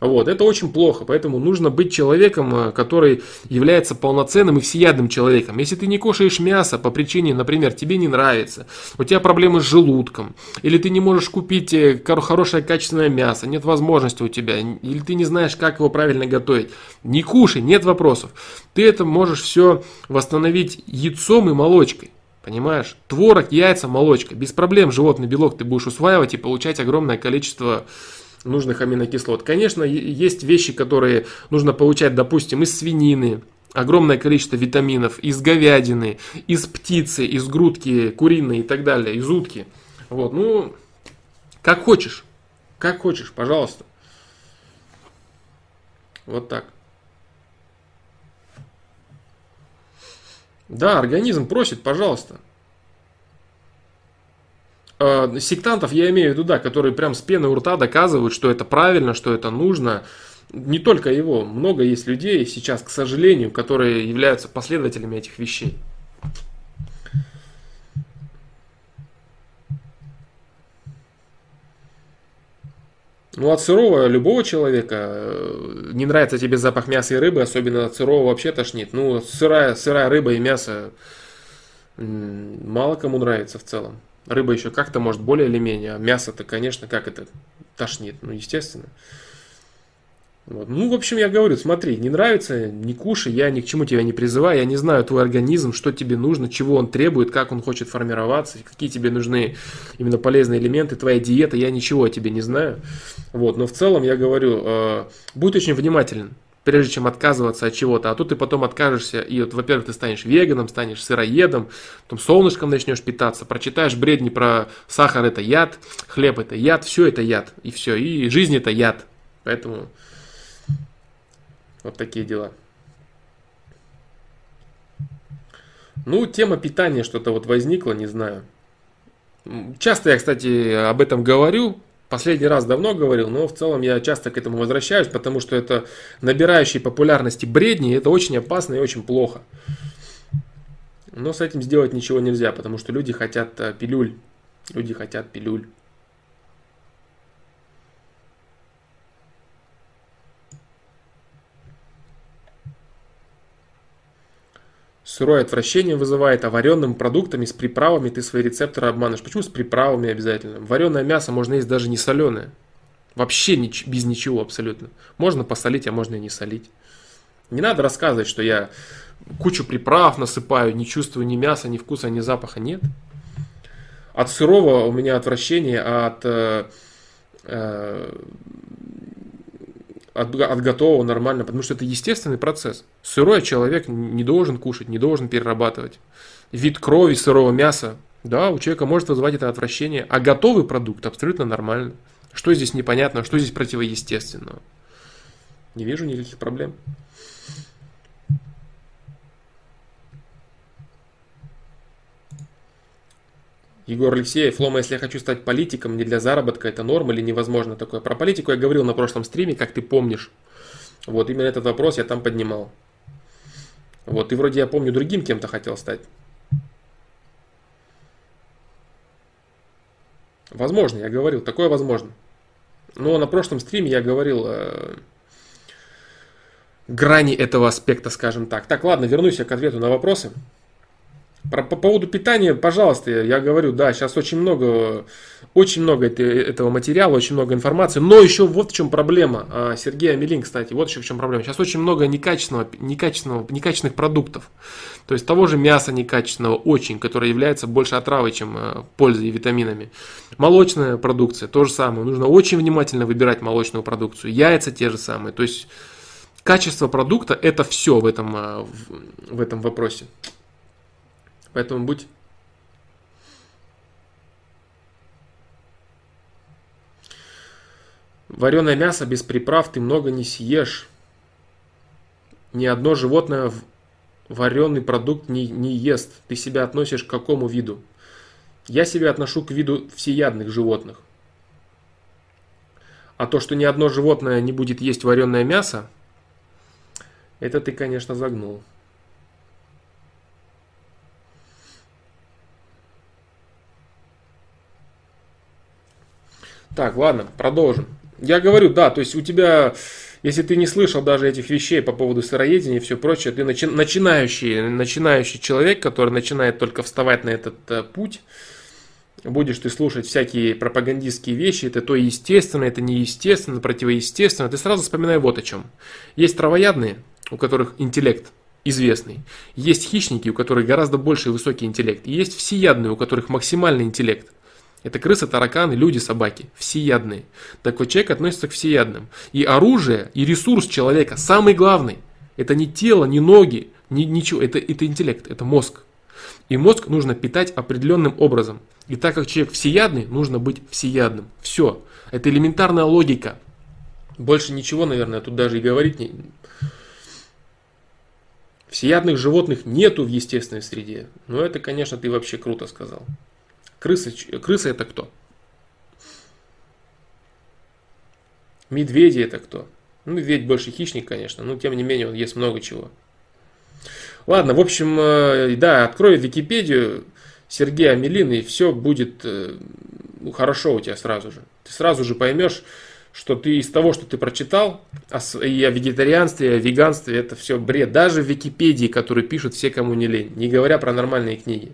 Вот, это очень плохо, поэтому нужно быть человеком, э, который является полноценным и всеядным человеком. Если ты не кушаешь мясо по причине, например, тебе не нравится, у тебя проблемы с желудком, или ты не можешь купить э, хорошее качественное мясо, нет возможности у тебя, или ты не знаешь, как его правильно готовить, не кушай, нет вопросов. Ты это можешь все восстановить яйцом и молочкой. Понимаешь? Творог, яйца, молочка. Без проблем животный белок ты будешь усваивать и получать огромное количество нужных аминокислот. Конечно, есть вещи, которые нужно получать, допустим, из свинины, огромное количество витаминов, из говядины, из птицы, из грудки куриной и так далее, из утки. Вот, ну, как хочешь, как хочешь, пожалуйста. Вот так. Да, организм просит, пожалуйста. Э, сектантов я имею в виду, да, которые прям с пены у рта доказывают, что это правильно, что это нужно. Не только его, много есть людей сейчас, к сожалению, которые являются последователями этих вещей. Ну, от сырого любого человека э, не нравится тебе запах мяса и рыбы, особенно от сырого вообще тошнит. Ну, сырая, сырая рыба и мясо мало кому нравится в целом. Рыба еще как-то может более или менее, а мясо-то, конечно, как это тошнит, ну, естественно. Вот. Ну, в общем, я говорю, смотри, не нравится, не кушай, я ни к чему тебя не призываю, я не знаю твой организм, что тебе нужно, чего он требует, как он хочет формироваться, какие тебе нужны именно полезные элементы, твоя диета, я ничего о тебе не знаю. Вот. Но в целом я говорю, э, будь очень внимателен, прежде чем отказываться от чего-то, а тут ты потом откажешься, и вот, во-первых, ты станешь веганом, станешь сыроедом, потом солнышком начнешь питаться, прочитаешь бредни про сахар это яд, хлеб это яд, все это яд, и все, и жизнь это яд. Поэтому вот такие дела. Ну, тема питания что-то вот возникла, не знаю. Часто я, кстати, об этом говорю. Последний раз давно говорил, но в целом я часто к этому возвращаюсь, потому что это набирающие популярности бредни, это очень опасно и очень плохо. Но с этим сделать ничего нельзя, потому что люди хотят э, пилюль. Люди хотят пилюль. Сырое отвращение вызывает, а вареным продуктами с приправами ты свои рецепторы обманываешь. Почему с приправами обязательно? Вареное мясо можно есть даже не соленое. Вообще нич- без ничего абсолютно. Можно посолить, а можно и не солить. Не надо рассказывать, что я кучу приправ насыпаю, не чувствую ни мяса, ни вкуса, ни запаха. Нет. От сырого у меня отвращение, а от э, э, от, от готового нормально, потому что это естественный процесс. Сырой человек не должен кушать, не должен перерабатывать. Вид крови сырого мяса, да, у человека может вызывать это отвращение, а готовый продукт абсолютно нормально. Что здесь непонятно, что здесь противоестественного? Не вижу никаких проблем. Егор Алексеев, Лома, если я хочу стать политиком, не для заработка, это норма или невозможно такое? Про политику я говорил на прошлом стриме, как ты помнишь. Вот именно этот вопрос я там поднимал. Вот, ты вроде, я помню, другим кем-то хотел стать. Возможно, я говорил, такое возможно. Но на прошлом стриме я говорил э, грани этого аспекта, скажем так. Так, ладно, вернусь я к ответу на вопросы. Про, по поводу питания, пожалуйста, я говорю, да, сейчас очень много, очень много это, этого материала, очень много информации, но еще вот в чем проблема, а, Сергей Амелин, кстати, вот еще в чем проблема. Сейчас очень много некачественного, некачественного, некачественных продуктов, то есть того же мяса некачественного очень, которое является больше отравой, чем а, пользой и витаминами. Молочная продукция, то же самое, нужно очень внимательно выбирать молочную продукцию, яйца те же самые, то есть качество продукта это все в этом, а, в этом вопросе. Поэтому будь Вареное мясо без приправ ты много не съешь. Ни одно животное вареный продукт не, не ест. Ты себя относишь к какому виду? Я себя отношу к виду всеядных животных. А то, что ни одно животное не будет есть вареное мясо, это ты, конечно, загнул. Так, ладно, продолжим. Я говорю, да, то есть у тебя, если ты не слышал даже этих вещей по поводу сыроедения и все прочее, ты начи- начинающий, начинающий человек, который начинает только вставать на этот э, путь, будешь ты слушать всякие пропагандистские вещи, это то естественно, это неестественно, противоестественно, ты сразу вспоминай вот о чем. Есть травоядные, у которых интеллект известный. Есть хищники, у которых гораздо больше высокий интеллект. Есть всеядные, у которых максимальный интеллект. Это крысы, тараканы, люди, собаки. Всеядные. Так вот, человек относится к всеядным. И оружие, и ресурс человека самый главный. Это не тело, не ноги, не, ничего. Это, это интеллект, это мозг. И мозг нужно питать определенным образом. И так как человек всеядный, нужно быть всеядным. Все. Это элементарная логика. Больше ничего, наверное, тут даже и говорить не... Всеядных животных нету в естественной среде. Но это, конечно, ты вообще круто сказал. Крысы, крысы это кто? Медведи это кто? Ну, медведь больше хищник, конечно, но тем не менее он ест много чего. Ладно, в общем, э, да, открой Википедию Сергея Амелин, и все будет э, ну, хорошо у тебя сразу же. Ты сразу же поймешь, что ты из того, что ты прочитал, и о вегетарианстве, и о веганстве, это все бред. Даже в Википедии, которые пишут все, кому не лень, не говоря про нормальные книги.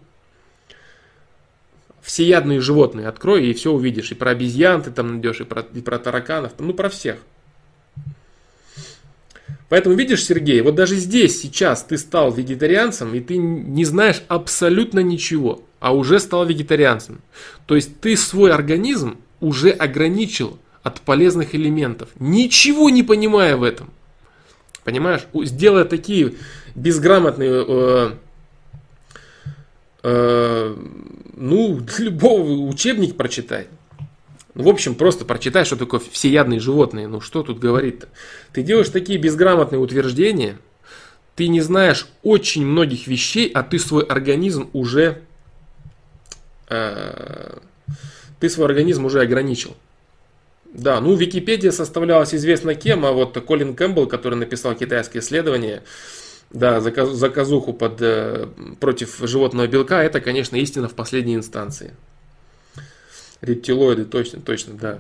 Всеядные животные открой и все увидишь. И про обезьян ты там найдешь, и про, и про тараканов, ну про всех. Поэтому видишь, Сергей, вот даже здесь, сейчас ты стал вегетарианцем, и ты не знаешь абсолютно ничего, а уже стал вегетарианцем. То есть ты свой организм уже ограничил от полезных элементов, ничего не понимая в этом. Понимаешь, сделая такие безграмотные, э, э, ну, [LAUGHS] любого учебник прочитать. Ну, в общем, просто прочитай, что такое всеядные животные. Ну, что тут говорить-то? Ты делаешь такие безграмотные утверждения, ты не знаешь очень многих вещей, а ты свой организм уже... Э, ты свой организм уже ограничил. Да, ну Википедия составлялась известно кем, а вот Колин Кэмпбелл, который написал китайское исследование, да, заказуху под, э, против животного белка, это, конечно, истина в последней инстанции. Рептилоиды, точно, точно, да.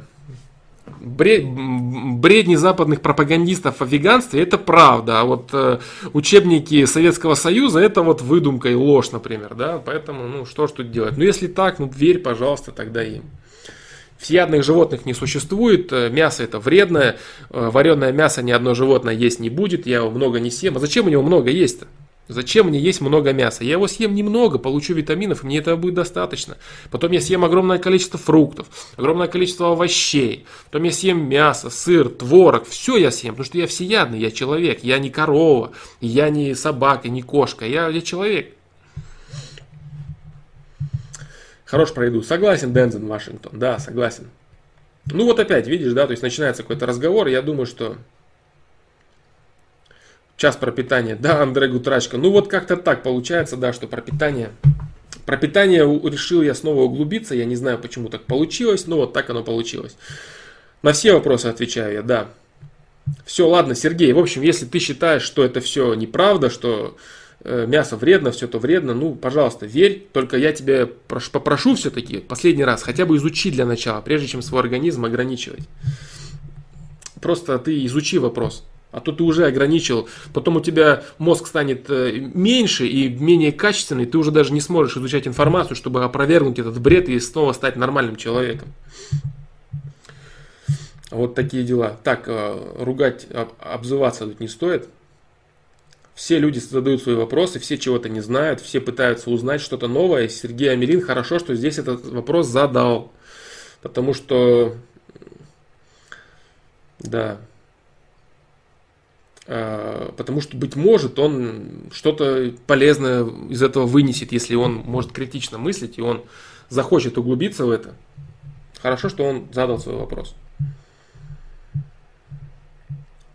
Бред, бредни западных пропагандистов о веганстве это правда, а вот э, учебники Советского Союза это вот выдумка и ложь, например, да, поэтому, ну, что ж тут делать? Ну, если так, ну, верь, пожалуйста, тогда им. Всеядных животных не существует, э, мясо это вредное, э, вареное мясо ни одно животное есть не будет, я его много не съем. А зачем у него много есть-то? Зачем мне есть много мяса? Я его съем немного, получу витаминов, мне этого будет достаточно. Потом я съем огромное количество фруктов, огромное количество овощей. Потом я съем мясо, сыр, творог. Все я съем, потому что я всеядный, я человек. Я не корова, я не собака, не кошка, я, я человек. Хорош про еду. Согласен, Дензен, Вашингтон. Да, согласен. Ну вот опять, видишь, да, то есть начинается какой-то разговор, я думаю, что час про питание. Да, Андрей Гутрачка. Ну вот как-то так получается, да, что про питание. Про питание решил я снова углубиться. Я не знаю, почему так получилось, но вот так оно получилось. На все вопросы отвечаю я, да. Все, ладно, Сергей. В общем, если ты считаешь, что это все неправда, что мясо вредно, все то вредно, ну, пожалуйста, верь, только я тебя прошу, попрошу все-таки последний раз хотя бы изучи для начала, прежде чем свой организм ограничивать. Просто ты изучи вопрос. А то ты уже ограничил, потом у тебя мозг станет э, меньше и менее качественный, ты уже даже не сможешь изучать информацию, чтобы опровергнуть этот бред и снова стать нормальным человеком. Вот такие дела. Так, э, ругать, обзываться тут не стоит. Все люди задают свои вопросы, все чего-то не знают, все пытаются узнать что-то новое. Сергей Амелин хорошо, что здесь этот вопрос задал. Потому что, да, а, потому что, быть может, он что-то полезное из этого вынесет, если он может критично мыслить, и он захочет углубиться в это. Хорошо, что он задал свой вопрос.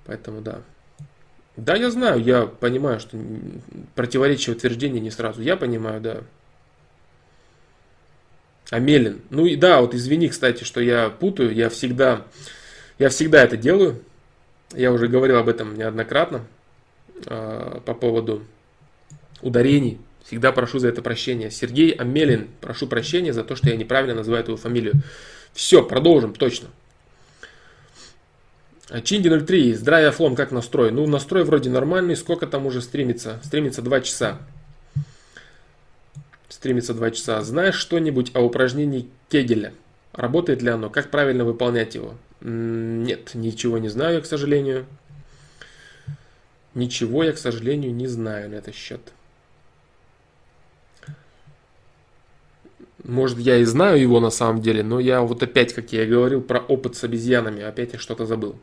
Поэтому да. Да, я знаю, я понимаю, что противоречие утверждения не сразу. Я понимаю, да. Амелин. Ну и да, вот извини, кстати, что я путаю. Я всегда, я всегда это делаю. Я уже говорил об этом неоднократно э, по поводу ударений. Всегда прошу за это прощения. Сергей Амелин, прошу прощения за то, что я неправильно называю твою фамилию. Все, продолжим, точно. Чинди 03, здравия флом, как настрой? Ну, настрой вроде нормальный, сколько там уже стримится? Стримится 2 часа. Стримится 2 часа. Знаешь что-нибудь о упражнении Кегеля? Работает ли оно? Как правильно выполнять его? Нет, ничего не знаю, к сожалению. Ничего я, к сожалению, не знаю на этот счет. Может, я и знаю его на самом деле, но я вот опять, как я и говорил, про опыт с обезьянами, опять я что-то забыл.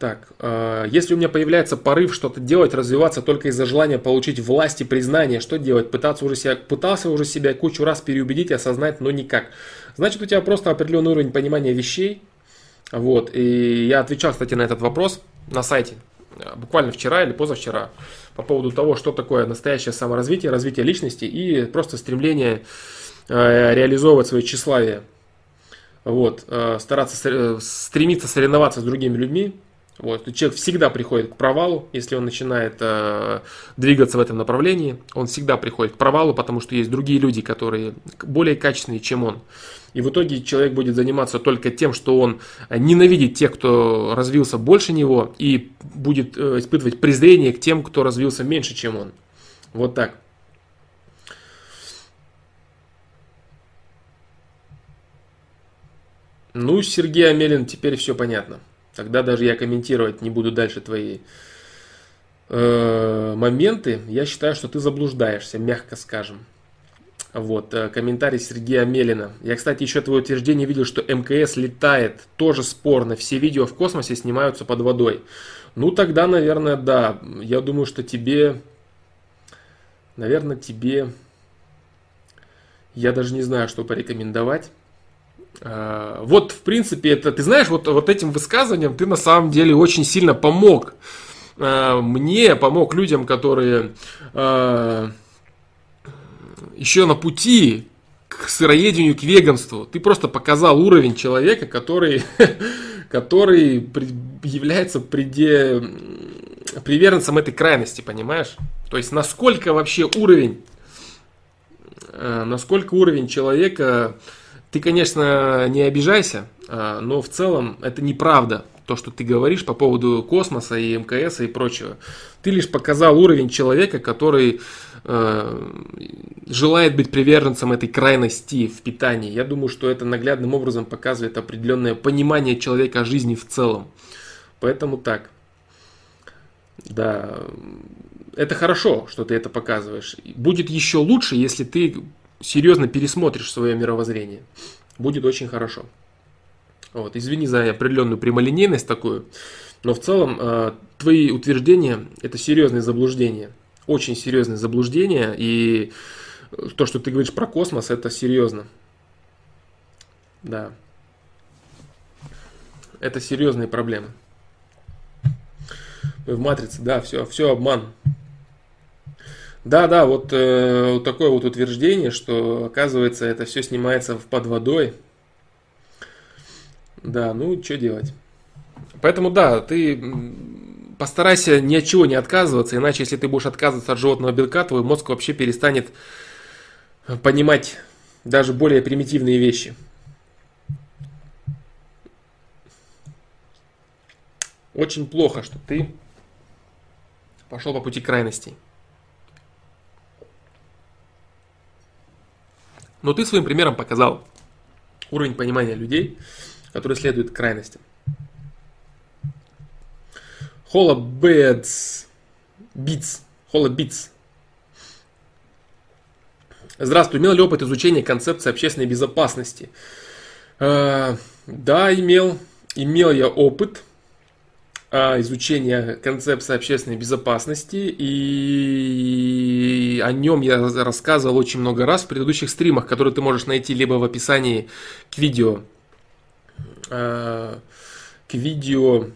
Так, э, если у меня появляется порыв что-то делать, развиваться только из-за желания получить власть и признание, что делать? Пытаться уже себя, пытался уже себя кучу раз переубедить, осознать, но никак. Значит, у тебя просто определенный уровень понимания вещей. Вот, и я отвечал, кстати, на этот вопрос на сайте, э, буквально вчера или позавчера, по поводу того, что такое настоящее саморазвитие, развитие личности и просто стремление э, реализовывать свое тщеславие. Вот, э, стараться, стремиться соревноваться с другими людьми, Вот. Человек всегда приходит к провалу, если он начинает э, двигаться в этом направлении. Он всегда приходит к провалу, потому что есть другие люди, которые более качественные, чем он. И в итоге человек будет заниматься только тем, что он ненавидит тех, кто развился больше него, и будет э, испытывать презрение к тем, кто развился меньше, чем он. Вот так. Ну, Сергей Амелин, теперь все понятно. Тогда даже я комментировать не буду дальше твои э, моменты. Я считаю, что ты заблуждаешься, мягко скажем. Вот, э, комментарий Сергея Мелина. Я, кстати, еще твое утверждение видел, что МКС летает. Тоже спорно. Все видео в космосе снимаются под водой. Ну, тогда, наверное, да. Я думаю, что тебе... Наверное, тебе... Я даже не знаю, что порекомендовать. А, вот, в принципе, это, ты знаешь, вот, вот этим высказыванием ты на самом деле очень сильно помог. А, мне помог людям, которые а, еще на пути к сыроедению, к веганству. Ты просто показал уровень человека, который, [LAUGHS] который является преде, приверженцем этой крайности, понимаешь? То есть, насколько вообще уровень, насколько уровень человека ты, конечно, не обижайся, а, но в целом это неправда, то, что ты говоришь по поводу космоса и МКС и прочего. Ты лишь показал уровень человека, который э, желает быть приверженцем этой крайности в питании. Я думаю, что это наглядным образом показывает определенное понимание человека о жизни в целом. Поэтому так. Да, это хорошо, что ты это показываешь. Будет еще лучше, если ты серьезно пересмотришь свое мировоззрение. Будет очень хорошо. Вот, извини за определенную прямолинейность такую, но в целом э, твои утверждения это серьезное заблуждение. Очень серьезное заблуждение. И то, что ты говоришь про космос, это серьезно. Да. Это серьезные проблемы. В матрице, да, все, все обман. Да, да, вот, э, вот такое вот утверждение, что оказывается это все снимается под водой. Да, ну что делать? Поэтому да, ты постарайся ни от чего не отказываться, иначе если ты будешь отказываться от животного белка, твой мозг вообще перестанет понимать даже более примитивные вещи. Очень плохо, что ты пошел по пути крайностей. Но ты своим примером показал уровень понимания людей, который следует крайностям. Хола Бэтс. Битс. Хола Битс. Здравствуй, имел ли опыт изучения концепции общественной безопасности? Э, да, имел. Имел я опыт изучения концепции общественной безопасности, и о нем я рассказывал очень много раз в предыдущих стримах, которые ты можешь найти либо в описании к видео, а, к видео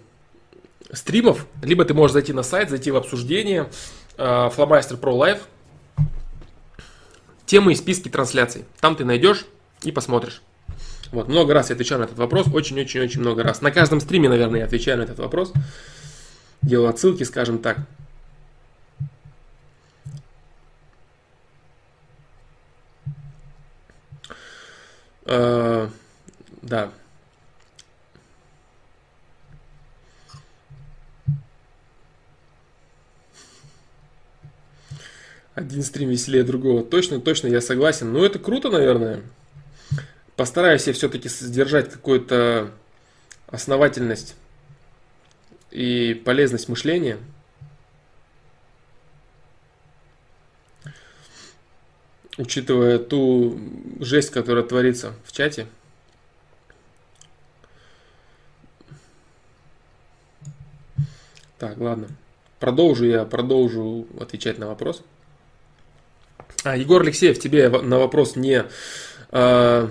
стримов, либо ты можешь зайти на сайт, зайти в обсуждение а, Flowmaster Pro Live, темы и списки трансляций. Там ты найдешь и посмотришь. Вот, много раз я отвечаю на этот вопрос, очень-очень-очень много раз. На каждом стриме, наверное, я отвечаю на этот вопрос. Делаю отсылки, скажем так. Э, да. Один стрим веселее другого. Точно, точно, я согласен. Ну, это круто, наверное постараюсь я все-таки сдержать какую-то основательность и полезность мышления. Учитывая ту жесть, которая творится в чате. Так, ладно. Продолжу я, продолжу отвечать на вопрос. А, Егор Алексеев, тебе на вопрос не... А,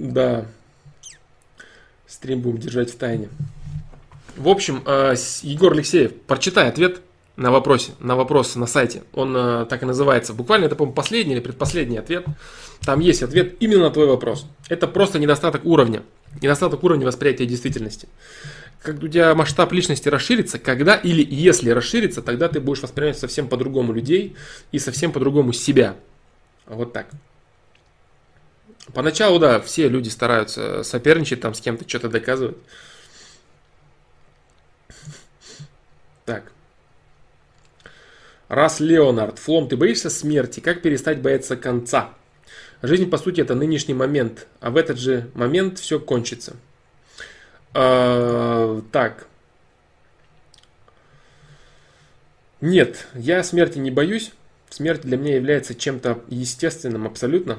да. Стрим будем держать в тайне. В общем, э, Егор Алексеев, прочитай ответ. на вопросе, на вопрос на сайте. Он э, так и называется. Буквально это, по-моему, последний или предпоследний ответ. Там есть ответ именно на твой вопрос. Это просто недостаток уровня. Недостаток уровня восприятия действительности. Как у тебя масштаб личности расширится, когда или если расширится, тогда ты будешь воспринимать совсем по-другому людей и совсем по-другому себя. Вот так. Поначалу, да, все люди стараются соперничать, там с кем-то что-то доказывать. Так. Раз Леонард, Флом, ты боишься смерти? Как перестать бояться конца? Жизнь, по сути, это нынешний момент, а в этот же момент все кончится. А, так. Нет, я смерти не боюсь. Смерть для меня является чем-то естественным абсолютно.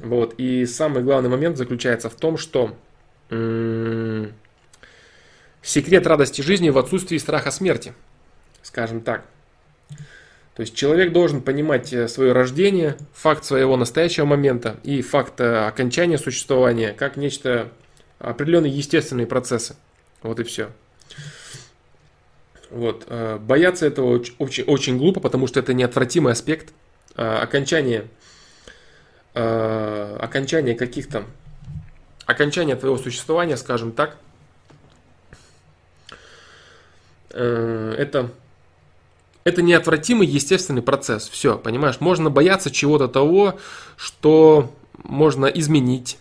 Вот. И самый главный момент заключается в том, что м- секрет радости жизни в отсутствии страха смерти. Скажем так. То есть человек должен понимать э, свое рождение, факт своего настоящего момента и факт э, окончания существования как нечто определенные естественные процессы. Вот и все. Вот. Э, бояться этого очень, очень глупо, потому что это неотвратимый аспект окончания э, окончание каких-то, окончание твоего существования, скажем так, э, это, это неотвратимый естественный процесс. Все, понимаешь, можно бояться чего-то того, что можно изменить,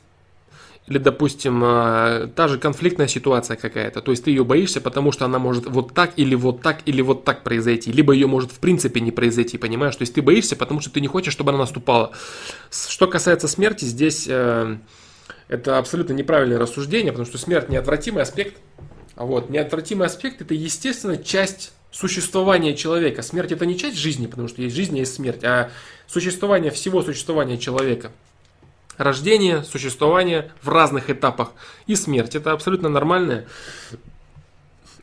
или, допустим, а, та же конфликтная ситуация какая-то. То есть ты ее боишься, потому что она может вот так или вот так или вот так произойти. Либо ее может в принципе не произойти, понимаешь? То есть ты боишься, потому что ты не хочешь, чтобы она наступала. Что касается смерти, здесь э, это абсолютно неправильное рассуждение, потому что смерть неотвратимый аспект. Вот, неотвратимый аспект это, естественно, часть существования человека. Смерть это не часть жизни, потому что есть жизнь, есть смерть, а существование всего существования человека рождение, существование в разных этапах и смерть. Это абсолютно нормальная,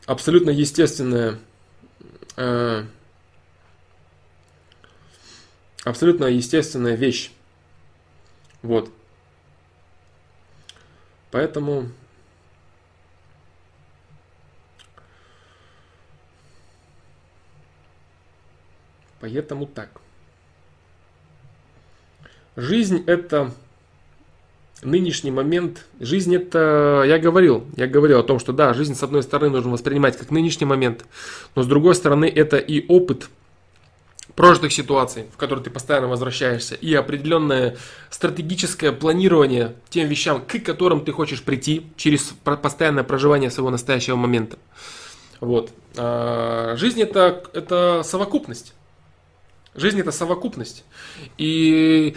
абсолютно естественная, э, абсолютно естественная вещь. Вот. Поэтому Поэтому так. Жизнь это нынешний момент, жизнь это, я говорил, я говорил о том, что да, жизнь с одной стороны нужно воспринимать как нынешний момент, но с другой стороны это и опыт прожитых ситуаций, в которые ты постоянно возвращаешься, и определенное стратегическое планирование тем вещам, к которым ты хочешь прийти через постоянное проживание своего настоящего момента. Вот. А жизнь это, это совокупность. Жизнь это совокупность. И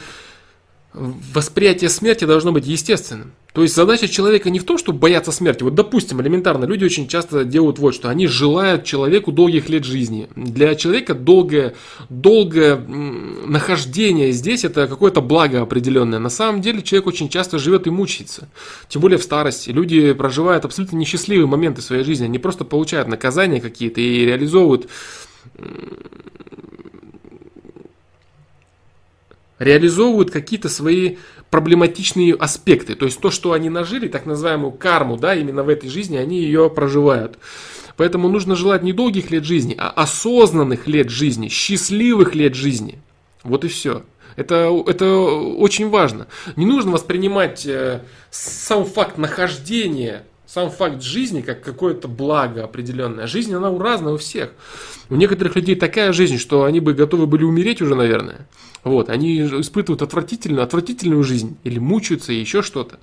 восприятие смерти должно быть естественным. То есть задача человека не в том, чтобы бояться смерти. Вот допустим, элементарно, люди очень часто делают вот что. Они желают человеку долгих лет жизни. Для человека долгое, долгое нахождение здесь это какое-то благо определенное. На самом деле человек очень часто живет и мучается. Тем более в старости. Люди проживают абсолютно несчастливые моменты своей жизни. Они просто получают наказания какие-то и реализовывают реализовывают какие-то свои проблематичные аспекты. То есть то, что они нажили, так называемую карму, да, именно в этой жизни, они ее проживают. Поэтому нужно желать не долгих лет жизни, а осознанных лет жизни, счастливых лет жизни. Вот и все. Это, это очень важно. Не нужно воспринимать э, сам факт нахождения, сам факт жизни как какое-то благо определенное. Жизнь, она разная у всех. У некоторых людей такая жизнь, что они бы готовы были умереть уже, наверное. Вот, они испытывают отвратительную, отвратительную жизнь или мучаются, и еще что-то.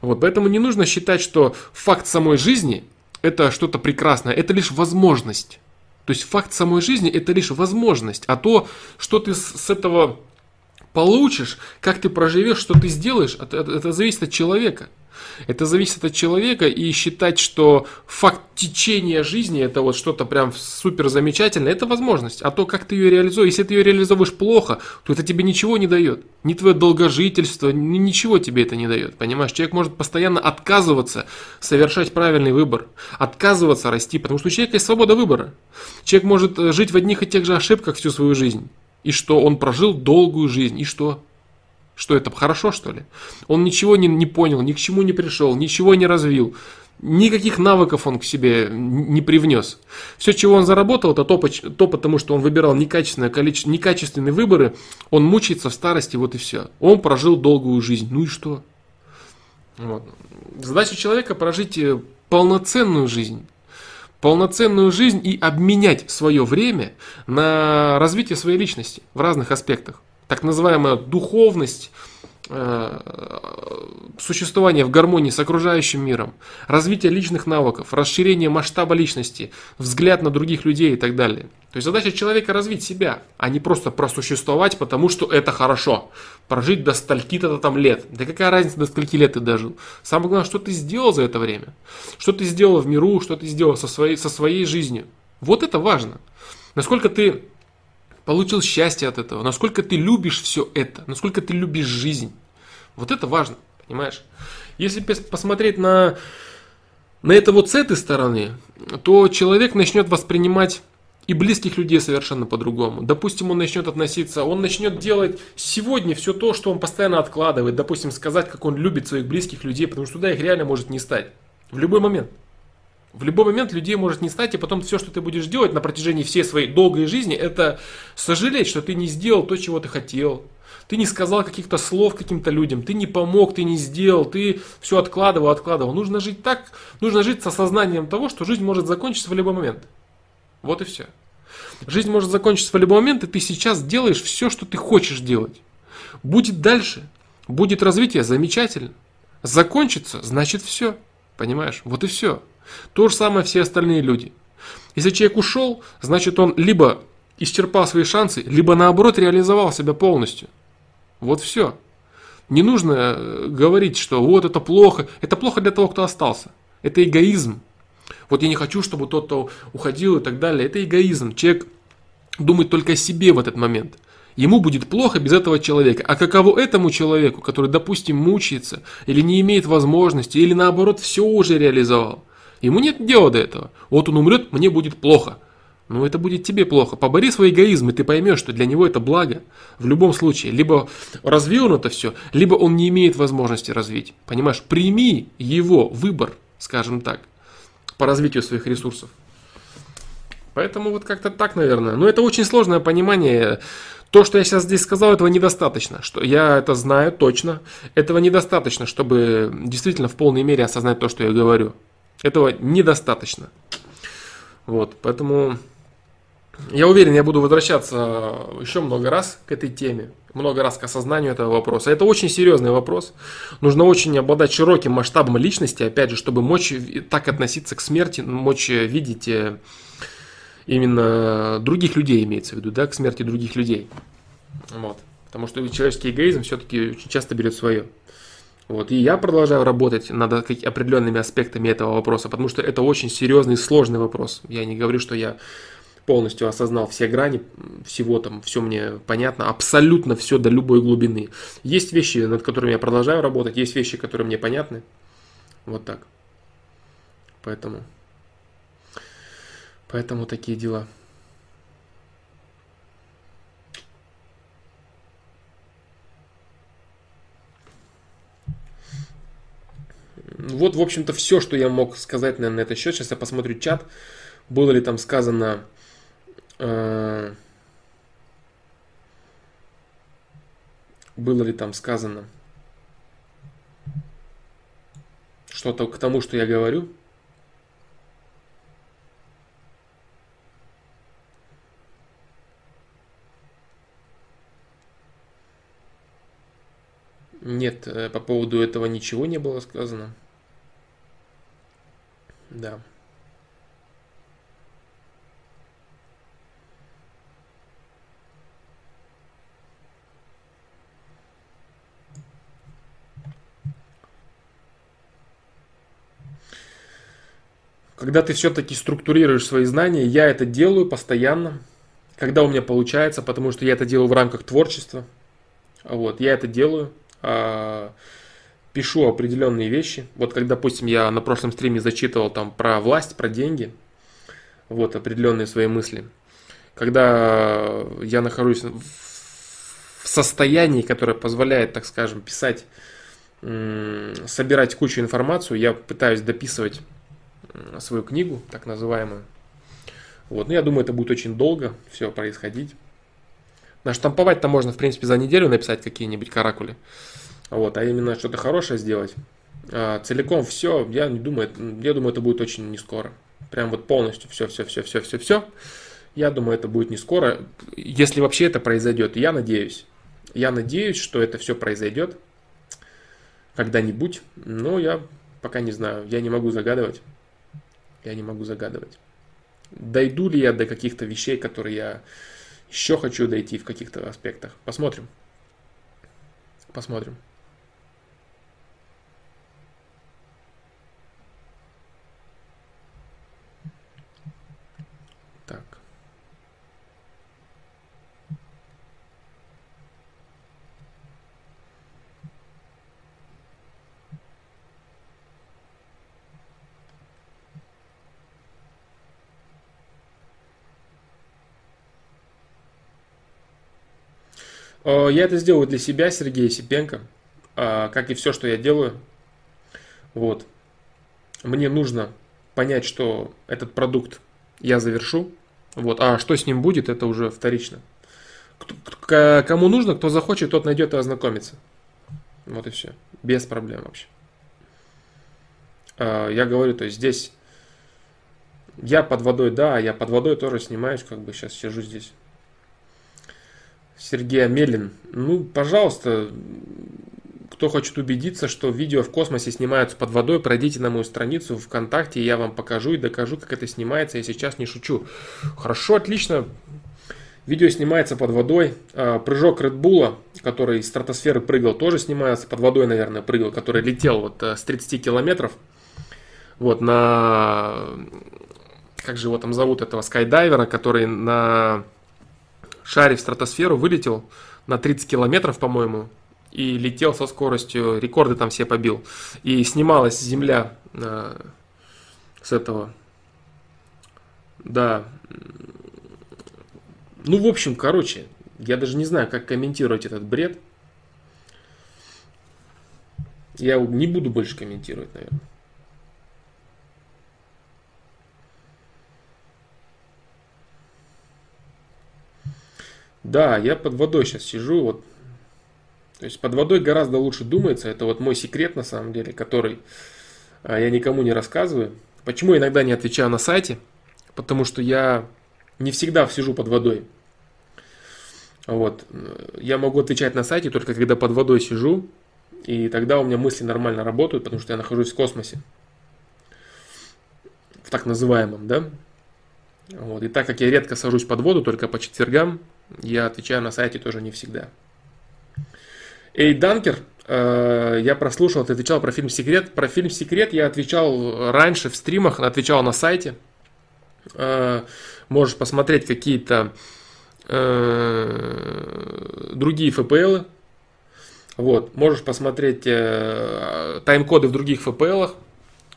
Вот, поэтому не нужно считать, что факт самой жизни это что-то прекрасное, это лишь возможность. То есть факт самой жизни это лишь возможность, а то, что ты с этого получишь, как ты проживешь, что ты сделаешь, это, это зависит от человека. Это зависит от человека и считать, что факт течения жизни это вот что-то прям супер замечательное, это возможность. А то, как ты ее реализуешь, если ты ее реализовываешь плохо, то это тебе ничего не дает. Ни твое долгожительство, ни ничего тебе это не дает. Понимаешь, человек может постоянно отказываться совершать правильный выбор, отказываться расти, потому что у человека есть свобода выбора. Человек может э, жить в одних и тех же ошибках всю свою жизнь. И что он прожил долгую жизнь. И что? Что это хорошо, что ли? Он ничего не, не понял, ни к чему не пришел, ничего не развил. Никаких навыков он к себе не привнес. Все, чего он заработал, это то, то потому что он выбирал некачественное количество, некачественные выборы, он мучается в старости, вот и все. Он прожил долгую жизнь. Ну и что? Вот. Задача человека прожить э, полноценную жизнь. Полноценную жизнь и обменять свое время на развитие своей личности в разных аспектах. Так называемая духовность, Э, существование в гармонии с окружающим миром, развитие личных навыков, расширение масштаба личности, взгляд на других людей и так далее. То есть задача человека развить себя, а не просто просуществовать, потому что это хорошо. Прожить до стольки-то там лет. Да какая разница, до скольки лет ты дожил. Самое главное, что ты сделал за это время. Что ты сделал в миру, что ты сделал со своей, со своей жизнью. Вот это важно. Насколько ты получил счастье от этого, насколько ты любишь все это, насколько ты любишь жизнь. Вот это важно, понимаешь? Если посмотреть на, на это вот с этой стороны, то человек начнет воспринимать и близких людей совершенно по-другому. Допустим, он начнет относиться, он начнет делать сегодня все то, что он постоянно откладывает. Допустим, сказать, как он любит своих близких людей, потому что туда их реально может не стать. В любой момент. В любой момент людей может не стать, и потом все, что ты будешь делать на протяжении всей своей долгой жизни, это сожалеть, что ты не сделал то, чего ты хотел. Ты не сказал каких-то слов каким-то людям, ты не помог, ты не сделал, ты все откладывал, откладывал. Нужно жить так, нужно жить с осознанием того, что жизнь может закончиться в любой момент. Вот и все. Жизнь может закончиться в любой момент, и ты сейчас делаешь все, что ты хочешь делать. Будет дальше, будет развитие, замечательно. Закончится, значит все. Понимаешь? Вот и все. То же самое все остальные люди. Если человек ушел, значит он либо исчерпал свои шансы, либо наоборот реализовал себя полностью. Вот все. Не нужно э, говорить, что вот это плохо. Это плохо для того, кто остался. Это эгоизм. Вот я не хочу, чтобы тот, кто уходил и так далее. Это эгоизм. Человек думает только о себе в этот момент. Ему будет плохо без этого человека. А каково этому человеку, который, допустим, мучается, или не имеет возможности, или наоборот все уже реализовал? Ему нет дела до этого. Вот он умрет, мне будет плохо. Ну, это будет тебе плохо. Побори свой эгоизм, и ты поймешь, что для него это благо. В любом случае. Либо это все, либо он не имеет возможности развить. Понимаешь? Прими его выбор, скажем так, по развитию своих ресурсов. Поэтому вот как-то так, наверное. Но это очень сложное понимание. То, что я сейчас здесь сказал, этого недостаточно. Что я это знаю точно. Этого недостаточно, чтобы действительно в полной мере осознать то, что я говорю. Этого недостаточно. Вот, поэтому я уверен, я буду возвращаться еще много раз к этой теме, много раз к осознанию этого вопроса. Это очень серьезный вопрос. Нужно очень обладать широким масштабом личности, опять же, чтобы мочь так относиться к смерти, мочь видеть э, именно других людей, имеется в виду, да, к смерти других людей. Вот. Потому что человеческий эгоизм все-таки очень часто берет свое. Вот. И я продолжаю работать над определенными аспектами этого вопроса, потому что это очень серьезный и сложный вопрос. Я не говорю, что я полностью осознал все грани, всего там, все мне понятно, абсолютно все до любой глубины. Есть вещи, над которыми я продолжаю работать, есть вещи, которые мне понятны. Вот так. Поэтому, поэтому такие дела. Вот, в общем-то, все, что я мог сказать наверное, на этот счет. Сейчас я посмотрю чат. Было ли там сказано... Э, было ли там сказано что-то к тому, что я говорю? Нет, э, по поводу этого ничего не было сказано. Да. Когда ты все-таки структурируешь свои знания, я это делаю постоянно, когда у меня получается, потому что я это делаю в рамках творчества. Вот, я это делаю. Пишу определенные вещи. Вот как, допустим, я на прошлом стриме зачитывал там про власть, про деньги, вот определенные свои мысли. Когда я нахожусь в состоянии, которое позволяет, так скажем, писать собирать кучу информацию. Я пытаюсь дописывать свою книгу, так называемую. Вот. Но я думаю, это будет очень долго все происходить. Наштамповать-то можно, в принципе, за неделю написать какие-нибудь каракули. Вот. А именно что-то хорошее сделать. А, целиком все, я не думаю, я думаю, это будет очень не скоро. Прям вот полностью все, все, все, все, все, все. Я думаю, это будет не скоро, если вообще это произойдет. Я надеюсь. Я надеюсь, что это все произойдет когда-нибудь, но я пока не знаю, я не могу загадывать. Я не могу загадывать. Дойду ли я до каких-то вещей, которые я еще хочу дойти в каких-то аспектах. Посмотрим. Посмотрим. Я это сделаю для себя, Сергей Сипенко, а, как и все, что я делаю. Вот. Мне нужно понять, что этот продукт я завершу. Вот. А что с ним будет, это уже вторично. Кому нужно, кто захочет, тот найдет и ознакомится. Вот и все. Без проблем вообще. А, я говорю, то есть здесь я под водой, да, я под водой тоже снимаюсь, как бы сейчас сижу здесь. Сергей Амелин. Ну, пожалуйста, кто хочет убедиться, что видео в космосе снимаются под водой, пройдите на мою страницу ВКонтакте, я вам покажу и докажу, как это снимается. Я сейчас не шучу. Хорошо, отлично. Видео снимается под водой. А, прыжок Редбула, который из стратосферы прыгал, тоже снимается под водой, наверное, прыгал, который летел вот э, с 30 километров. Вот на... Как же его там зовут, этого скайдайвера, который на шаре в стратосферу, вылетел на 30 километров, по-моему, и летел со скоростью, рекорды там все побил. И снималась Земля э, с этого. Да. Ну, в общем, короче, я даже не знаю, как комментировать этот бред. Я не буду больше комментировать, наверное. Да, я под водой сейчас сижу, вот. То есть под водой гораздо лучше думается. Это вот мой секрет на самом деле, который а, я никому не рассказываю. Почему иногда не отвечаю на сайте? Потому что я не всегда сижу под водой. Вот. Я могу отвечать на сайте только когда под водой сижу, и тогда у меня мысли нормально работают, потому что я нахожусь в космосе. В так называемом, да? Вот. И так как я редко сажусь под воду, только по четвергам, я отвечаю на сайте тоже не всегда. Эй, Данкер, э, я прослушал, ты отвечал про фильм «Секрет». Про фильм «Секрет» я отвечал раньше в стримах, отвечал на сайте. Э, можешь посмотреть какие-то э, другие FPL. Вот, можешь посмотреть тайм-коды в других FPL.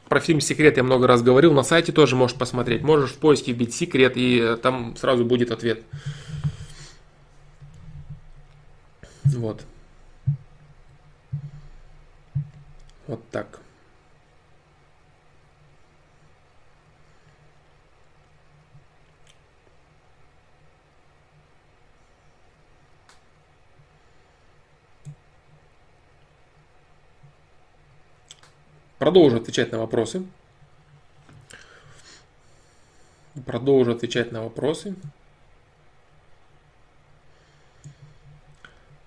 Про фильм «Секрет» я много раз говорил, на сайте тоже можешь посмотреть. Можешь в поиске вбить «Секрет» и там сразу будет ответ. Вот. Вот так. Продолжу отвечать на вопросы. Продолжу отвечать на вопросы.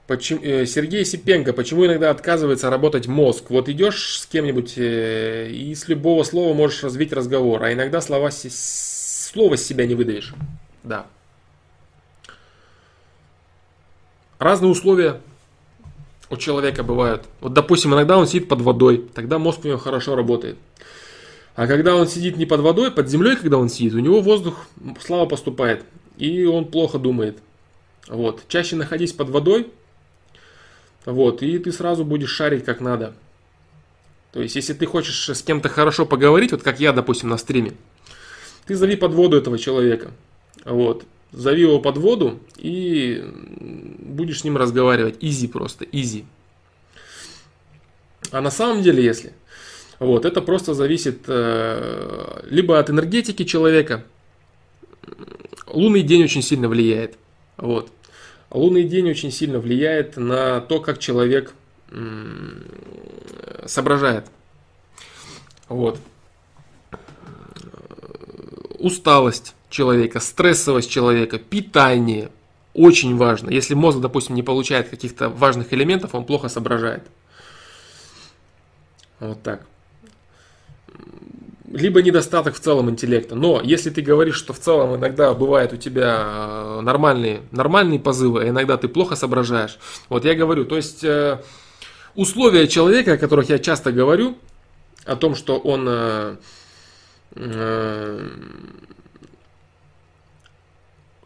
Почему, э, Сергей Сипенко, почему иногда отказывается работать мозг? Вот идешь с кем-нибудь э, и с любого слова можешь развить разговор, а иногда слова, слова с себя не выдаешь. Да. Разные условия у человека бывают. Вот, допустим, иногда он сидит под водой, тогда мозг у него хорошо работает. А когда он сидит не под водой, под землей, когда он сидит, у него воздух слабо поступает, и он плохо думает. Вот. Чаще находись под водой, вот, и ты сразу будешь шарить как надо. То есть, если ты хочешь с кем-то хорошо поговорить, вот как я, допустим, на стриме, ты зови под воду этого человека. Вот. Зови его под воду и будешь с ним разговаривать. Изи просто, изи. А на самом деле, если, вот, это просто зависит э, либо от энергетики человека, лунный день очень сильно влияет, вот. Лунный день очень сильно влияет на то, как человек соображает. Вот. Усталость человека, стрессовость человека, питание очень важно. Если мозг, допустим, не получает каких-то важных элементов, он плохо соображает. Вот так. Либо недостаток в целом интеллекта. Но если ты говоришь, что в целом иногда бывает у тебя э, нормальные, нормальные позывы, а иногда ты плохо соображаешь. Вот я говорю, то есть э, условия человека, о которых я часто говорю, о том, что он э,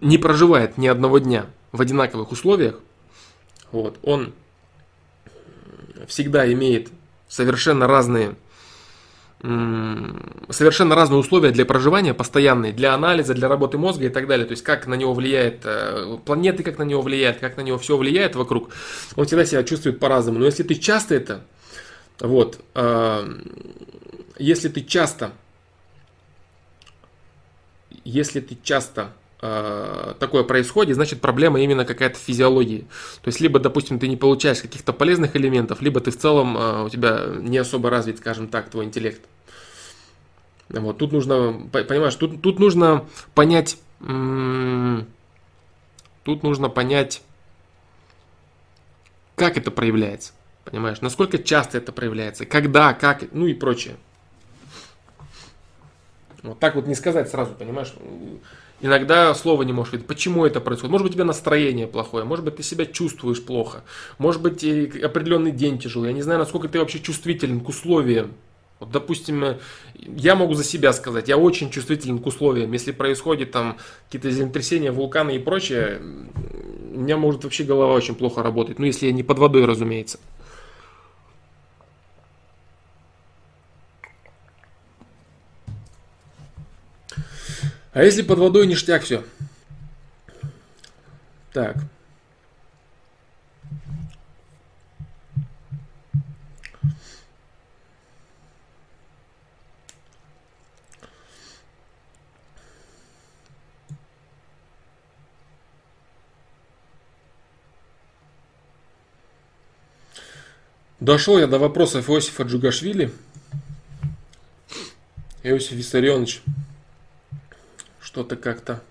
не проживает ни одного дня в одинаковых условиях, вот, он всегда имеет совершенно разные совершенно разные условия для проживания, постоянные, для анализа, для работы мозга и так далее. То есть, как на него влияет э, планеты, как на него влияет, как на него все влияет вокруг. Он всегда себя чувствует по-разному. Но если ты часто это, вот, э, если ты часто, если ты часто такое происходит, значит проблема именно какая-то физиологии. То есть либо, допустим, ты не получаешь каких-то полезных элементов, либо ты в целом э, у тебя не особо развит, скажем так, твой интеллект. Вот тут нужно, понимаешь, тут, тут нужно понять, тут нужно понять, как это проявляется, понимаешь, насколько часто это проявляется, когда, как, ну и прочее. Вот так вот не сказать сразу, понимаешь. Иногда слова не можешь видеть. Почему это происходит? Может быть, у тебя настроение плохое, может быть, ты себя чувствуешь плохо, может быть, определенный день тяжелый. Я не знаю, насколько ты вообще чувствителен к условиям. Вот, допустим, я могу за себя сказать, я очень чувствителен к условиям. Если происходит там какие-то землетрясения, вулканы и прочее, у меня может вообще голова очень плохо работать. Ну, если я не под водой, разумеется. А если под водой ништяк все? Так. Дошел я до вопросов Иосифа Джугашвили. Иосиф Виссарионович что-то как-то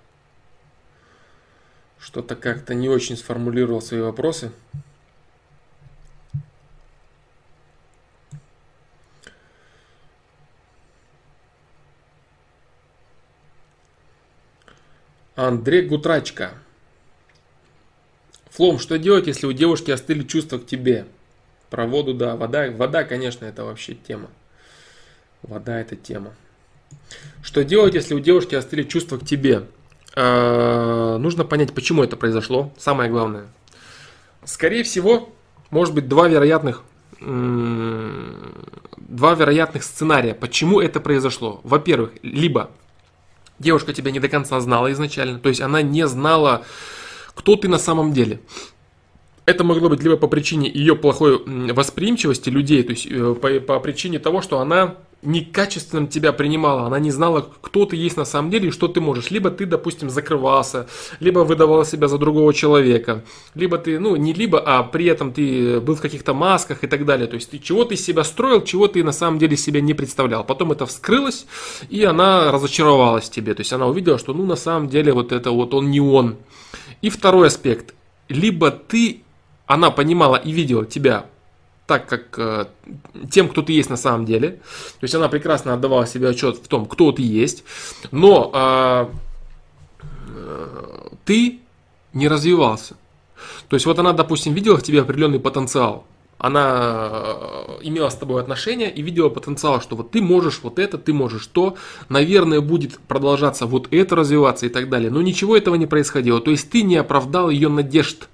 что-то как-то не очень сформулировал свои вопросы. Андрей Гутрачка. Флом, что делать, если у девушки остыли чувства к тебе? Про воду, да, вода, вода, конечно, это вообще тема. Вода это тема. Что делать, если у девушки остыли чувства к тебе? Э, нужно понять, почему это произошло. Самое главное. Скорее всего, может быть два вероятных два вероятных сценария, почему это произошло. Во-первых, либо девушка тебя не до конца знала изначально, то есть она не знала, кто ты на самом деле. Это могло быть либо по причине ее плохой восприимчивости людей, то есть э, по, по причине того, что она некачественно тебя принимала, она не знала, кто ты есть на самом деле и что ты можешь. Либо ты, допустим, закрывался, либо выдавал себя за другого человека, либо ты, ну, не либо, а при этом ты был в каких-то масках и так далее. То есть ты чего ты из себя строил, чего ты на самом деле себя не представлял. Потом это вскрылось, и она разочаровалась тебе. То есть она увидела, что, ну, на самом деле вот это вот он не он. И второй аспект. Либо ты, она понимала и видела тебя так, как э, тем, кто ты есть на самом деле. То есть она прекрасно отдавала себе отчет в том, кто ты есть. Но э, э, ты не развивался. То есть вот она, допустим, видела в тебе определенный потенциал. Она э, имела с тобой отношения и видела потенциал, что вот ты можешь вот это, ты можешь то, наверное, будет продолжаться вот это развиваться и так далее. Но ничего этого не происходило. То есть ты не оправдал ее надежд.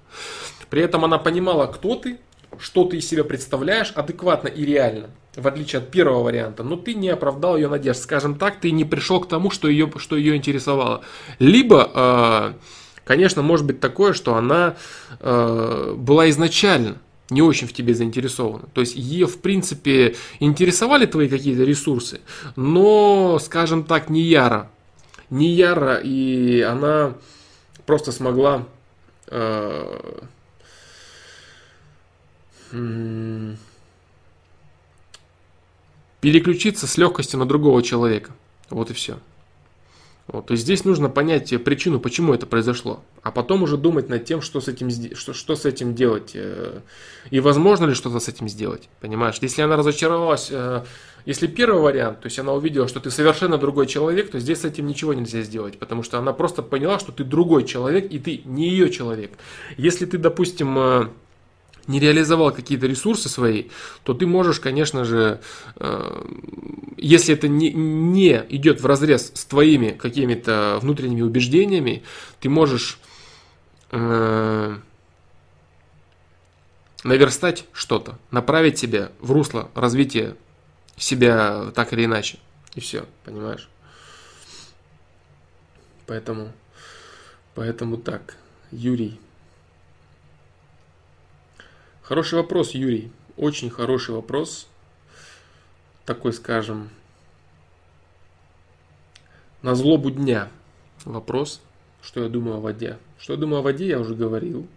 При этом она понимала, кто ты, что ты из себя представляешь адекватно и реально, в отличие от первого варианта, но ты не оправдал ее надежд. Скажем так, ты не пришел к тому, что ее, что ее интересовало. Либо, э, конечно, может быть такое, что она э, была изначально не очень в тебе заинтересована. То есть ее, в принципе, интересовали твои какие-то ресурсы, но, скажем так, не яро. Не яро, и она просто смогла э, переключиться с легкостью на другого человека. Вот и все. Вот, есть здесь нужно понять причину, почему это произошло, а потом уже думать над тем, что с этим, что, что с этим делать э, и возможно ли что-то с этим сделать. Понимаешь, если она разочаровалась, э, если первый вариант, то есть она увидела, что ты совершенно другой человек, то здесь с этим ничего нельзя сделать, потому что она просто поняла, что ты другой человек и ты не ее человек. Если ты, допустим, э, не реализовал какие-то ресурсы свои, то ты можешь, конечно же, э, если это не, не идет в разрез с твоими какими-то внутренними убеждениями, ты можешь э, наверстать что-то, направить себя в русло развития себя так или иначе. И все, понимаешь? Поэтому, поэтому так, Юрий. Хороший вопрос, Юрий. Очень хороший вопрос. Такой, скажем, на злобу дня вопрос, что я думаю о воде. Что я думаю о воде, я уже говорил.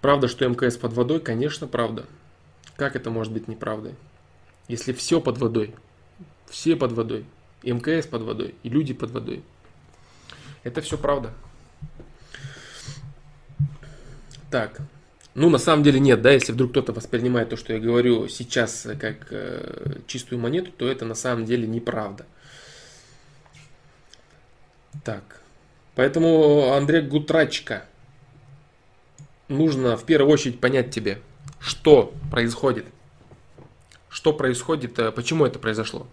Правда, что МКС под водой? Конечно, правда. Как это может быть неправдой? Если все под водой, все под водой, и МКС под водой, и люди под водой. Это все правда. Так, ну, на самом деле нет, да, если вдруг кто-то воспринимает то, что я говорю сейчас как э, чистую монету, то это на самом деле неправда. Так, поэтому, Андрей Гутрачка, нужно в первую очередь понять тебе, что происходит. Что происходит, э, почему это произошло.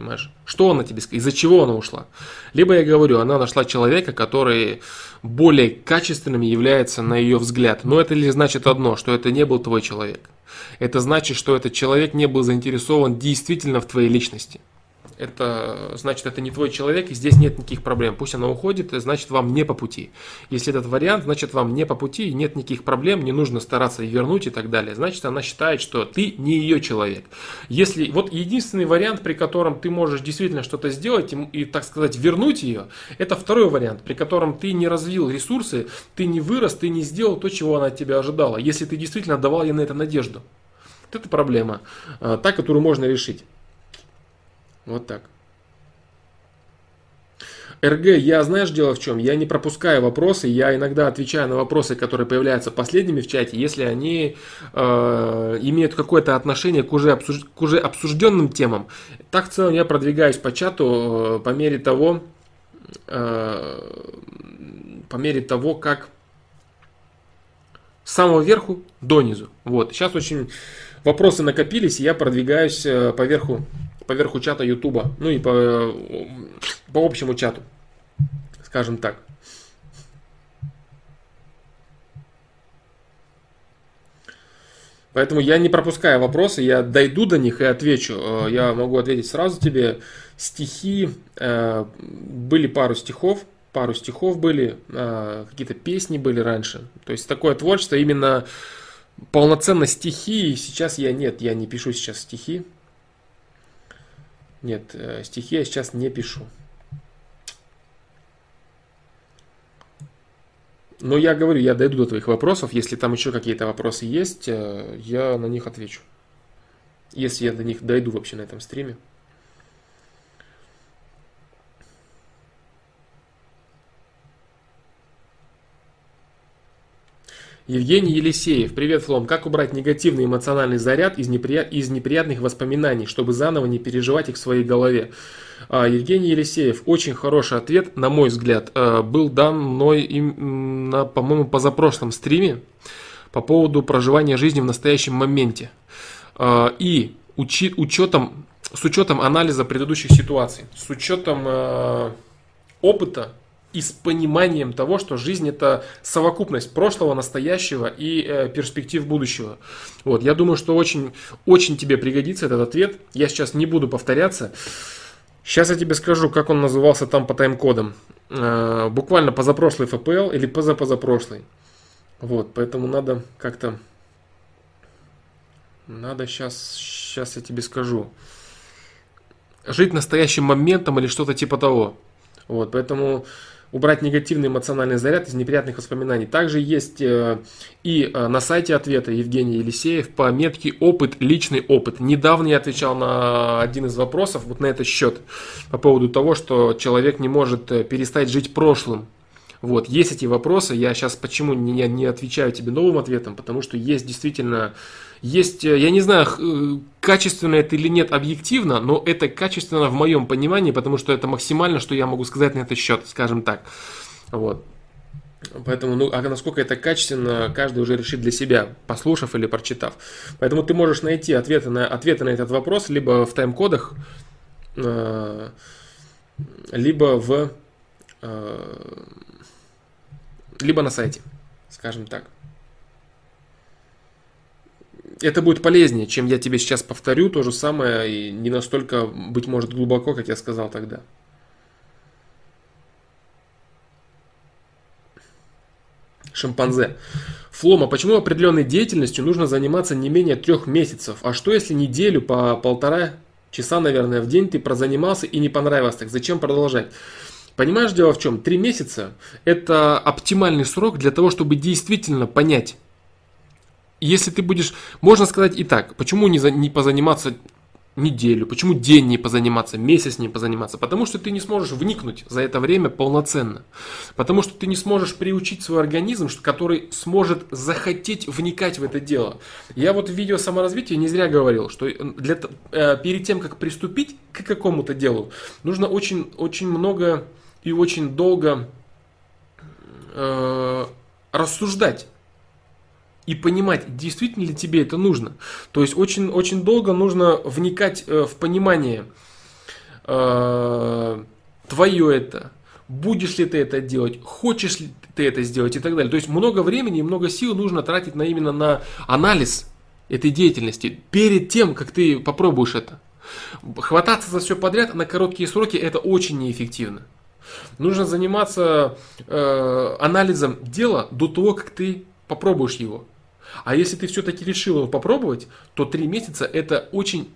Понимаешь? Что она тебе сказала? Из-за чего она ушла? Либо я говорю, она нашла человека, который более качественным является на ее взгляд. Но это ли значит одно, что это не был твой человек? Это значит, что этот человек не был заинтересован действительно в твоей личности это значит, это не твой человек, и здесь нет никаких проблем. Пусть она уходит, значит, вам не по пути. Если этот вариант, значит, вам не по пути, и нет никаких проблем, не нужно стараться вернуть и так далее. Значит, она считает, что ты не ее человек. Если вот единственный вариант, при котором ты можешь действительно что-то сделать и, и, так сказать, вернуть ее, это второй вариант, при котором ты не развил ресурсы, ты не вырос, ты не сделал то, чего она от тебя ожидала. Если ты действительно давал ей на это надежду. Вот это проблема, а, та, которую можно решить. Вот так. РГ, я знаешь дело в чем? Я не пропускаю вопросы, я иногда отвечаю на вопросы, которые появляются последними в чате, если они э, имеют какое-то отношение к уже, обсуж... к уже обсужденным темам. Так в целом я продвигаюсь по чату э, по мере того, э, по мере того, как с самого верху до низу. Вот. Сейчас очень вопросы накопились, и я продвигаюсь э, по верху по верху чата Ютуба, ну и по, по общему чату, скажем так. Поэтому я не пропускаю вопросы, я дойду до них и отвечу. Э, я могу ответить сразу тебе. Стихи, э, были пару стихов, пару стихов были, э, какие-то песни были раньше. То есть такое творчество, именно полноценно стихи, сейчас я нет, я не пишу сейчас стихи. Нет, э, стихи я сейчас не пишу. Но я говорю, я дойду до твоих вопросов. Если там еще какие-то вопросы есть, э, я на них отвечу. Если я до них дойду вообще на этом стриме. Евгений Елисеев. Привет, Флом. Как убрать негативный эмоциональный заряд из, неприят... из неприятных воспоминаний, чтобы заново не переживать их в своей голове? А, Евгений Елисеев. Очень хороший ответ, на мой взгляд, а, был дан мной, им, на, по-моему, позапрошлом стриме по поводу проживания жизни в настоящем моменте. А, и учи, учетом, с учетом анализа предыдущих ситуаций, с учетом опыта и с пониманием того, что жизнь это совокупность прошлого, настоящего и э, перспектив будущего. Вот, я думаю, что очень, очень тебе пригодится этот ответ. Я сейчас не буду повторяться. Сейчас я тебе скажу, как он назывался там по тайм-кодам. Э, буквально позапрошлый ФПЛ или позапозапрошлый. Вот, поэтому надо как-то Надо сейчас, сейчас я тебе скажу. Жить настоящим моментом или что-то типа того. Вот, поэтому убрать негативный эмоциональный заряд из неприятных воспоминаний. Также есть э, и э, на сайте ответа Евгений Елисеев по метке «Опыт, личный опыт». Недавно я отвечал на один из вопросов вот на этот счет по поводу того, что человек не может э, перестать жить прошлым. Вот, есть эти вопросы, я сейчас почему не, не отвечаю тебе новым ответом, потому что есть действительно, есть, я не знаю, качественно это или нет объективно, но это качественно в моем понимании, потому что это максимально, что я могу сказать на этот счет, скажем так. Вот. Поэтому, ну, а насколько это качественно, каждый уже решит для себя, послушав или прочитав. Поэтому ты можешь найти ответы на, ответы на этот вопрос либо в тайм-кодах, либо в либо на сайте, скажем так. Это будет полезнее, чем я тебе сейчас повторю то же самое, и не настолько, быть может, глубоко, как я сказал тогда. Шимпанзе. Флома, почему определенной деятельностью нужно заниматься не менее трех месяцев? А что если неделю по полтора часа, наверное, в день ты прозанимался и не понравилось, так зачем продолжать? Понимаешь, дело в чем? Три месяца – это оптимальный срок для того, чтобы действительно понять. Если ты будешь, можно сказать и так, почему не, за, не позаниматься неделю, почему день не позаниматься, месяц не позаниматься? Потому что ты не сможешь вникнуть за это время полноценно. Потому что ты не сможешь приучить свой организм, который сможет захотеть вникать в это дело. Я вот в видео саморазвития не зря говорил, что для, э, перед тем, как приступить к какому-то делу, нужно очень, очень много и очень долго э, рассуждать и понимать, действительно ли тебе это нужно. То есть очень, очень долго нужно вникать э, в понимание, э, твое это, будешь ли ты это делать, хочешь ли ты это сделать и так далее. То есть много времени и много сил нужно тратить на, именно на анализ этой деятельности перед тем, как ты попробуешь это. Хвататься за все подряд на короткие сроки это очень неэффективно. Нужно заниматься э, анализом дела до того, как ты попробуешь его. А если ты все-таки решил его попробовать, то три месяца это очень...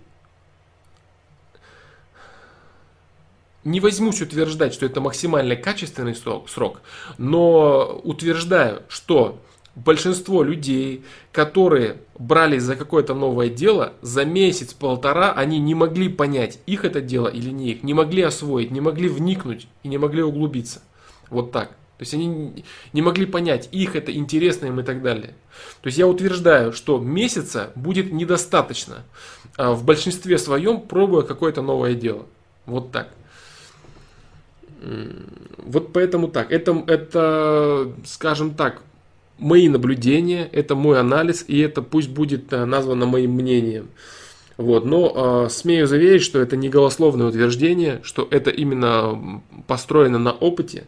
Не возьмусь утверждать, что это максимально качественный срок, срок, но утверждаю, что большинство людей, которые брались за какое-то новое дело, за месяц-полтора они не могли понять, их это дело или не их, не могли освоить, не могли вникнуть и не могли углубиться. Вот так. То есть они не могли понять, их это интересно им и так далее. То есть я утверждаю, что месяца будет недостаточно а в большинстве своем, пробуя какое-то новое дело. Вот так. Вот поэтому так. Это, это, скажем так, мои наблюдения, это мой анализ, и это пусть будет э, названо моим мнением. Вот, но э, смею заверить, что это не голословное утверждение, что это именно построено на опыте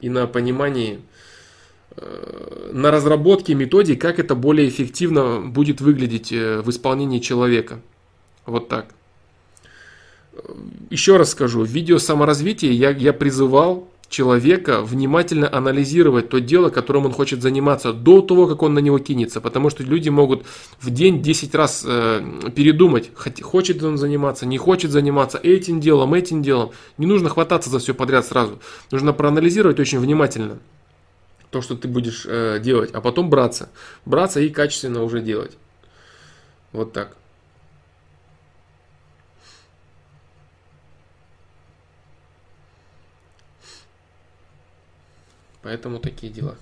и на понимании, э, на разработке методик, как это более эффективно будет выглядеть э, в исполнении человека. Вот так. Еще раз скажу, в видео саморазвития я, я призывал человека внимательно анализировать то дело, которым он хочет заниматься до того, как он на него кинется. Потому что люди могут в день 10 раз э, передумать, хочет он заниматься, не хочет заниматься этим делом, этим делом. Не нужно хвататься за все подряд сразу. Нужно проанализировать очень внимательно то, что ты будешь э, делать, а потом браться. Браться и качественно уже делать. Вот так. Поэтому такие дела.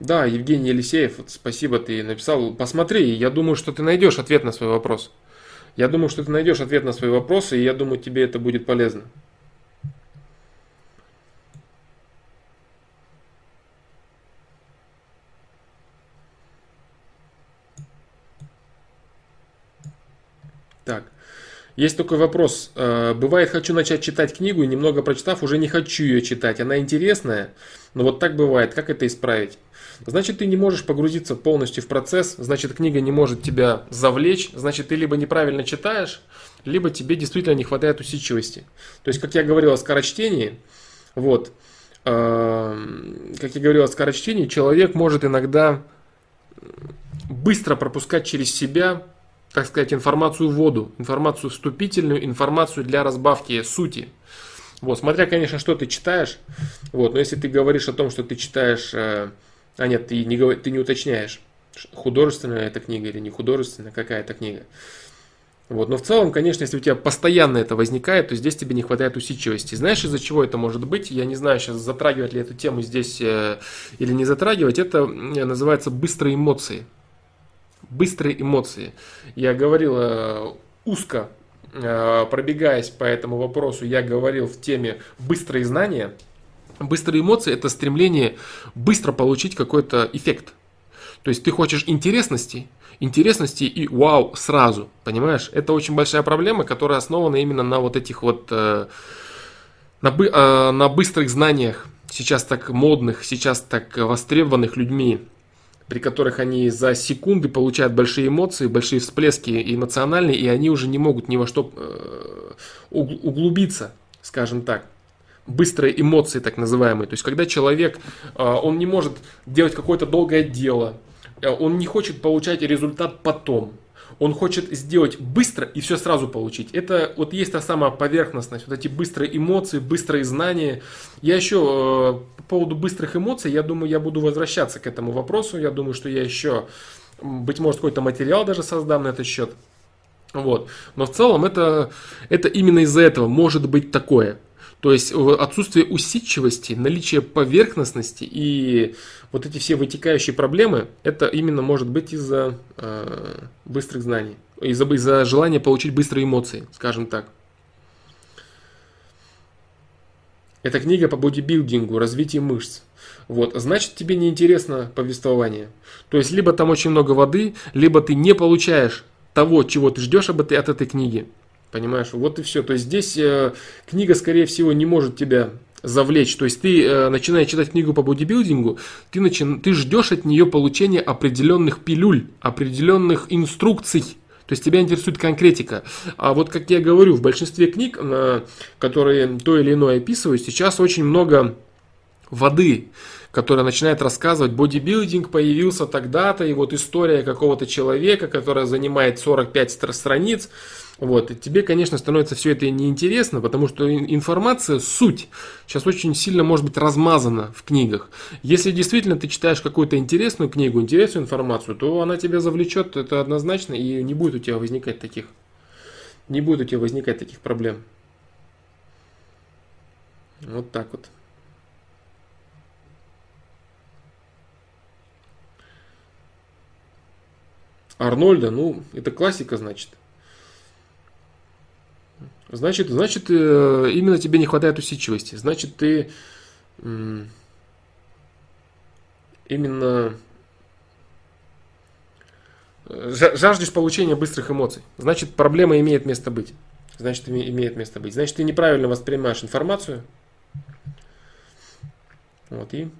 Да, Евгений Елисеев, вот спасибо, ты написал. Посмотри, я думаю, что ты найдешь ответ на свой вопрос. Я думаю, что ты найдешь ответ на свои вопросы, и я думаю, тебе это будет полезно. Так. Есть такой вопрос. Э, бывает, хочу начать читать книгу и немного прочитав, уже не хочу ее читать. Она интересная, но вот так бывает. Как это исправить? Значит, ты не можешь погрузиться полностью в процесс, значит, книга не может тебя завлечь, значит, ты либо неправильно читаешь, либо тебе действительно не хватает усидчивости. То есть, как я говорил о скорочтении, вот, э, как я говорил о скорочтении, человек может иногда быстро пропускать через себя, так сказать, информацию в воду, информацию вступительную, информацию для разбавки сути. Вот, смотря, конечно, что ты читаешь, вот, но если ты говоришь о том, что ты читаешь, э, а нет, ты не, ты не уточняешь, художественная эта книга или не художественная, какая это книга. Вот. Но в целом, конечно, если у тебя постоянно это возникает, то здесь тебе не хватает усидчивости. Знаешь, из-за чего это может быть? Я не знаю, сейчас затрагивать ли эту тему здесь э, или не затрагивать. Это называется быстрые эмоции. Быстрые эмоции. Я говорил э, узко, э, пробегаясь по этому вопросу, я говорил в теме быстрые знания. Быстрые эмоции – это стремление быстро получить какой-то эффект. То есть ты хочешь интересности – интересности и вау сразу, понимаешь? Это очень большая проблема, которая основана именно на вот этих вот, э, на, на быстрых знаниях, сейчас так модных, сейчас так востребованных людьми, при которых они за секунды получают большие эмоции, большие всплески эмоциональные, и они уже не могут ни во что э, углубиться, скажем так быстрые эмоции, так называемые. То есть, когда человек, э, он не может делать какое-то долгое дело, Э, он не хочет получать результат потом. Он хочет сделать быстро и все сразу получить. Это вот есть та самая поверхностность, вот эти быстрые эмоции, быстрые знания. Я еще э, по поводу быстрых эмоций, я думаю, я буду возвращаться к этому вопросу. Я думаю, что я еще, быть может, какой-то материал даже создам на этот счет. Вот. Но в целом это, это именно из-за этого может быть такое. То есть э, отсутствие усидчивости, наличие поверхностности и вот эти все вытекающие проблемы, это именно может быть из-за э, быстрых знаний, из-за из желания получить быстрые эмоции, скажем так. Это книга по бодибилдингу, развитию мышц. Вот, значит, тебе не интересно повествование. То есть, либо там очень много воды, либо ты не получаешь того, чего ты ждешь от этой книги. Понимаешь, вот и все. То есть здесь э, книга, скорее всего, не может тебя завлечь. То есть ты, э, начиная читать книгу по бодибилдингу, ты, начи... ты ждешь от нее получения определенных пилюль, определенных инструкций. То есть тебя интересует конкретика. А вот как я говорю, в большинстве книг, на которые то или иное описывают, сейчас очень много воды, которая начинает рассказывать, бодибилдинг появился тогда-то, и вот история какого-то человека, которая занимает 45 страниц, вот, и тебе, конечно, становится все это неинтересно, потому что информация, суть, сейчас очень сильно может быть размазана в книгах. Если действительно ты читаешь какую-то интересную книгу, интересную информацию, то она тебя завлечет, это однозначно, и не будет у тебя возникать таких, не будет у тебя возникать таких проблем. Вот так вот. Арнольда, ну, это классика, значит. Значит, значит, э, именно тебе не хватает усидчивости. Значит, ты именно жаждешь получения быстрых эмоций. Значит, проблема имеет место быть. Значит, имеет место быть. Значит, ты неправильно воспринимаешь информацию. Вот и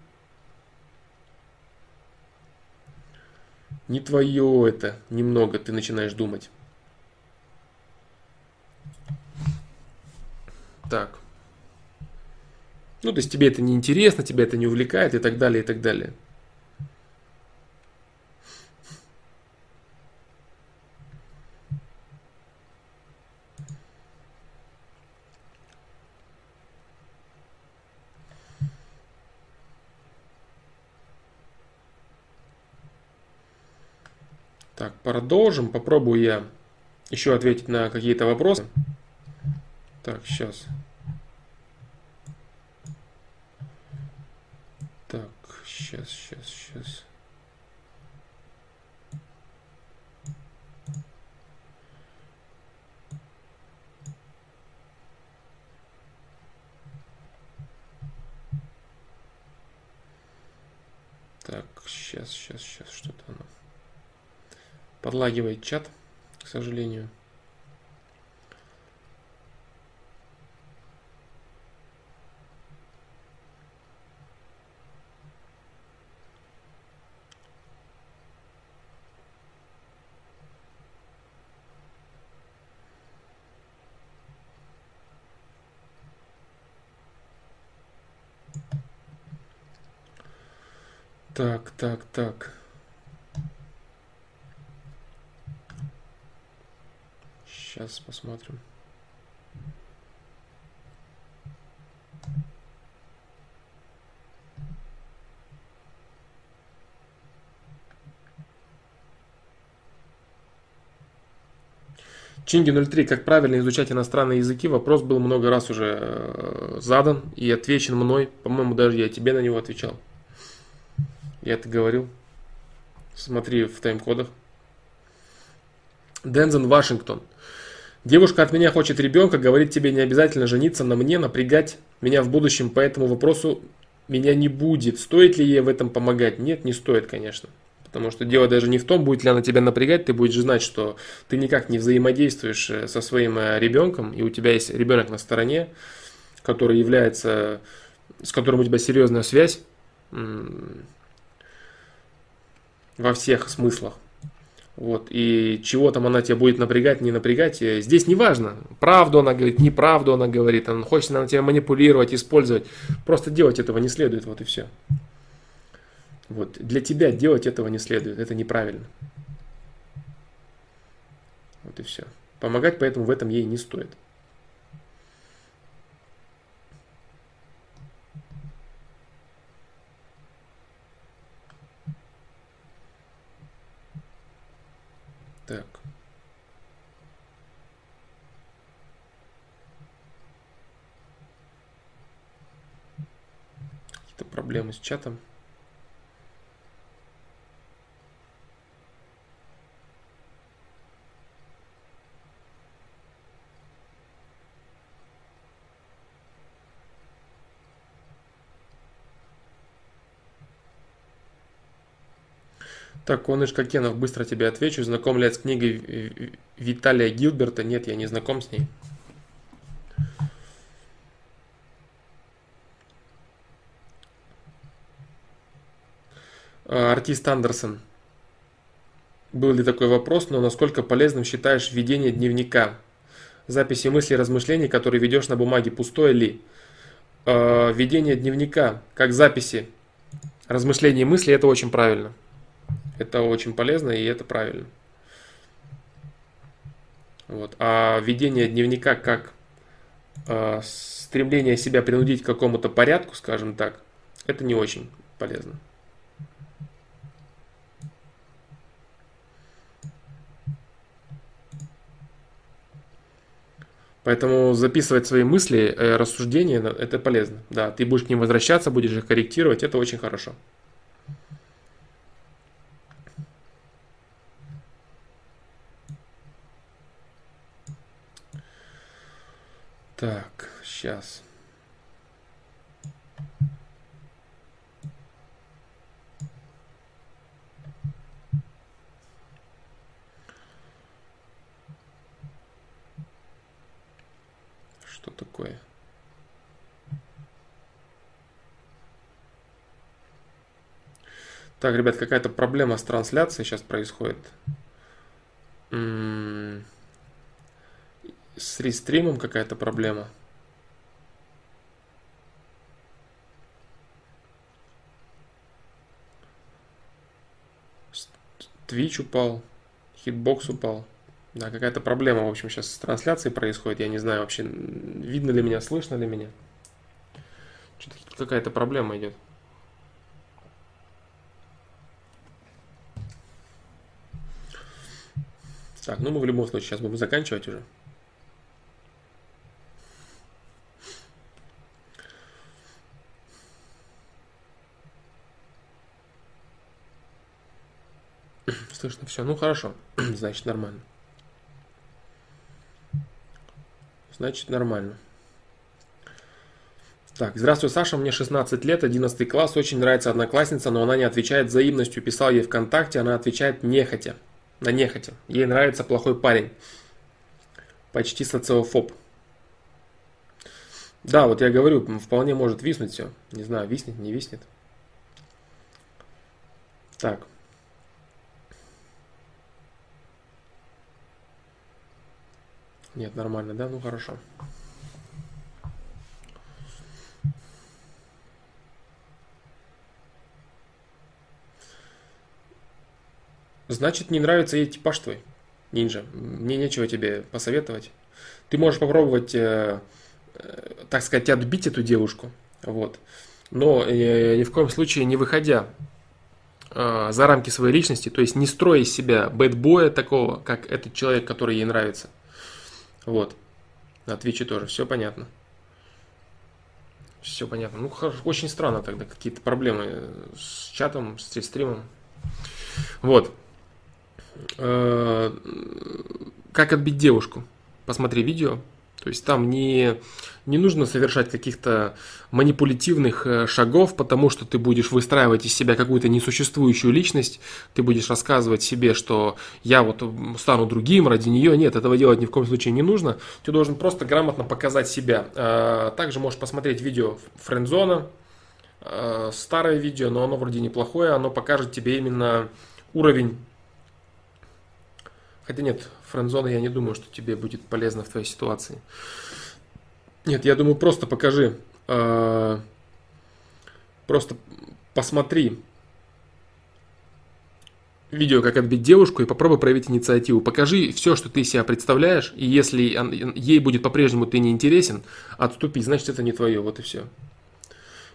не твое это немного ты начинаешь думать. Так. Ну, то есть тебе это не интересно, тебя это не увлекает и так далее, и так далее. Так, продолжим. Попробую я еще ответить на какие-то вопросы. Так, сейчас. Так, сейчас, сейчас, сейчас. Так, сейчас, сейчас, сейчас, что-то оно Подлагивает чат, к сожалению. Так, так, так. Сейчас посмотрим. Чинги 03. Как правильно изучать иностранные языки? Вопрос был много раз уже э, задан и отвечен мной. По-моему, даже я тебе на него отвечал. Я это говорил. Смотри в тайм-кодах. Дензен Вашингтон. Девушка от меня хочет ребенка, говорит тебе не обязательно жениться на мне, напрягать меня в будущем по этому вопросу меня не будет. Стоит ли ей в этом помогать? Нет, не стоит, конечно. Потому что дело даже не в том, будет ли она тебя напрягать, ты будешь знать, что ты никак не взаимодействуешь э, со своим э, ребенком, и у тебя есть ребенок на стороне, который является, с которым у тебя серьезная связь во всех смыслах. Вот, и чего там она тебя будет напрягать, не напрягать, э, здесь не важно. Правду она говорит, неправду она говорит, она хочет на тебя манипулировать, использовать. Просто делать этого не следует, вот и все. Вот. Для тебя делать этого не следует, это неправильно. Вот и все. Помогать поэтому в этом ей не стоит. Так. Какие-то проблемы с чатом. Так, Коныш Кокенов, быстро тебе отвечу. Знаком ли я с книгой Виталия Гилберта? Нет, я не знаком с ней. Артист Андерсон. Был ли такой вопрос, но насколько полезным считаешь ведение дневника? Записи мыслей и размышлений, которые ведешь на бумаге, пустое ли? Э, ведение дневника, как записи размышлений и мыслей, это очень правильно. Это очень полезно и это правильно. Вот. А ведение дневника как э, стремление себя принудить к какому-то порядку, скажем так, это не очень полезно. Поэтому записывать свои мысли, э, рассуждения, это полезно. Да, ты будешь к ним возвращаться, будешь их корректировать, это очень хорошо. Так, сейчас. Что такое? Так, ребят, какая-то проблема с трансляцией сейчас происходит. М -м с рестримом какая-то проблема. Twitch упал, Hitbox упал. Да, какая-то проблема, в общем, сейчас с трансляцией происходит. Я не знаю вообще, видно ли меня, слышно ли меня. Что-то какая-то проблема идет. Так, ну мы в любом случае сейчас будем заканчивать уже. Слышно все. Ну хорошо. [CLEARS THROAT] Значит, нормально. Значит, нормально. Так, здравствуй, Саша, мне 16 лет, 11 класс, очень нравится одноклассница, но она не отвечает взаимностью. Писал ей ВКонтакте, она отвечает нехотя. На нехотя. Ей нравится плохой парень. Почти социофоб. Да, вот я говорю, вполне может виснуть все. Не знаю, виснет, не виснет. Так. Нет, нормально, да? Ну хорошо. Значит, не нравится ей типаж твой, нинджа. Мне нечего тебе посоветовать. Ты можешь попробовать, э, э, так сказать, отбить эту девушку. Вот. Но э, ни в коем случае не выходя э, за рамки своей личности, то есть не строя из себя бэтбоя такого, как этот человек, который ей нравится. Вот. На Твиче тоже все понятно. Все понятно. Ну, очень странно тогда, какие-то проблемы с чатом, с стримом. Вот. Э, как отбить девушку? Посмотри видео. То есть там не, не нужно совершать каких-то манипулятивных э, шагов, потому что ты будешь выстраивать из себя какую-то несуществующую личность, ты будешь рассказывать себе, что я вот стану другим ради нее. Нет, этого делать ни в коем случае не нужно. Ты должен просто грамотно показать себя. А, также можешь посмотреть видео Френдзона, э, старое видео, но оно вроде неплохое, оно покажет тебе именно уровень Хотя нет, френдзона я не думаю, что тебе будет полезно в твоей ситуации. Нет, я думаю, просто покажи, э, просто посмотри видео, как отбить девушку, и попробуй проявить инициативу. Покажи все, что ты себя представляешь, и если ей будет по-прежнему ты не интересен, отступи, значит это не твое, вот и все.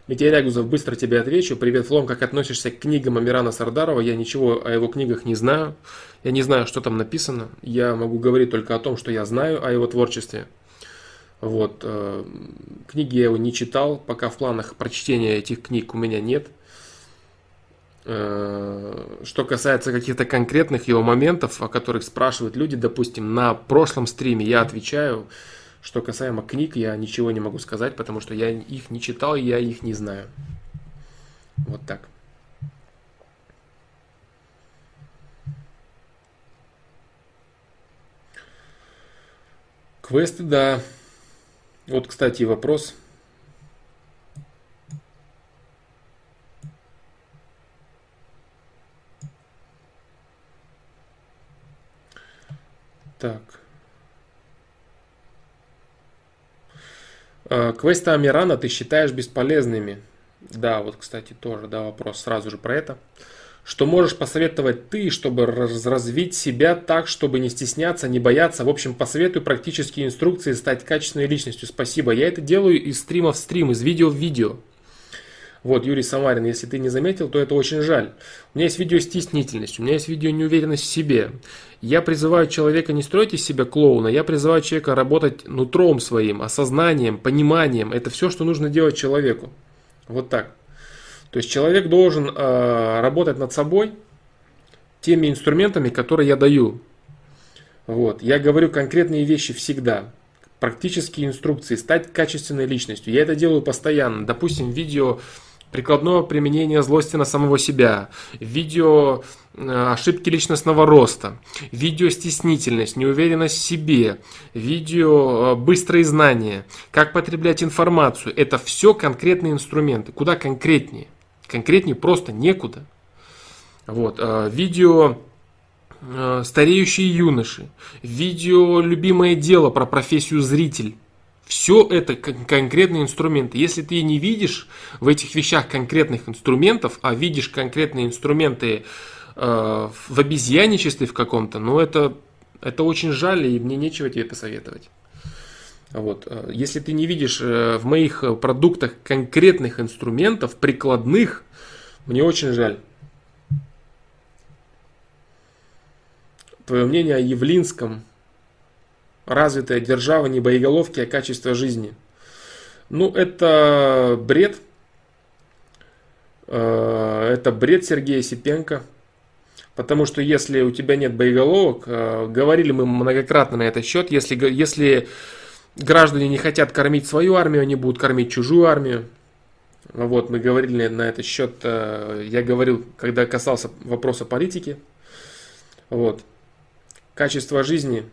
Митя Рягузов, быстро тебе отвечу. Привет, Флом, как относишься к книгам Амирана Сардарова? Я ничего о его книгах не знаю. Я не знаю, что там написано. Я могу говорить только о том, что я знаю о его творчестве. Вот. Э, книги я его не читал, пока в планах прочтения этих книг у меня нет. Э, что касается каких-то конкретных его моментов, о которых спрашивают люди, допустим, на прошлом стриме я отвечаю, что касаемо книг, я ничего не могу сказать, потому что я их не читал, и я их не знаю. Вот так. Квесты, да. Вот, кстати, вопрос. Так. Квесты Амирана ты считаешь бесполезными? Да, вот, кстати, тоже, да, вопрос сразу же про это. Что можешь посоветовать ты, чтобы развить себя так, чтобы не стесняться, не бояться? В общем, посоветуй практические инструкции стать качественной личностью. Спасибо. Я это делаю из стрима в стрим, из видео в видео. Вот, Юрий Самарин, если ты не заметил, то это очень жаль. У меня есть видео стеснительность, у меня есть видео неуверенность в себе. Я призываю человека не строить из себя клоуна, я призываю человека работать нутром своим, осознанием, пониманием. Это все, что нужно делать человеку. Вот так. То есть человек должен э, работать над собой теми инструментами, которые я даю. Вот. Я говорю конкретные вещи всегда практические инструкции, стать качественной личностью. Я это делаю постоянно. Допустим, видео прикладное применение злости на самого себя, видео э, ошибки личностного роста, видео стеснительность, неуверенность в себе, видео э, быстрые знания, как потреблять информацию. Это все конкретные инструменты. Куда конкретнее? Конкретнее просто некуда. Вот, э, видео стареющие юноши, видео любимое дело про профессию зритель. Все это конкретные инструменты. Если ты не видишь в этих вещах конкретных инструментов, а видишь конкретные инструменты э, в обезьяничестве в каком-то, ну это, это очень жаль, и мне нечего тебе посоветовать. Вот. Если ты не видишь э, в моих продуктах конкретных инструментов, прикладных, мне очень жаль. Твое мнение о Явлинском – развитая держава не боеголовки, а качество жизни. Ну, это бред. Э, это бред Сергея Сипенко. Потому что если у тебя нет боеголовок, э, говорили мы многократно на этот счет, если, если граждане не хотят кормить свою армию, они будут кормить чужую армию. Вот, мы говорили на этот счет, э, я говорил, когда касался вопроса политики. Вот. Качество жизни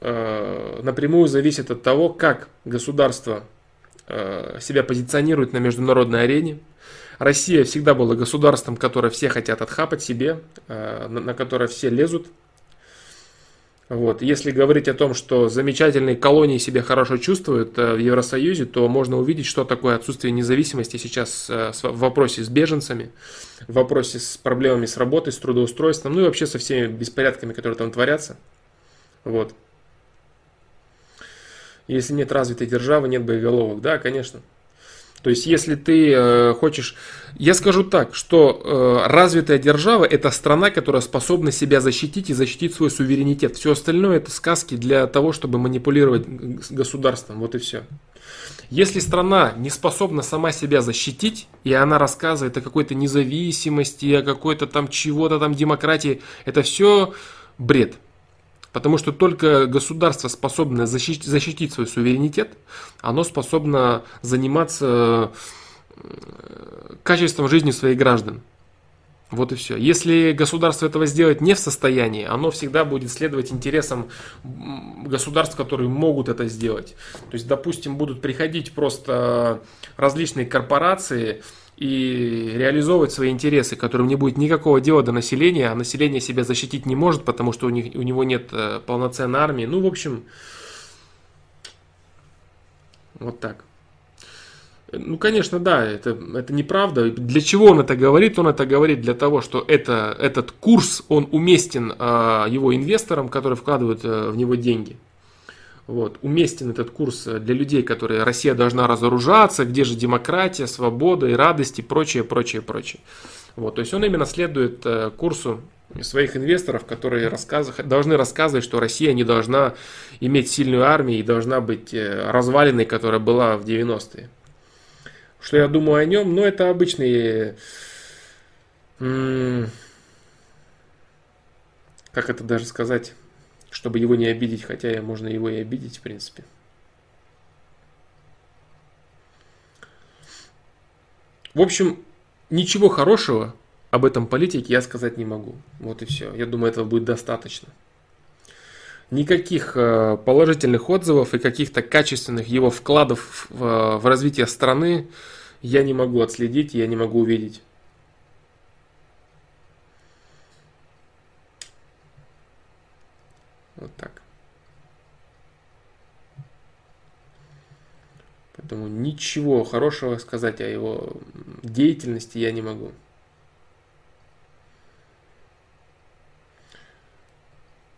напрямую зависит от того, как государство э, себя позиционирует на международной арене. Россия всегда была государством, которое все хотят отхапать себе, э, на которое все лезут. Вот. Если говорить о том, что замечательные колонии себя хорошо чувствуют э, в Евросоюзе, то можно увидеть, что такое отсутствие независимости сейчас э, в вопросе с беженцами, в вопросе с проблемами с работой, с трудоустройством, ну и вообще со всеми беспорядками, которые там творятся. Вот. Если нет развитой державы, нет боеголовок. Да, конечно. То есть, если ты э, хочешь... Я скажу так, что э, развитая держава – это страна, которая способна себя защитить и защитить свой суверенитет. Все остальное – это сказки для того, чтобы манипулировать государством. Вот и все. Если страна не способна сама себя защитить, и она рассказывает о какой-то независимости, о какой-то там чего-то там демократии, это все бред. Потому что только государство, способное защитить, защитить свой суверенитет, оно способно заниматься э, качеством жизни своих граждан. Вот и все. Если государство этого сделать не в состоянии, оно всегда будет следовать интересам государств, которые могут это сделать. То есть, допустим, будут приходить просто различные корпорации, и реализовывать свои интересы, которым не будет никакого дела до населения, а население себя защитить не может, потому что у, них, у него нет э, полноценной армии. Ну, в общем, вот так. Ну, конечно, да, это, это неправда. Для чего он это говорит? Он это говорит для того, что это, этот курс, он уместен э, его инвесторам, которые вкладывают э, в него деньги. Вот. Уместен этот курс для людей, которые Россия должна разоружаться, где же демократия, свобода и радость и прочее, прочее, прочее. Вот. То есть он именно следует э, курсу своих инвесторов, которые рассказ... должны рассказывать, что Россия не должна иметь сильную армию и должна быть э, разваленной, которая была в 90-е. Что я думаю о нем? Ну, это обычный... Как это даже сказать? Чтобы его не обидеть, хотя можно его и обидеть, в принципе. В общем, ничего хорошего об этом политике я сказать не могу. Вот и все. Я думаю, этого будет достаточно. Никаких э, положительных отзывов и каких-то качественных его вкладов в, в развитие страны я не могу отследить, я не могу увидеть. Вот так. Поэтому ничего хорошего сказать о его деятельности я не могу.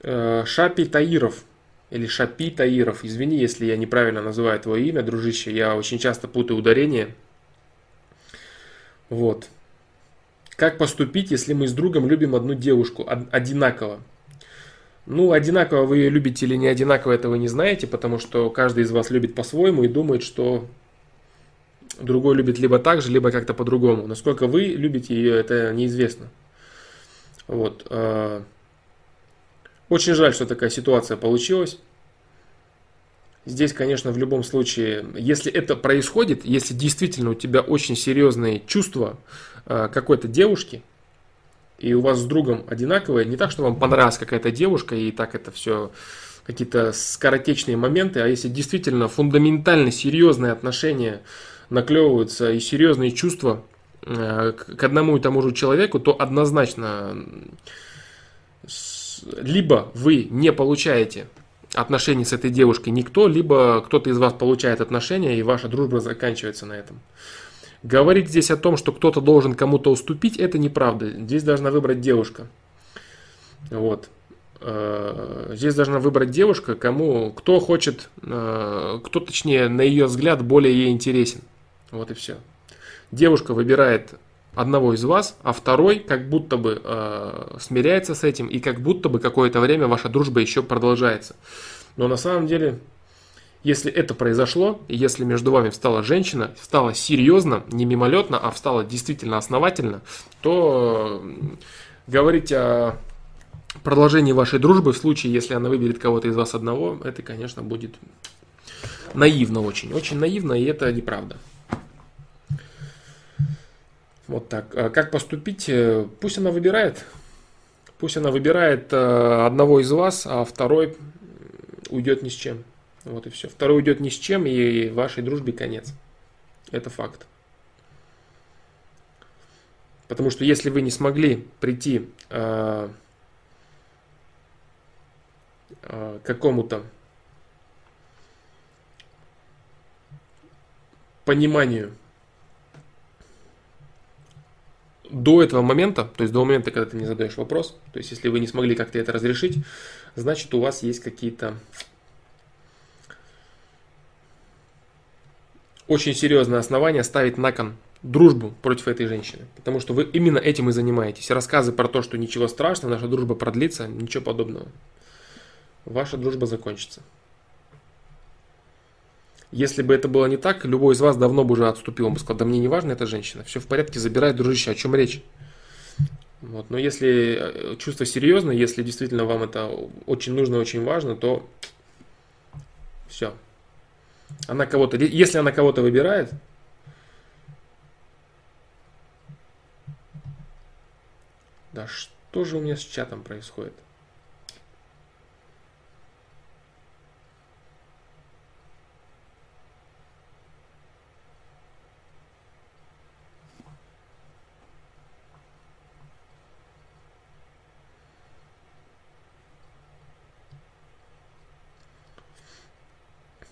Э, Шапи Таиров или Шапи Таиров. Извини, если я неправильно называю твое имя, дружище. Я очень часто путаю ударение. Вот. Как поступить, если мы с другом любим одну девушку одинаково? Ну, одинаково вы ее любите или не одинаково, этого не знаете, потому что каждый из вас любит по-своему и думает, что другой любит либо так же, либо как-то по-другому. Насколько вы любите ее, это неизвестно. Вот. А, очень жаль, что такая ситуация получилась. Здесь, конечно, в любом случае, если это происходит, если действительно у тебя очень серьезные чувства а, какой-то девушки, и у вас с другом одинаковые, не так, что вам понравилась какая-то девушка, и так это все какие-то скоротечные моменты, а если действительно фундаментально серьезные отношения наклевываются и серьезные чувства э, к одному и тому же человеку, то однозначно либо вы не получаете отношений с этой девушкой никто, либо кто-то из вас получает отношения, и ваша дружба заканчивается на этом. Говорить здесь о том, что кто-то должен кому-то уступить, это неправда. Здесь должна выбрать девушка. Вот. Э, здесь должна выбрать девушка, кому, кто хочет, э, кто точнее, на ее взгляд, более ей интересен. Вот и все. Девушка выбирает одного из вас, а второй как будто бы э, смиряется с этим, и как будто бы какое-то время ваша дружба еще продолжается. Но на самом деле если это произошло, если между вами встала женщина, встала серьезно, не мимолетно, а встала действительно основательно, то говорить о продолжении вашей дружбы в случае, если она выберет кого-то из вас одного, это, конечно, будет наивно очень. Очень наивно, и это неправда. Вот так. А как поступить? Э, пусть она выбирает. Пусть она выбирает э, одного из вас, а второй уйдет ни с чем. Вот и все. Второй уйдет ни с чем, и вашей дружбе конец. Это факт. Потому что если вы не смогли прийти э, э, какому-то пониманию до этого момента, то есть до момента, когда ты не задаешь вопрос, то есть если вы не смогли как-то это разрешить, значит у вас есть какие-то очень серьезные основания ставить на кон дружбу против этой женщины. Потому что вы именно этим и занимаетесь. Рассказы про то, что ничего страшного, наша дружба продлится, ничего подобного. Ваша дружба закончится. Если бы это было не так, любой из вас давно бы уже отступил. Он бы сказал, да мне не важно эта женщина. Все в порядке, забирай, дружище, о чем речь? Вот. Но если э, чувство серьезное, если действительно вам это очень нужно, очень важно, то все. Она кого-то, если она кого-то выбирает, да что же у меня с чатом происходит?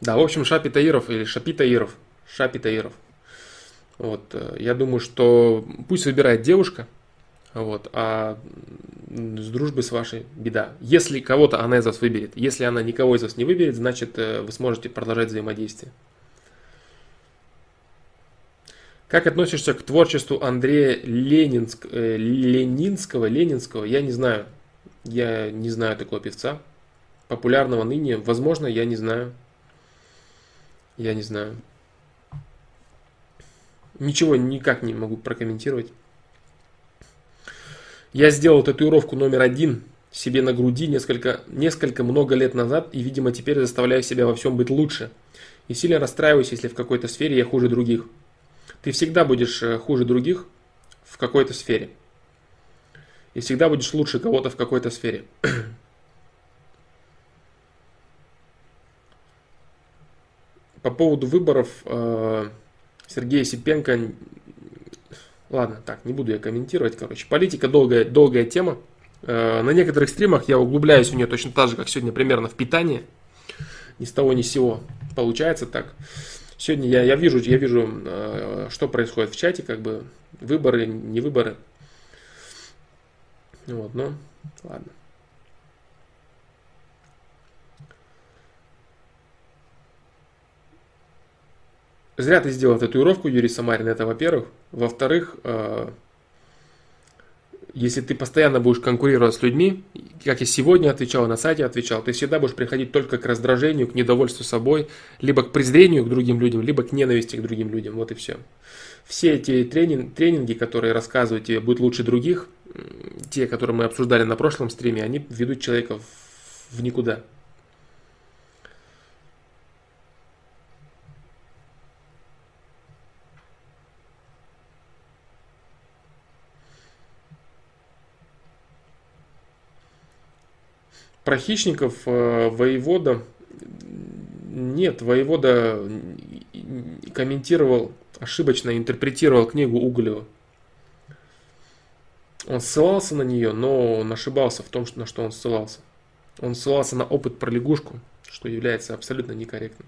Да, в общем, Шапи Таиров или Шапи Таиров. Шапи Таиров. Вот, э, я думаю, что пусть выбирает девушка, вот, а с дружбой с вашей беда. Если кого-то она из вас выберет, если она никого из вас не выберет, значит э, вы сможете продолжать взаимодействие. Как относишься к творчеству Андрея Ленинск, э, Ленинского, Ленинского? Я не знаю. Я не знаю такого певца. Популярного ныне. Возможно, я не знаю. Я не знаю. Ничего никак не могу прокомментировать. Я сделал татуировку номер один себе на груди несколько, несколько много лет назад и, видимо, теперь заставляю себя во всем быть лучше. И сильно расстраиваюсь, если в какой-то сфере я хуже других. Ты всегда будешь э, хуже других в какой-то сфере. И всегда будешь лучше кого-то в какой-то сфере. [CLEARS THROAT] По поводу выборов э, Сергея Сипенко, ладно, так, не буду я комментировать, короче. Политика долгая, долгая тема. Э, на некоторых стримах я углубляюсь в нее точно так же, как сегодня примерно в питании. Ни с того ни с сего получается так. Сегодня я, я вижу, я вижу, э, что происходит в чате, как бы выборы, не выборы. Вот, ну, ладно. Зря ты сделал татуировку, Юрий Самарин, это во-первых. Во-вторых, э, если ты постоянно будешь конкурировать с людьми, как я сегодня отвечал, на сайте отвечал, ты всегда будешь приходить только к раздражению, к недовольству собой, либо к презрению к другим людям, либо к ненависти к другим людям. Вот и все. Все эти тренинг, тренинги, которые рассказывают тебе «будь лучше других», те, которые мы обсуждали на прошлом стриме, они ведут человека в никуда. Про хищников э, воевода... Нет, воевода комментировал, ошибочно интерпретировал книгу Уголева. Он ссылался на нее, но он ошибался в том, на что он ссылался. Он ссылался на опыт про лягушку, что является абсолютно некорректным.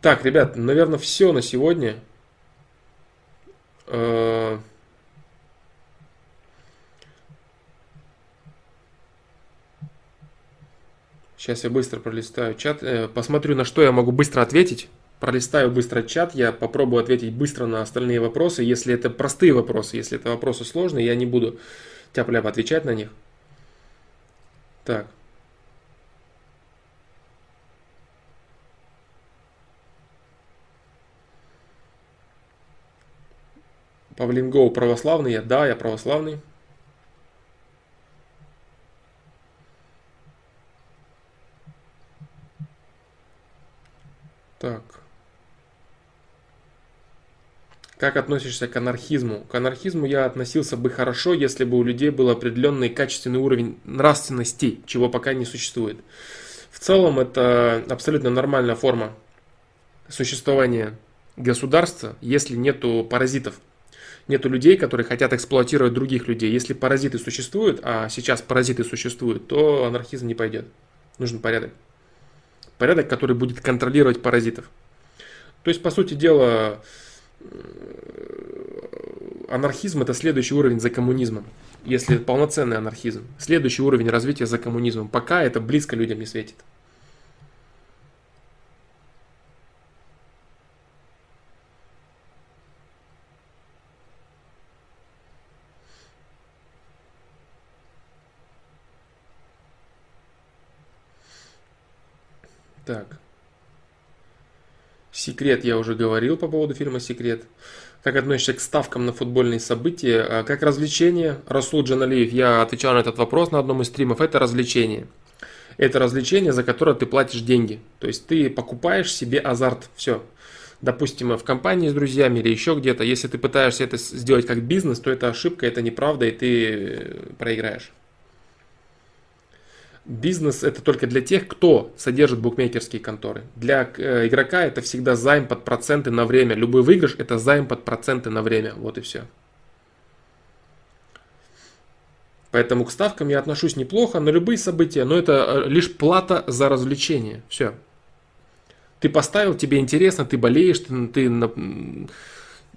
Так, ребят, наверное, все на сегодня. Сейчас я быстро пролистаю чат, э, посмотрю, на что я могу быстро ответить. Пролистаю быстро чат, я попробую ответить быстро на остальные вопросы. Если это простые вопросы, если это вопросы сложные, я не буду тяп отвечать на них. Так. Павлин Гоу православный? Я, да, я православный. Так. Как относишься к анархизму? К анархизму я относился бы хорошо, если бы у людей был определенный качественный уровень нравственности, чего пока не существует. В целом это абсолютно нормальная форма существования государства, если нету паразитов. Нету людей, которые хотят эксплуатировать других людей. Если паразиты существуют, а сейчас паразиты существуют, то анархизм не пойдет. Нужен порядок. Порядок, который будет контролировать паразитов. То есть, по сути дела, анархизм это следующий уровень за коммунизмом. Если полноценный анархизм. Следующий уровень развития за коммунизмом. Пока это близко людям не светит. Так. Секрет я уже говорил по поводу фильма Секрет. Как относишься к ставкам на футбольные события? А как развлечение? Расул Джаналиев, я отвечал на этот вопрос на одном из стримов. Это развлечение. Это развлечение, за которое ты платишь деньги. То есть ты покупаешь себе азарт. Все. Допустим, в компании с друзьями или еще где-то. Если ты пытаешься это сделать как бизнес, то это ошибка, это неправда, и ты проиграешь. Бизнес это только для тех, кто содержит букмекерские конторы. Для э, игрока это всегда займ под проценты на время. Любой выигрыш это займ под проценты на время. Вот и все. Поэтому к ставкам я отношусь неплохо на любые события, но это э, лишь плата за развлечение. Все. Ты поставил, тебе интересно, ты болеешь, ты, ты,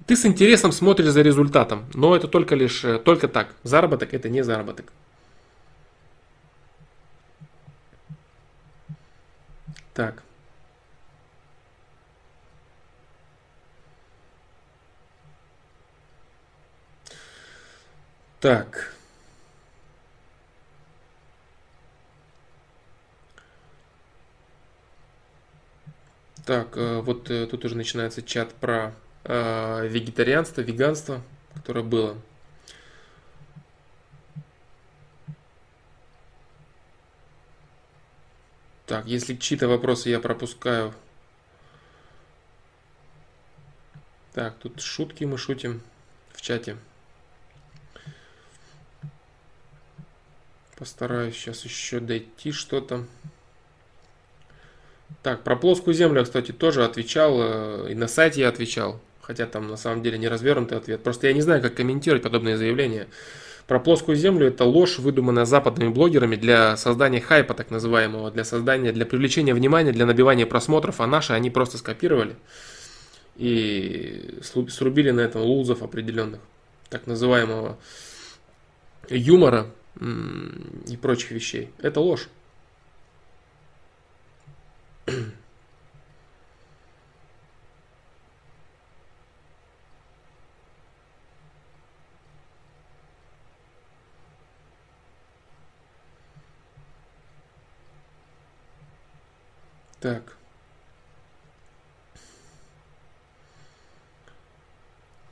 ты с интересом смотришь за результатом. Но это только лишь э, только так. Заработок это не заработок. Так. Так. Так, э, вот э, тут уже начинается чат про э, вегетарианство, веганство, которое было. Так, если чьи-то вопросы я пропускаю. Так, тут шутки мы шутим в чате. Постараюсь сейчас еще дойти что-то. Так, про плоскую землю, кстати, тоже отвечал. Э, и на сайте я отвечал. Хотя там на самом деле не развернутый ответ. Просто я не знаю, как комментировать подобные заявления. Про плоскую землю это ложь, выдуманная западными блогерами для создания хайпа так называемого, для создания, для привлечения внимания, для набивания просмотров, а наши они просто скопировали и срубили на этом лузов определенных, так называемого юмора и прочих вещей. Это ложь. Так.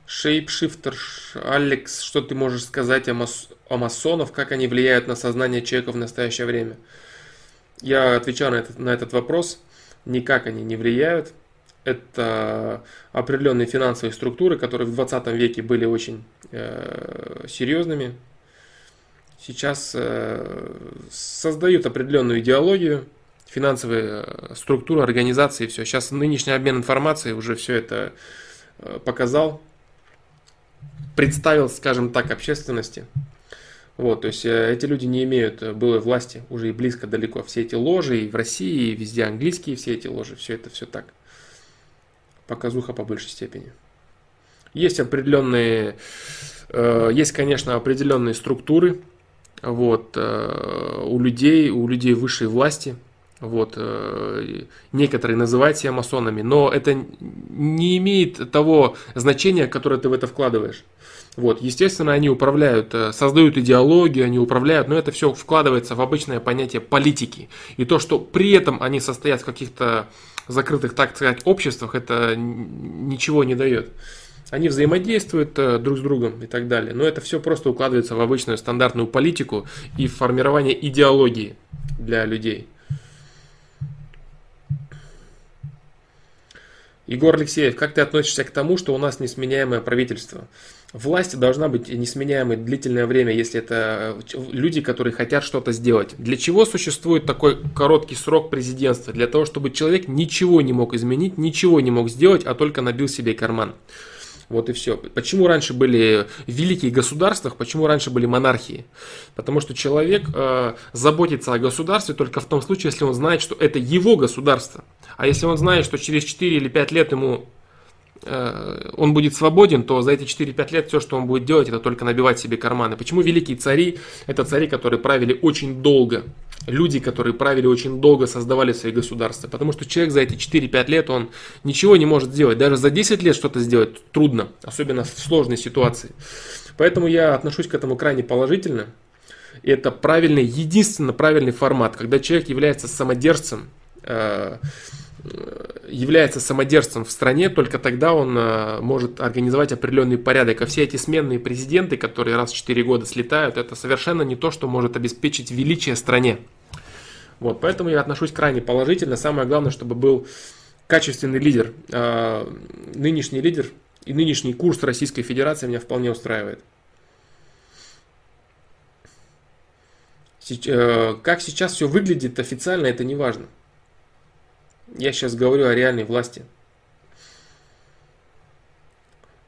Шейпшифтер, Алекс, что ты можешь сказать о, мас о масонах, как они влияют на сознание человека в настоящее время? Я отвечаю на этот, на этот вопрос. Никак они не влияют. Это определенные финансовые структуры, которые в 20 веке были очень э, серьезными. Сейчас э, создают определенную идеологию, финансовые э, структуры, организации, все. Сейчас нынешний обмен информацией уже все это э, показал, представил, скажем так, общественности. Вот, то есть э, эти люди не имеют былой власти уже и близко далеко. Все эти ложи и в России, и везде английские все эти ложи, все это все так. Показуха по большей степени. Есть определенные, есть, конечно, определенные структуры, вот, у людей, у людей высшей власти, вот, э, некоторые называют себя масонами, но это не имеет того значения, которое ты в это вкладываешь. Вот, естественно, они управляют, э, создают идеологию, они управляют, но это все вкладывается в обычное понятие политики. И то, что при этом они состоят в каких-то закрытых, так сказать, обществах, это ничего не дает. Они взаимодействуют э, друг с другом и так далее. Но это все просто укладывается в обычную стандартную политику и формирование идеологии для людей. Егор Алексеев, как ты относишься к тому, что у нас несменяемое правительство? Власть должна быть несменяемой длительное время, если это э, люди, которые хотят что-то сделать. Для чего существует такой короткий срок президентства? Для того, чтобы человек ничего не мог изменить, ничего не мог сделать, а только набил себе карман. Вот и все. Почему раньше были великие государства, почему раньше были монархии? Потому что человек э, заботится о государстве только в том случае, если он знает, что это его государство. А если он знает, что через 4 или 5 лет ему э, он будет свободен, то за эти 4-5 лет все, что он будет делать, это только набивать себе карманы. Почему великие цари? Это цари, которые правили очень долго люди, которые правили очень долго, создавали свои государства. Потому что человек за эти 4-5 лет, он ничего не может сделать. Даже за 10 лет что-то сделать трудно, особенно в сложной ситуации. Поэтому я отношусь к этому крайне положительно. Это правильный, единственно правильный формат, когда человек является самодержцем, э, является самодержцем в стране, только тогда он э, может организовать определенный порядок. А все эти сменные президенты, которые раз в 4 года слетают, это совершенно не то, что может обеспечить величие стране. Вот, поэтому я отношусь крайне положительно. Самое главное, чтобы был качественный лидер. А, нынешний лидер и нынешний курс Российской Федерации меня вполне устраивает. Э, как сейчас все выглядит официально, это не важно. Я сейчас говорю о реальной власти.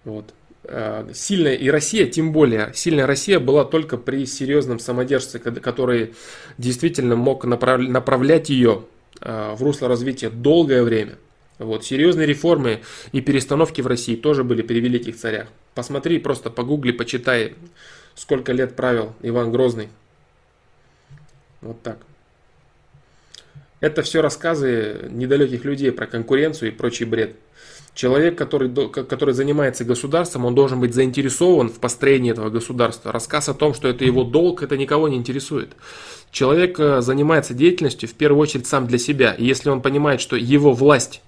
Вот. Э, сильная и Россия, тем более, сильная Россия была только при серьезном самодержце, который действительно мог направлять ее э, в русло развития долгое время. Вот, серьезные реформы и перестановки в России тоже были при великих царях. Посмотри, просто погугли, почитай, сколько лет правил Иван Грозный. Вот так. Это все рассказы недалеких людей про конкуренцию и прочий бред. Человек, который, который занимается государством, он должен быть заинтересован в построении этого государства. Рассказ о том, что это его долг, это никого не интересует. Человек э, занимается деятельностью в первую очередь сам для себя. И если он понимает, что его власть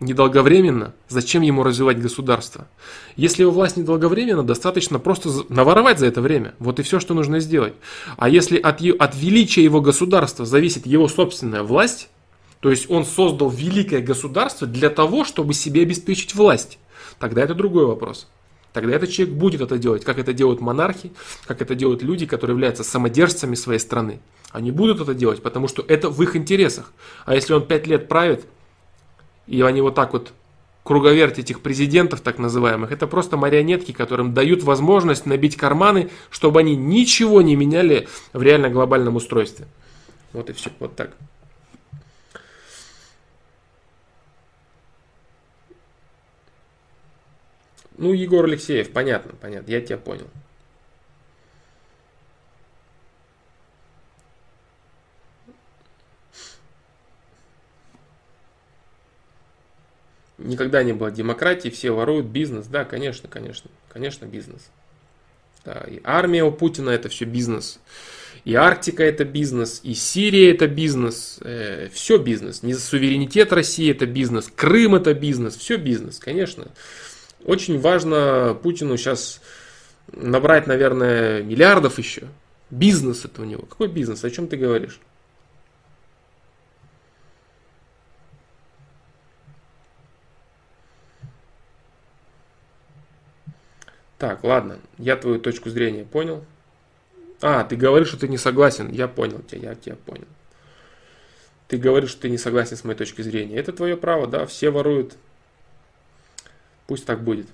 недолговременна, зачем ему развивать государство? Если его власть недолговременна, достаточно просто наворовать за это время. Вот и все, что нужно сделать. А если от, от величия его государства зависит его собственная власть, то есть он создал великое государство для того, чтобы себе обеспечить власть. Тогда это другой вопрос. Тогда этот человек будет это делать, как это делают монархи, как это делают люди, которые являются самодержцами своей страны. Они будут это делать, потому что это в их интересах. А если он пять лет правит, и они вот так вот круговерть этих президентов, так называемых, это просто марионетки, которым дают возможность набить карманы, чтобы они ничего не меняли в реально глобальном устройстве. Вот и все, вот так. Ну, Егор Алексеев, понятно, понятно, я тебя понял. Никогда не было демократии, все воруют, бизнес, да, конечно, конечно, конечно, бизнес. Да, и армия у Путина это все бизнес. И Арктика это бизнес, и Сирия это бизнес, э, все бизнес. Не суверенитет России это бизнес, Крым это бизнес, все бизнес, конечно. Очень важно Путину сейчас набрать, наверное, миллиардов еще. Бизнес это у него. Какой бизнес? О чем ты говоришь? Так, ладно, я твою точку зрения понял. А, ты говоришь, что ты не согласен. Я понял тебя, я тебя понял. Ты говоришь, что ты не согласен с моей точки зрения. Это твое право, да, все воруют Пусть так будет.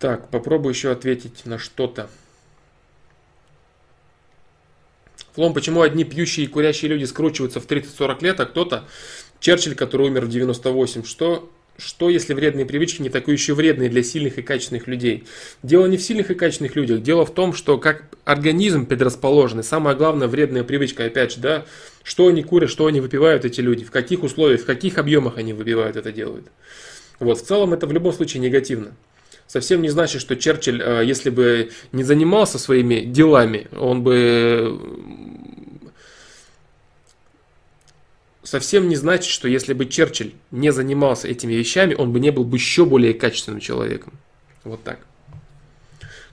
Так, попробую еще ответить на что-то. Флом, почему одни пьющие и курящие люди скручиваются в 30-40 лет, а кто-то, Черчилль, который умер в 98, что что, если вредные привычки не такие еще вредные для сильных и качественных людей? Дело не в сильных и качественных людях. Дело в том, что как организм предрасположен, и самая главная вредная привычка, опять же, да, что они курят, что они выпивают, эти люди, в каких условиях, в каких объемах они выпивают это делают. Вот, в целом это в любом случае негативно. Совсем не значит, что Черчилль, э, если бы не занимался своими делами, он бы совсем не значит, что если бы Черчилль не занимался этими вещами, он бы не был бы еще более качественным человеком. Вот так.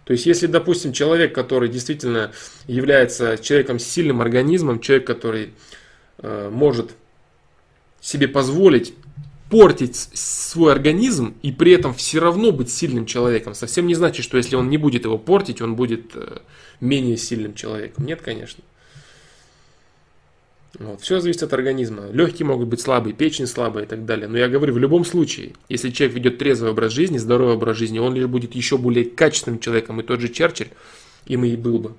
То есть, если, допустим, человек, который действительно является человеком с сильным организмом, человек, который э, может себе позволить портить свой организм и при этом все равно быть сильным человеком, совсем не значит, что если он не будет его портить, он будет э, менее сильным человеком. Нет, конечно. Вот. Все зависит от организма. Легкие могут быть слабые, печень слабая и так далее. Но я говорю, в любом случае, если человек ведет трезвый образ жизни, здоровый образ жизни, он лишь будет еще более качественным человеком. И тот же Черчилль им и был бы.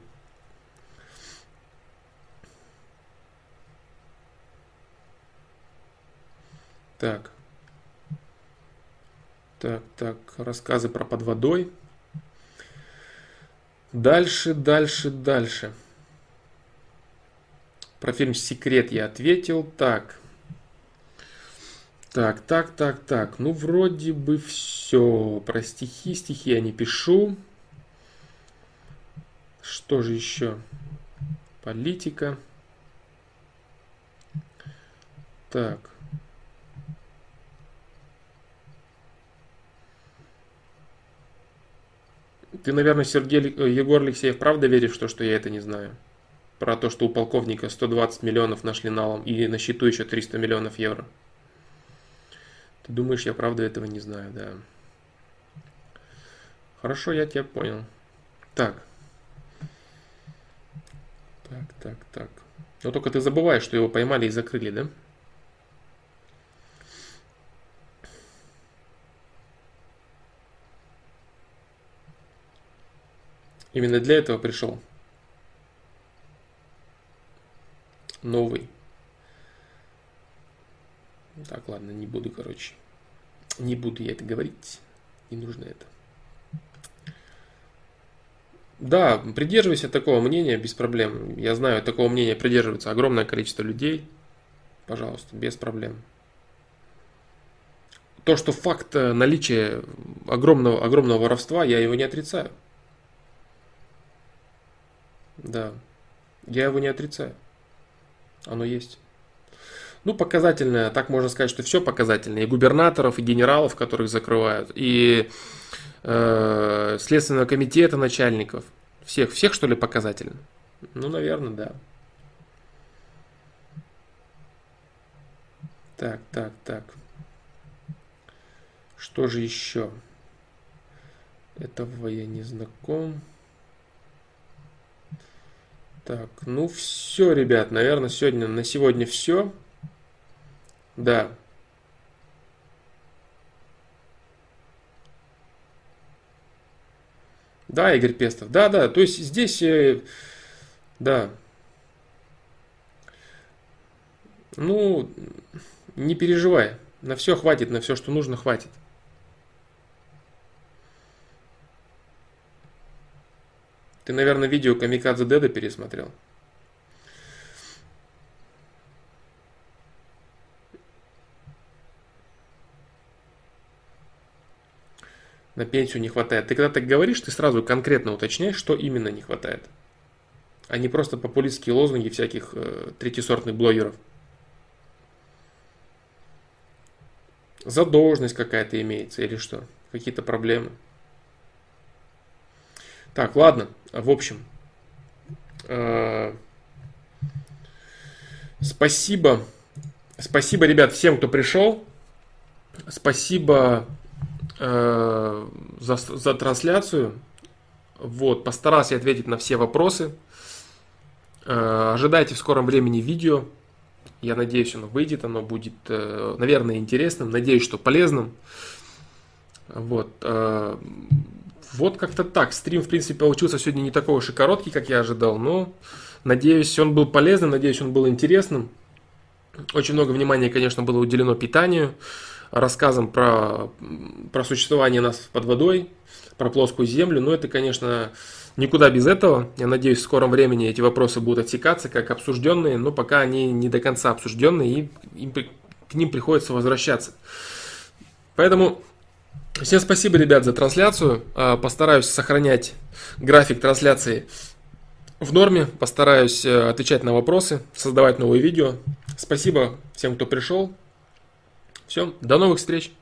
Так. Так, так, рассказы про под водой. Дальше, дальше, дальше. Про фильм «Секрет» я ответил. Так. Так, так, так, так. Ну, вроде бы все. Про стихи. Стихи я не пишу. Что же еще? Политика. Так. Ты, наверное, Сергей Егор Алексеев, правда веришь в то, что я это не знаю? Про то, что у полковника 120 миллионов нашли налом и на счету еще 300 миллионов евро. Ты думаешь, я правда этого не знаю, да. Хорошо, я тебя понял. Так. Так, так, так. Но только ты забываешь, что его поймали и закрыли, да? Именно для этого пришел. Новый. Так, ладно, не буду, короче. Не буду я это говорить. Не нужно это. Да, придерживайся такого мнения без проблем. Я знаю, такого мнения придерживается огромное количество людей. Пожалуйста, без проблем. То, что факт э, наличия огромного, огромного воровства, я его не отрицаю. Да, я его не отрицаю. Оно есть. Ну, показательное, так можно сказать, что все показательное. И губернаторов, и генералов, которых закрывают, и э, Следственного комитета начальников. Всех, всех, что ли, показательно? Ну, наверное, да. Так, так, так. Что же еще? Этого я не знаком. Так, ну все, ребят, наверное, сегодня на сегодня все. Да. Да, Игорь Пестов. Да, да, то есть здесь, э, да. Ну, не переживай. На все хватит, на все, что нужно, хватит. Ты, наверное, видео Камикадзе Деда пересмотрел. На пенсию не хватает. Ты когда так говоришь, ты сразу конкретно уточняешь, что именно не хватает. А не просто популистские лозунги всяких э, третьесортных блогеров. Задолженность какая-то имеется или что? Какие-то проблемы. Так, ладно. В общем, э, спасибо. Спасибо, ребят, всем, кто пришел. Спасибо э, за, за трансляцию. Вот, постарался ответить на все вопросы. Э, ожидайте в скором времени видео. Я надеюсь, оно выйдет, оно будет, наверное, интересным. Надеюсь, что полезным. Вот. Вот как-то так. Стрим, в принципе, получился сегодня не такой уж и короткий, как я ожидал, но надеюсь, он был полезным, надеюсь, он был интересным. Очень много внимания, конечно, было уделено питанию, рассказам про, про существование нас под водой, про плоскую землю. Но это, конечно, никуда без этого. Я надеюсь, в скором времени эти вопросы будут отсекаться как обсужденные, но пока они не до конца обсужденные, и им, к ним приходится возвращаться. Поэтому Всем спасибо, ребят, за трансляцию. А, постараюсь сохранять график трансляции в норме. Постараюсь э, отвечать на вопросы, создавать новые видео. Спасибо всем, кто пришел. Все, до новых встреч.